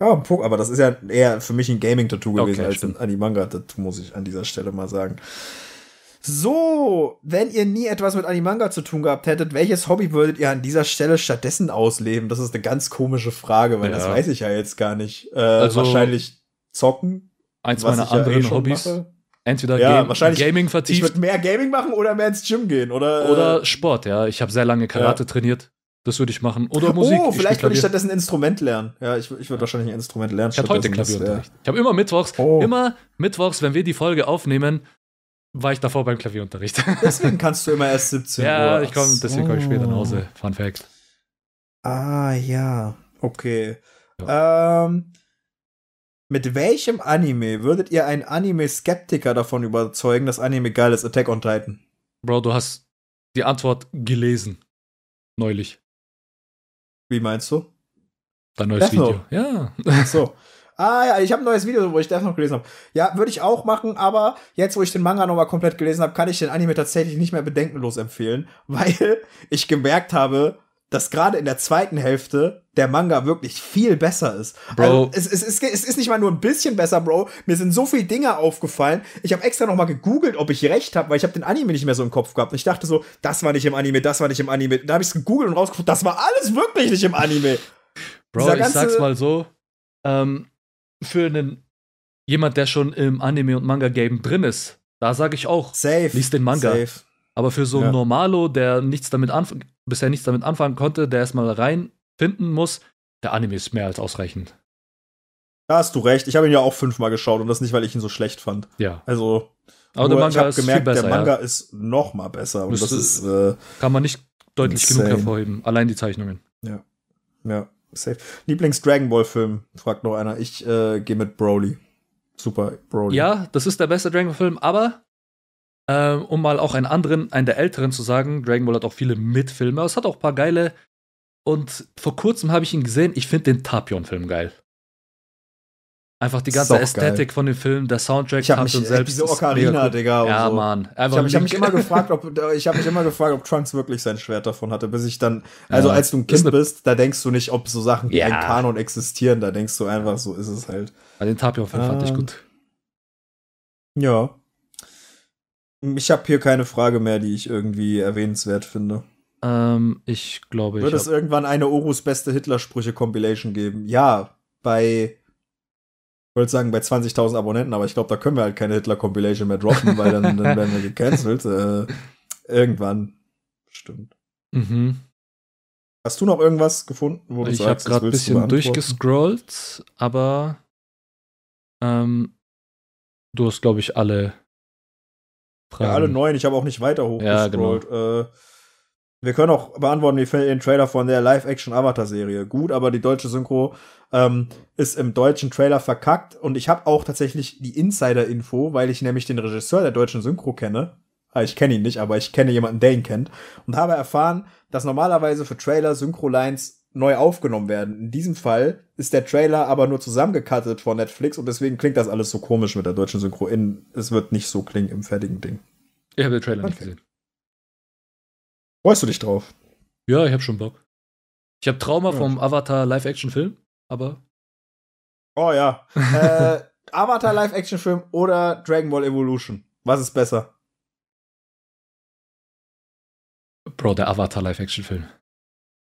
Ja, ein Pok aber das ist ja eher für mich ein Gaming-Tattoo gewesen okay, als stimmt. ein Animanga-Tattoo, muss ich an dieser Stelle mal sagen. So, wenn ihr nie etwas mit Animanga zu tun gehabt hättet, welches Hobby würdet ihr an dieser Stelle stattdessen ausleben? Das ist eine ganz komische Frage, weil ja. das weiß ich ja jetzt gar nicht. Äh, also, wahrscheinlich zocken. Eins meiner anderen ja eh Hobbys. Mache. Entweder ja, Game, Gaming vertieft. Ich würde mehr Gaming machen oder mehr ins Gym gehen, oder? Oder Sport, ja. Ich habe sehr lange Karate ja. trainiert. Das würde ich machen. Oder Musik. Oh, vielleicht würde ich stattdessen ein Instrument lernen. Ja, ich, ich würde wahrscheinlich ein Instrument lernen. Ich hatte heute Klavierunterricht. Ich habe immer mittwochs, oh. immer mittwochs, wenn wir die Folge aufnehmen, war ich davor beim Klavierunterricht. Deswegen kannst du immer erst 17 ja, Uhr. Ja, komm, deswegen komme ich später nach Hause. Fun Fact. Ah, ja. Okay. Ja. Ähm, mit welchem Anime würdet ihr einen Anime-Skeptiker davon überzeugen, dass Anime geil ist? Attack on Titan. Bro, du hast die Antwort gelesen. Neulich. Wie meinst du? Dein neues Death Video. Ja. Ach so. Ah ja, ich habe ein neues Video, wo ich Death Note gelesen habe. Ja, würde ich auch machen, aber jetzt, wo ich den Manga nochmal komplett gelesen habe, kann ich den Anime tatsächlich nicht mehr bedenkenlos empfehlen, weil ich gemerkt habe, dass gerade in der zweiten Hälfte der Manga wirklich viel besser ist. Bro. Also, es, es, es, es, ist nicht mal nur ein bisschen besser, Bro. Mir sind so viele Dinge aufgefallen. Ich habe extra noch mal gegoogelt, ob ich recht habe, weil ich habe den Anime nicht mehr so im Kopf gehabt. Ich dachte so, das war nicht im Anime, das war nicht im Anime. Da habe ich es gegoogelt und rausgefunden, das war alles wirklich nicht im Anime. Bro, ich sag's mal so, ähm, für einen jemand, der schon im Anime und Manga Game drin ist, da sage ich auch, safe, lies den Manga. Safe. Aber für so einen ja. Normalo, der nichts damit anfangen, bisher nichts damit anfangen konnte, der erstmal reinfinden muss, der Anime ist mehr als ausreichend. Da hast du recht. Ich habe ihn ja auch fünfmal geschaut und das nicht, weil ich ihn so schlecht fand. Ja. Also, aber der Manga ist gemerkt, viel besser, der Manga ja. ist noch mal besser. Und das, das ist, äh, kann man nicht deutlich insane. genug hervorheben. Allein die Zeichnungen. Ja. Ja. Safe. Lieblings-Dragon Ball-Film, fragt noch einer. Ich äh, gehe mit Broly. Super, Broly. Ja, das ist der beste Dragon Ball-Film, aber äh, um mal auch einen anderen, einen der älteren zu sagen, Dragon Ball hat auch viele Mitfilme, aber es hat auch ein paar geile. Und vor kurzem habe ich ihn gesehen, ich finde den Tapion-Film geil. Einfach die ganze Ästhetik geil. von dem Film, der Soundtrack, ich hab mich, selbst. Diese Ocarina, Digga. Ja, so. Mann. Einfach ich habe hab mich immer gefragt, ob ich habe mich immer gefragt, ob Trunks wirklich sein Schwert davon hatte, bis ich dann, also ja. als du ein Kind bist, da denkst du nicht, ob so Sachen wie ja. ein Kanon existieren, da denkst du einfach, so ist es halt. Ja, den Tapion-Film ähm, fand ich ähm, gut. Ja. Ich habe hier keine Frage mehr, die ich irgendwie erwähnenswert finde. Ähm, ich glaube, ich. Wird es irgendwann eine Orus beste Hitler-Sprüche-Compilation geben? Ja, bei ich wollte sagen bei 20.000 Abonnenten, aber ich glaube, da können wir halt keine Hitler-Compilation mehr droppen, weil dann, dann werden wir gecancelt. Äh, irgendwann. Stimmt. Mhm. Hast du noch irgendwas gefunden, wo du ich sagst, Ich habe gerade ein bisschen durchgescrollt, aber ähm, du hast, glaube ich, alle. Ja, alle neun. Ich habe auch nicht weiter hochgescrollt. Ja, genau. äh, wir können auch beantworten, wie findet ihr den Trailer von der Live-Action-Avatar-Serie? Gut, aber die deutsche Synchro ähm, ist im deutschen Trailer verkackt. Und ich habe auch tatsächlich die Insider-Info, weil ich nämlich den Regisseur der deutschen Synchro kenne. Ah, ich kenne ihn nicht, aber ich kenne jemanden, der ihn kennt. Und habe erfahren, dass normalerweise für Trailer Synchro-Lines neu aufgenommen werden. In diesem Fall ist der Trailer aber nur zusammengecuttet von Netflix und deswegen klingt das alles so komisch mit der deutschen Synchro. In, es wird nicht so klingen im fertigen Ding. Ich habe den Trailer okay. nicht gesehen. Freust du dich drauf? Ja, ich habe schon Bock. Ich habe Trauma ja. vom Avatar Live-Action-Film, aber. Oh ja. äh, Avatar Live-Action-Film oder Dragon Ball Evolution? Was ist besser? Bro, der Avatar Live-Action-Film.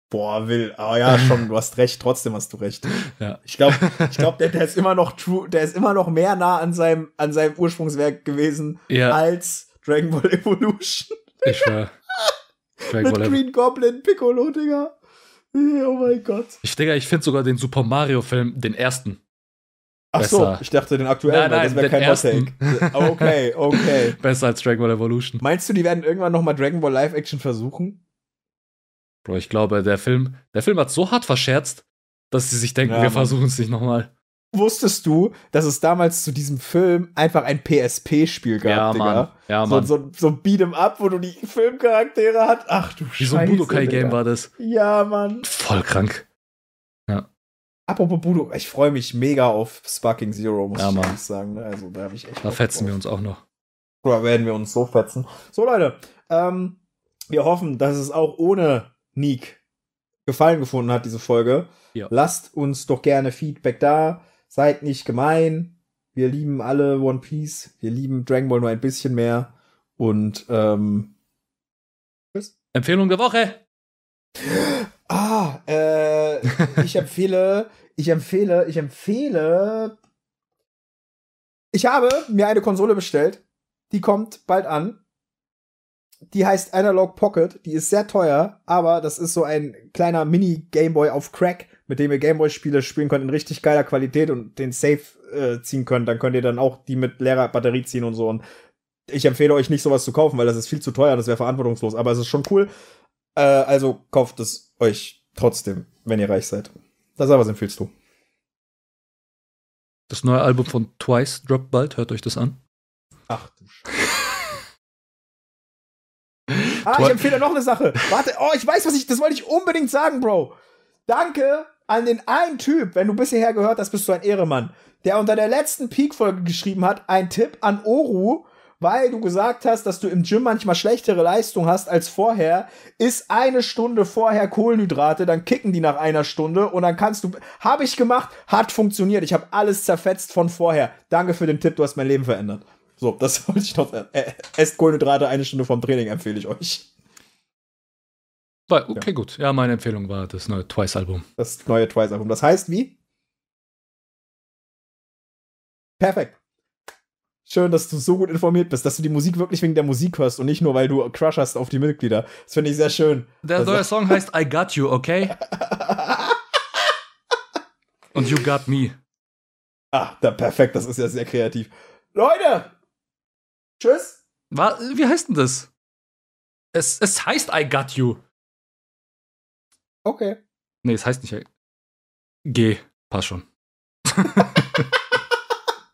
Boah, will. Oh ja, schon, du hast recht, trotzdem hast du recht. Ja. Ich glaube, ich glaub, der, der ist immer noch true, der ist immer noch mehr nah an seinem, an seinem Ursprungswerk gewesen ja. als Dragon Ball Evolution. Ich schwör. Mit Green Goblin, Piccolo, Digga. Oh mein Gott. Ich denke, ich finde sogar den Super Mario-Film, den ersten. Ach besser. so, ich dachte den aktuellen, nein, nein, das wäre kein ersten. Okay, okay. besser als Dragon Ball Evolution. Meinst du, die werden irgendwann noch mal Dragon Ball Live-Action versuchen? Bro, ich glaube, der Film, der Film hat so hart verscherzt, dass sie sich denken, ja, wir versuchen es nicht nochmal. Wusstest du, dass es damals zu diesem Film einfach ein PSP-Spiel gab, ja, Digga? Mann. Ja, Mann. So, so, so ein Beat'em Up, wo du die Filmcharaktere hast. Ach du Scheiße. Wie so ein Budokai-Game war das. Ja, Mann. Voll krank. Ja. Apropos Budo, ich freue mich mega auf Sparking Zero, muss ja, ich Mann. sagen. Ne? Also da habe ich echt. Da fetzen drauf. wir uns auch noch. Da werden wir uns so fetzen. So, Leute, ähm, wir hoffen, dass es auch ohne Neek Gefallen gefunden hat, diese Folge. Ja. Lasst uns doch gerne Feedback da. Seid nicht gemein. Wir lieben alle One Piece. Wir lieben Dragon Ball nur ein bisschen mehr. Und ähm, tschüss. Empfehlung der Woche. Ah, äh, ich empfehle, ich empfehle, ich empfehle. Ich habe mir eine Konsole bestellt. Die kommt bald an. Die heißt Analog Pocket. Die ist sehr teuer, aber das ist so ein kleiner Mini-Gameboy auf Crack, mit dem ihr Gameboy-Spiele spielen könnt in richtig geiler Qualität und den Safe äh, ziehen könnt. Dann könnt ihr dann auch die mit leerer Batterie ziehen und so. Und ich empfehle euch nicht sowas zu kaufen, weil das ist viel zu teuer, das wäre verantwortungslos. Aber es ist schon cool. Äh, also kauft es euch trotzdem, wenn ihr reich seid. Das aber was empfiehlst du? Das neue Album von Twice droppt bald. Hört euch das an. Ach du Scheiße. Ah, ich empfehle noch eine Sache. Warte, oh, ich weiß, was ich, das wollte ich unbedingt sagen, Bro. Danke an den einen Typ, wenn du bis hierher gehört hast, bist du ein Ehremann, der unter der letzten Peak-Folge geschrieben hat, ein Tipp an Oru, weil du gesagt hast, dass du im Gym manchmal schlechtere Leistung hast als vorher, ist eine Stunde vorher Kohlenhydrate, dann kicken die nach einer Stunde und dann kannst du, habe ich gemacht, hat funktioniert, ich habe alles zerfetzt von vorher. Danke für den Tipp, du hast mein Leben verändert. So, das wollte ich noch, äh, esst Kohlenhydrate eine Stunde vom Training, empfehle ich euch. Okay, ja. gut. Ja, meine Empfehlung war das neue Twice-Album. Das neue Twice-Album. Das heißt wie? Perfekt. Schön, dass du so gut informiert bist, dass du die Musik wirklich wegen der Musik hörst und nicht nur, weil du Crush hast auf die Mitglieder. Das finde ich sehr schön. Der neue Song heißt I Got You, okay? und You Got Me. Ah, da perfekt, das ist ja sehr kreativ. Leute! Tschüss! Wie heißt denn das? Es, es heißt I Got You. Okay. Nee, es heißt nicht I G. Passt schon.